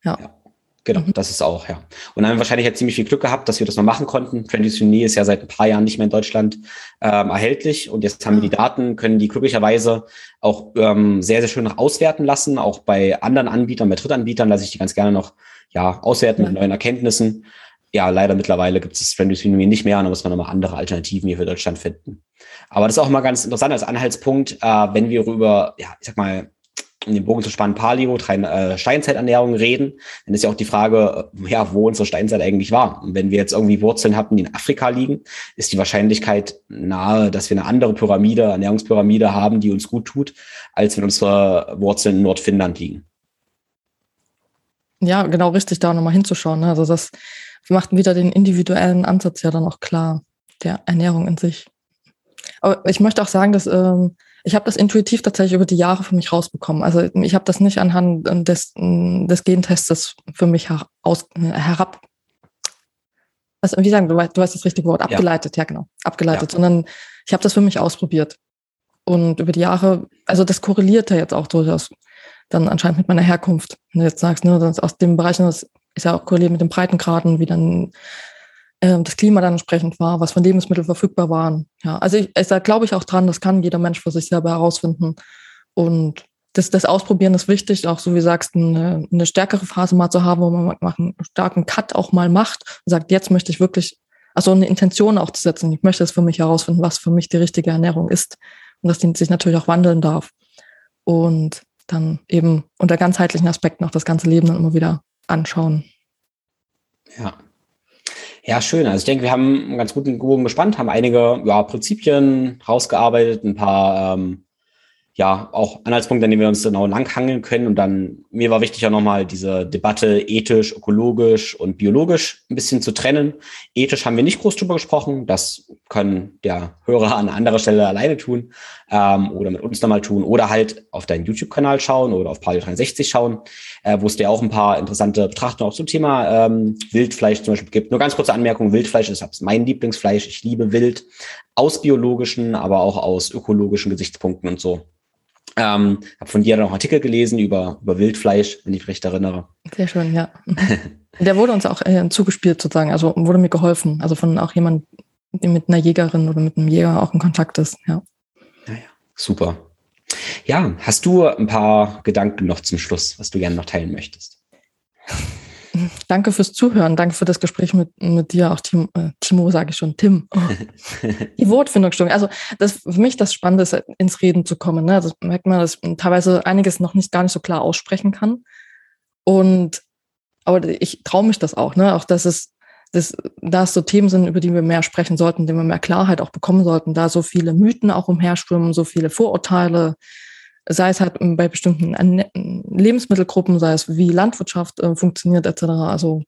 ja. ja. Genau, mhm. das ist auch, ja. Und dann haben wir wahrscheinlich jetzt ziemlich viel Glück gehabt, dass wir das noch machen konnten. Transitionee ist ja seit ein paar Jahren nicht mehr in Deutschland ähm, erhältlich und jetzt haben wir die ah. Daten, können die glücklicherweise auch ähm, sehr, sehr schön noch auswerten lassen. Auch bei anderen Anbietern, bei Drittanbietern lasse ich die ganz gerne noch ja, auswerten mit neuen Erkenntnissen. Ja, leider mittlerweile gibt es das Transitionee nicht mehr, da muss man nochmal andere Alternativen hier für Deutschland finden. Aber das ist auch mal ganz interessant als Anhaltspunkt, äh, wenn wir über, ja, ich sag mal, um den Bogen zu spannen, Paleo, äh, Steinzeiternährung reden, dann ist ja auch die Frage, äh, ja, wo unsere Steinzeit eigentlich war. Und wenn wir jetzt irgendwie Wurzeln hatten, die in Afrika liegen, ist die Wahrscheinlichkeit nahe, dass wir eine andere Pyramide, Ernährungspyramide haben, die uns gut tut, als wenn unsere Wurzeln in Nordfinnland liegen. Ja, genau richtig, da nochmal hinzuschauen. Ne? Also das macht wieder den individuellen Ansatz ja dann auch klar, der Ernährung in sich. Aber ich möchte auch sagen, dass ähm, ich habe das intuitiv tatsächlich über die Jahre für mich rausbekommen. Also ich habe das nicht anhand des, des Gentests für mich aus, herab, was, wie sagen, du weißt, du weißt das richtige Wort, abgeleitet, ja, ja genau, abgeleitet, ja. sondern ich habe das für mich ausprobiert. Und über die Jahre, also das korreliert ja jetzt auch durchaus dann anscheinend mit meiner Herkunft. Wenn du jetzt sagst, ne, aus dem Bereich, das ist ja auch korreliert mit den Breitengraden, wie dann äh, das Klima dann entsprechend war, was von Lebensmitteln verfügbar waren. Ja, also ich, ich da glaube ich auch dran, das kann jeder Mensch für sich selber herausfinden. Und das, das Ausprobieren ist wichtig, auch so wie du sagst, eine, eine stärkere Phase mal zu haben, wo man einen starken Cut auch mal macht und sagt, jetzt möchte ich wirklich, also eine Intention auch zu setzen. Ich möchte es für mich herausfinden, was für mich die richtige Ernährung ist. Und dass die sich natürlich auch wandeln darf. Und dann eben unter ganzheitlichen Aspekten auch das ganze Leben dann immer wieder anschauen. Ja, Ja, schön. Also ich denke, wir haben einen ganz guten Bogen gespannt, haben einige ja, Prinzipien rausgearbeitet, ein paar ähm, ja, auch Anhaltspunkte, an denen wir uns genau langhangeln können. Und dann, mir war wichtig auch nochmal diese Debatte ethisch, ökologisch und biologisch ein bisschen zu trennen. Ethisch haben wir nicht groß drüber gesprochen. Das können der Hörer an anderer Stelle alleine tun ähm, oder mit uns nochmal tun oder halt auf deinen YouTube-Kanal schauen oder auf Palio 63 schauen, äh, wo es dir auch ein paar interessante Betrachtungen auch zum Thema ähm, Wildfleisch zum Beispiel gibt. Nur ganz kurze Anmerkung, Wildfleisch ist mein Lieblingsfleisch. Ich liebe Wild aus biologischen, aber auch aus ökologischen Gesichtspunkten und so. Ähm, habe von dir noch Artikel gelesen über, über Wildfleisch, wenn ich mich recht erinnere. Sehr schön, ja. Der wurde uns auch äh, zugespielt sozusagen, also wurde mir geholfen. Also von auch jemand, der mit einer Jägerin oder mit einem Jäger auch in Kontakt ist, ja. Naja, super. Ja, hast du ein paar Gedanken noch zum Schluss, was du gerne noch teilen möchtest? Danke fürs Zuhören. Danke für das Gespräch mit, mit dir, auch Timo, äh, Timo sage ich schon, Tim. Oh. Die Wortfindungsstörung. Also das für mich das Spannende ist, ins Reden zu kommen. Ne? Das merkt man, dass man teilweise einiges noch nicht gar nicht so klar aussprechen kann. Und aber ich traue mich das auch, ne? Auch dass es, dass, da so Themen sind, über die wir mehr sprechen sollten, denen wir mehr Klarheit auch bekommen sollten, da so viele Mythen auch umherschwimmen, so viele Vorurteile, sei es halt bei bestimmten Lebensmittelgruppen, sei es wie Landwirtschaft äh, funktioniert etc. Also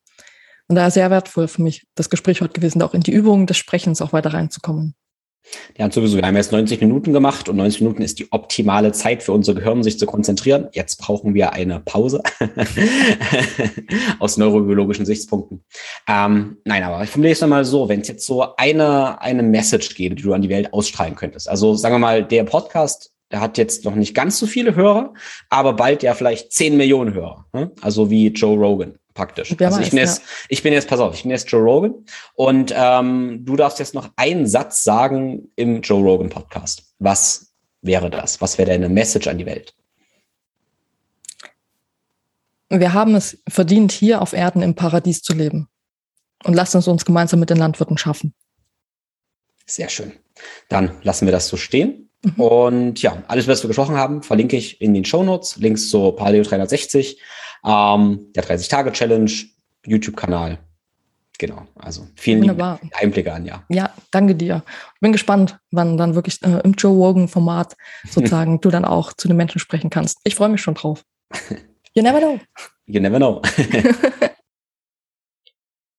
und daher sehr wertvoll für mich das Gespräch heute gewesen, auch in die Übung des Sprechens auch weiter reinzukommen. Und sowieso, wir haben jetzt 90 Minuten gemacht und 90 Minuten ist die optimale Zeit für unser Gehirn, sich zu konzentrieren. Jetzt brauchen wir eine Pause aus neurobiologischen Sichtspunkten. Ähm, nein, aber ich formuliere es mal so, wenn es jetzt so eine, eine Message gäbe, die du an die Welt ausstrahlen könntest. Also sagen wir mal, der Podcast der hat jetzt noch nicht ganz so viele Hörer, aber bald ja vielleicht 10 Millionen Hörer. Ne? Also wie Joe Rogan praktisch. Wer also weiß, ich, bin jetzt, ja. ich bin jetzt, pass auf, ich bin jetzt Joe Rogan und ähm, du darfst jetzt noch einen Satz sagen im Joe Rogan Podcast. Was wäre das? Was wäre deine Message an die Welt? Wir haben es verdient, hier auf Erden im Paradies zu leben. Und lasst uns uns gemeinsam mit den Landwirten schaffen. Sehr schön. Dann lassen wir das so stehen. Mhm. Und ja, alles, was wir gesprochen haben, verlinke ich in den Show Notes. Links zu Paleo 360, ähm, der 30-Tage-Challenge, YouTube-Kanal. Genau, also vielen Wunderbar. lieben Einblicke an, ja. Ja, danke dir. Ich bin gespannt, wann dann wirklich äh, im Joe Rogan-Format sozusagen du dann auch zu den Menschen sprechen kannst. Ich freue mich schon drauf. You never know. You never know.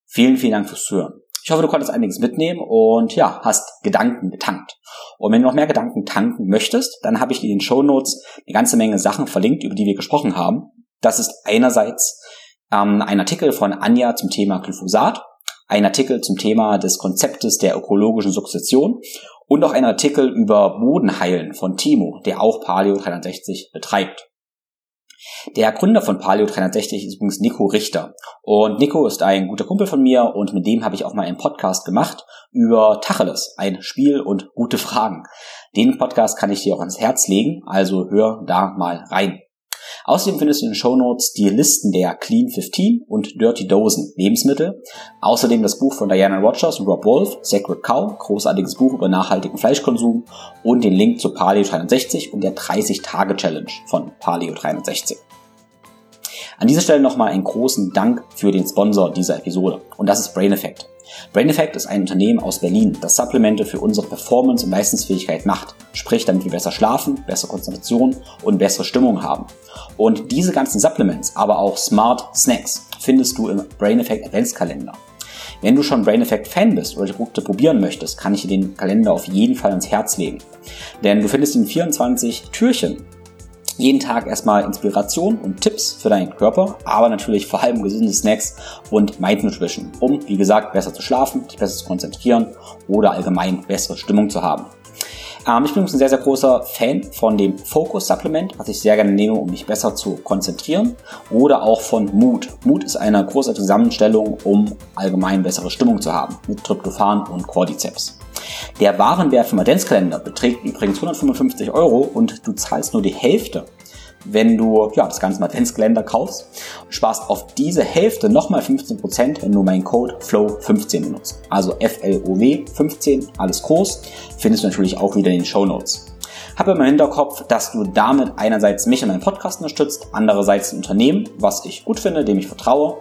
vielen, vielen Dank fürs Zuhören. Ich hoffe, du konntest einiges mitnehmen und ja, hast Gedanken getankt. Und wenn du noch mehr Gedanken tanken möchtest, dann habe ich dir in den Show Notes eine ganze Menge Sachen verlinkt, über die wir gesprochen haben. Das ist einerseits ähm, ein Artikel von Anja zum Thema Glyphosat, ein Artikel zum Thema des Konzeptes der ökologischen Sukzession und auch ein Artikel über Bodenheilen von Timo, der auch Paleo 360 betreibt. Der Gründer von Paleo 360 ist übrigens Nico Richter. Und Nico ist ein guter Kumpel von mir und mit dem habe ich auch mal einen Podcast gemacht über Tacheles, ein Spiel und gute Fragen. Den Podcast kann ich dir auch ans Herz legen, also hör da mal rein. Außerdem findest du in den Show Notes die Listen der Clean 15 und Dirty Dozen Lebensmittel. Außerdem das Buch von Diana Rogers und Rob Wolf, Sacred Cow, großartiges Buch über nachhaltigen Fleischkonsum und den Link zu Paleo 360 und der 30-Tage-Challenge von Paleo 360. An dieser Stelle nochmal einen großen Dank für den Sponsor dieser Episode und das ist Brain Effect. Brain Effect ist ein Unternehmen aus Berlin, das Supplemente für unsere Performance und Leistungsfähigkeit macht, sprich damit wir besser schlafen, bessere Konzentration und bessere Stimmung haben. Und diese ganzen Supplements, aber auch Smart Snacks findest du im Brain Effect Adventskalender. Wenn du schon Brain Effect Fan bist oder die Produkte probieren möchtest, kann ich dir den Kalender auf jeden Fall ans Herz legen. Denn du findest in 24 Türchen jeden Tag erstmal Inspiration und Tipps für deinen Körper, aber natürlich vor allem gesunde Snacks und Mind Nutrition, um, wie gesagt, besser zu schlafen, dich besser zu konzentrieren oder allgemein bessere Stimmung zu haben. Ähm, ich bin ein sehr, sehr großer Fan von dem Focus Supplement, was ich sehr gerne nehme, um mich besser zu konzentrieren. Oder auch von Mood. Mood ist eine großartige Zusammenstellung, um allgemein bessere Stimmung zu haben. Mit Tryptophan und Cordyceps. Der Warenwert vom Adventskalender beträgt übrigens 155 Euro und du zahlst nur die Hälfte wenn du ja, das ganze Adventskalender kaufst. Du sparst auf diese Hälfte nochmal 15%, wenn du meinen Code FLOW15 benutzt. Also F-L-O-W 15, alles groß, findest du natürlich auch wieder in den Show Notes. Habe immer im Hinterkopf, dass du damit einerseits mich und meinen Podcast unterstützt, andererseits ein Unternehmen, was ich gut finde, dem ich vertraue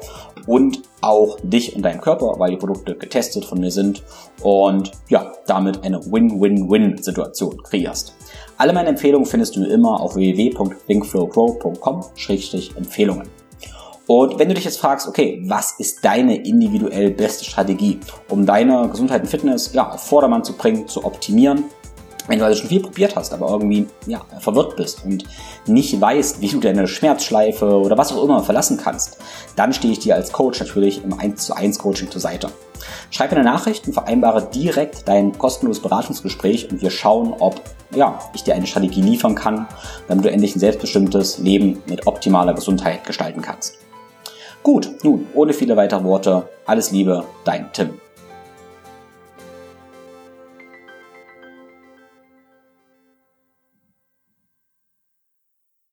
und auch dich und deinen Körper, weil die Produkte getestet von mir sind und ja, damit eine Win-Win-Win-Situation kreierst. Alle meine Empfehlungen findest du immer auf www.thinkflowgrow.com-empfehlungen. Und wenn du dich jetzt fragst, okay, was ist deine individuell beste Strategie, um deine Gesundheit und Fitness ja, auf Vordermann zu bringen, zu optimieren, wenn du also schon viel probiert hast, aber irgendwie ja, verwirrt bist und nicht weißt, wie du deine Schmerzschleife oder was auch immer verlassen kannst, dann stehe ich dir als Coach natürlich im 1 zu 1 Coaching zur Seite. Schreib mir eine Nachricht und vereinbare direkt dein kostenloses Beratungsgespräch und wir schauen, ob ja, ich dir eine Strategie liefern kann, damit du endlich ein selbstbestimmtes Leben mit optimaler Gesundheit gestalten kannst. Gut, nun, ohne viele weitere Worte, alles Liebe, dein Tim.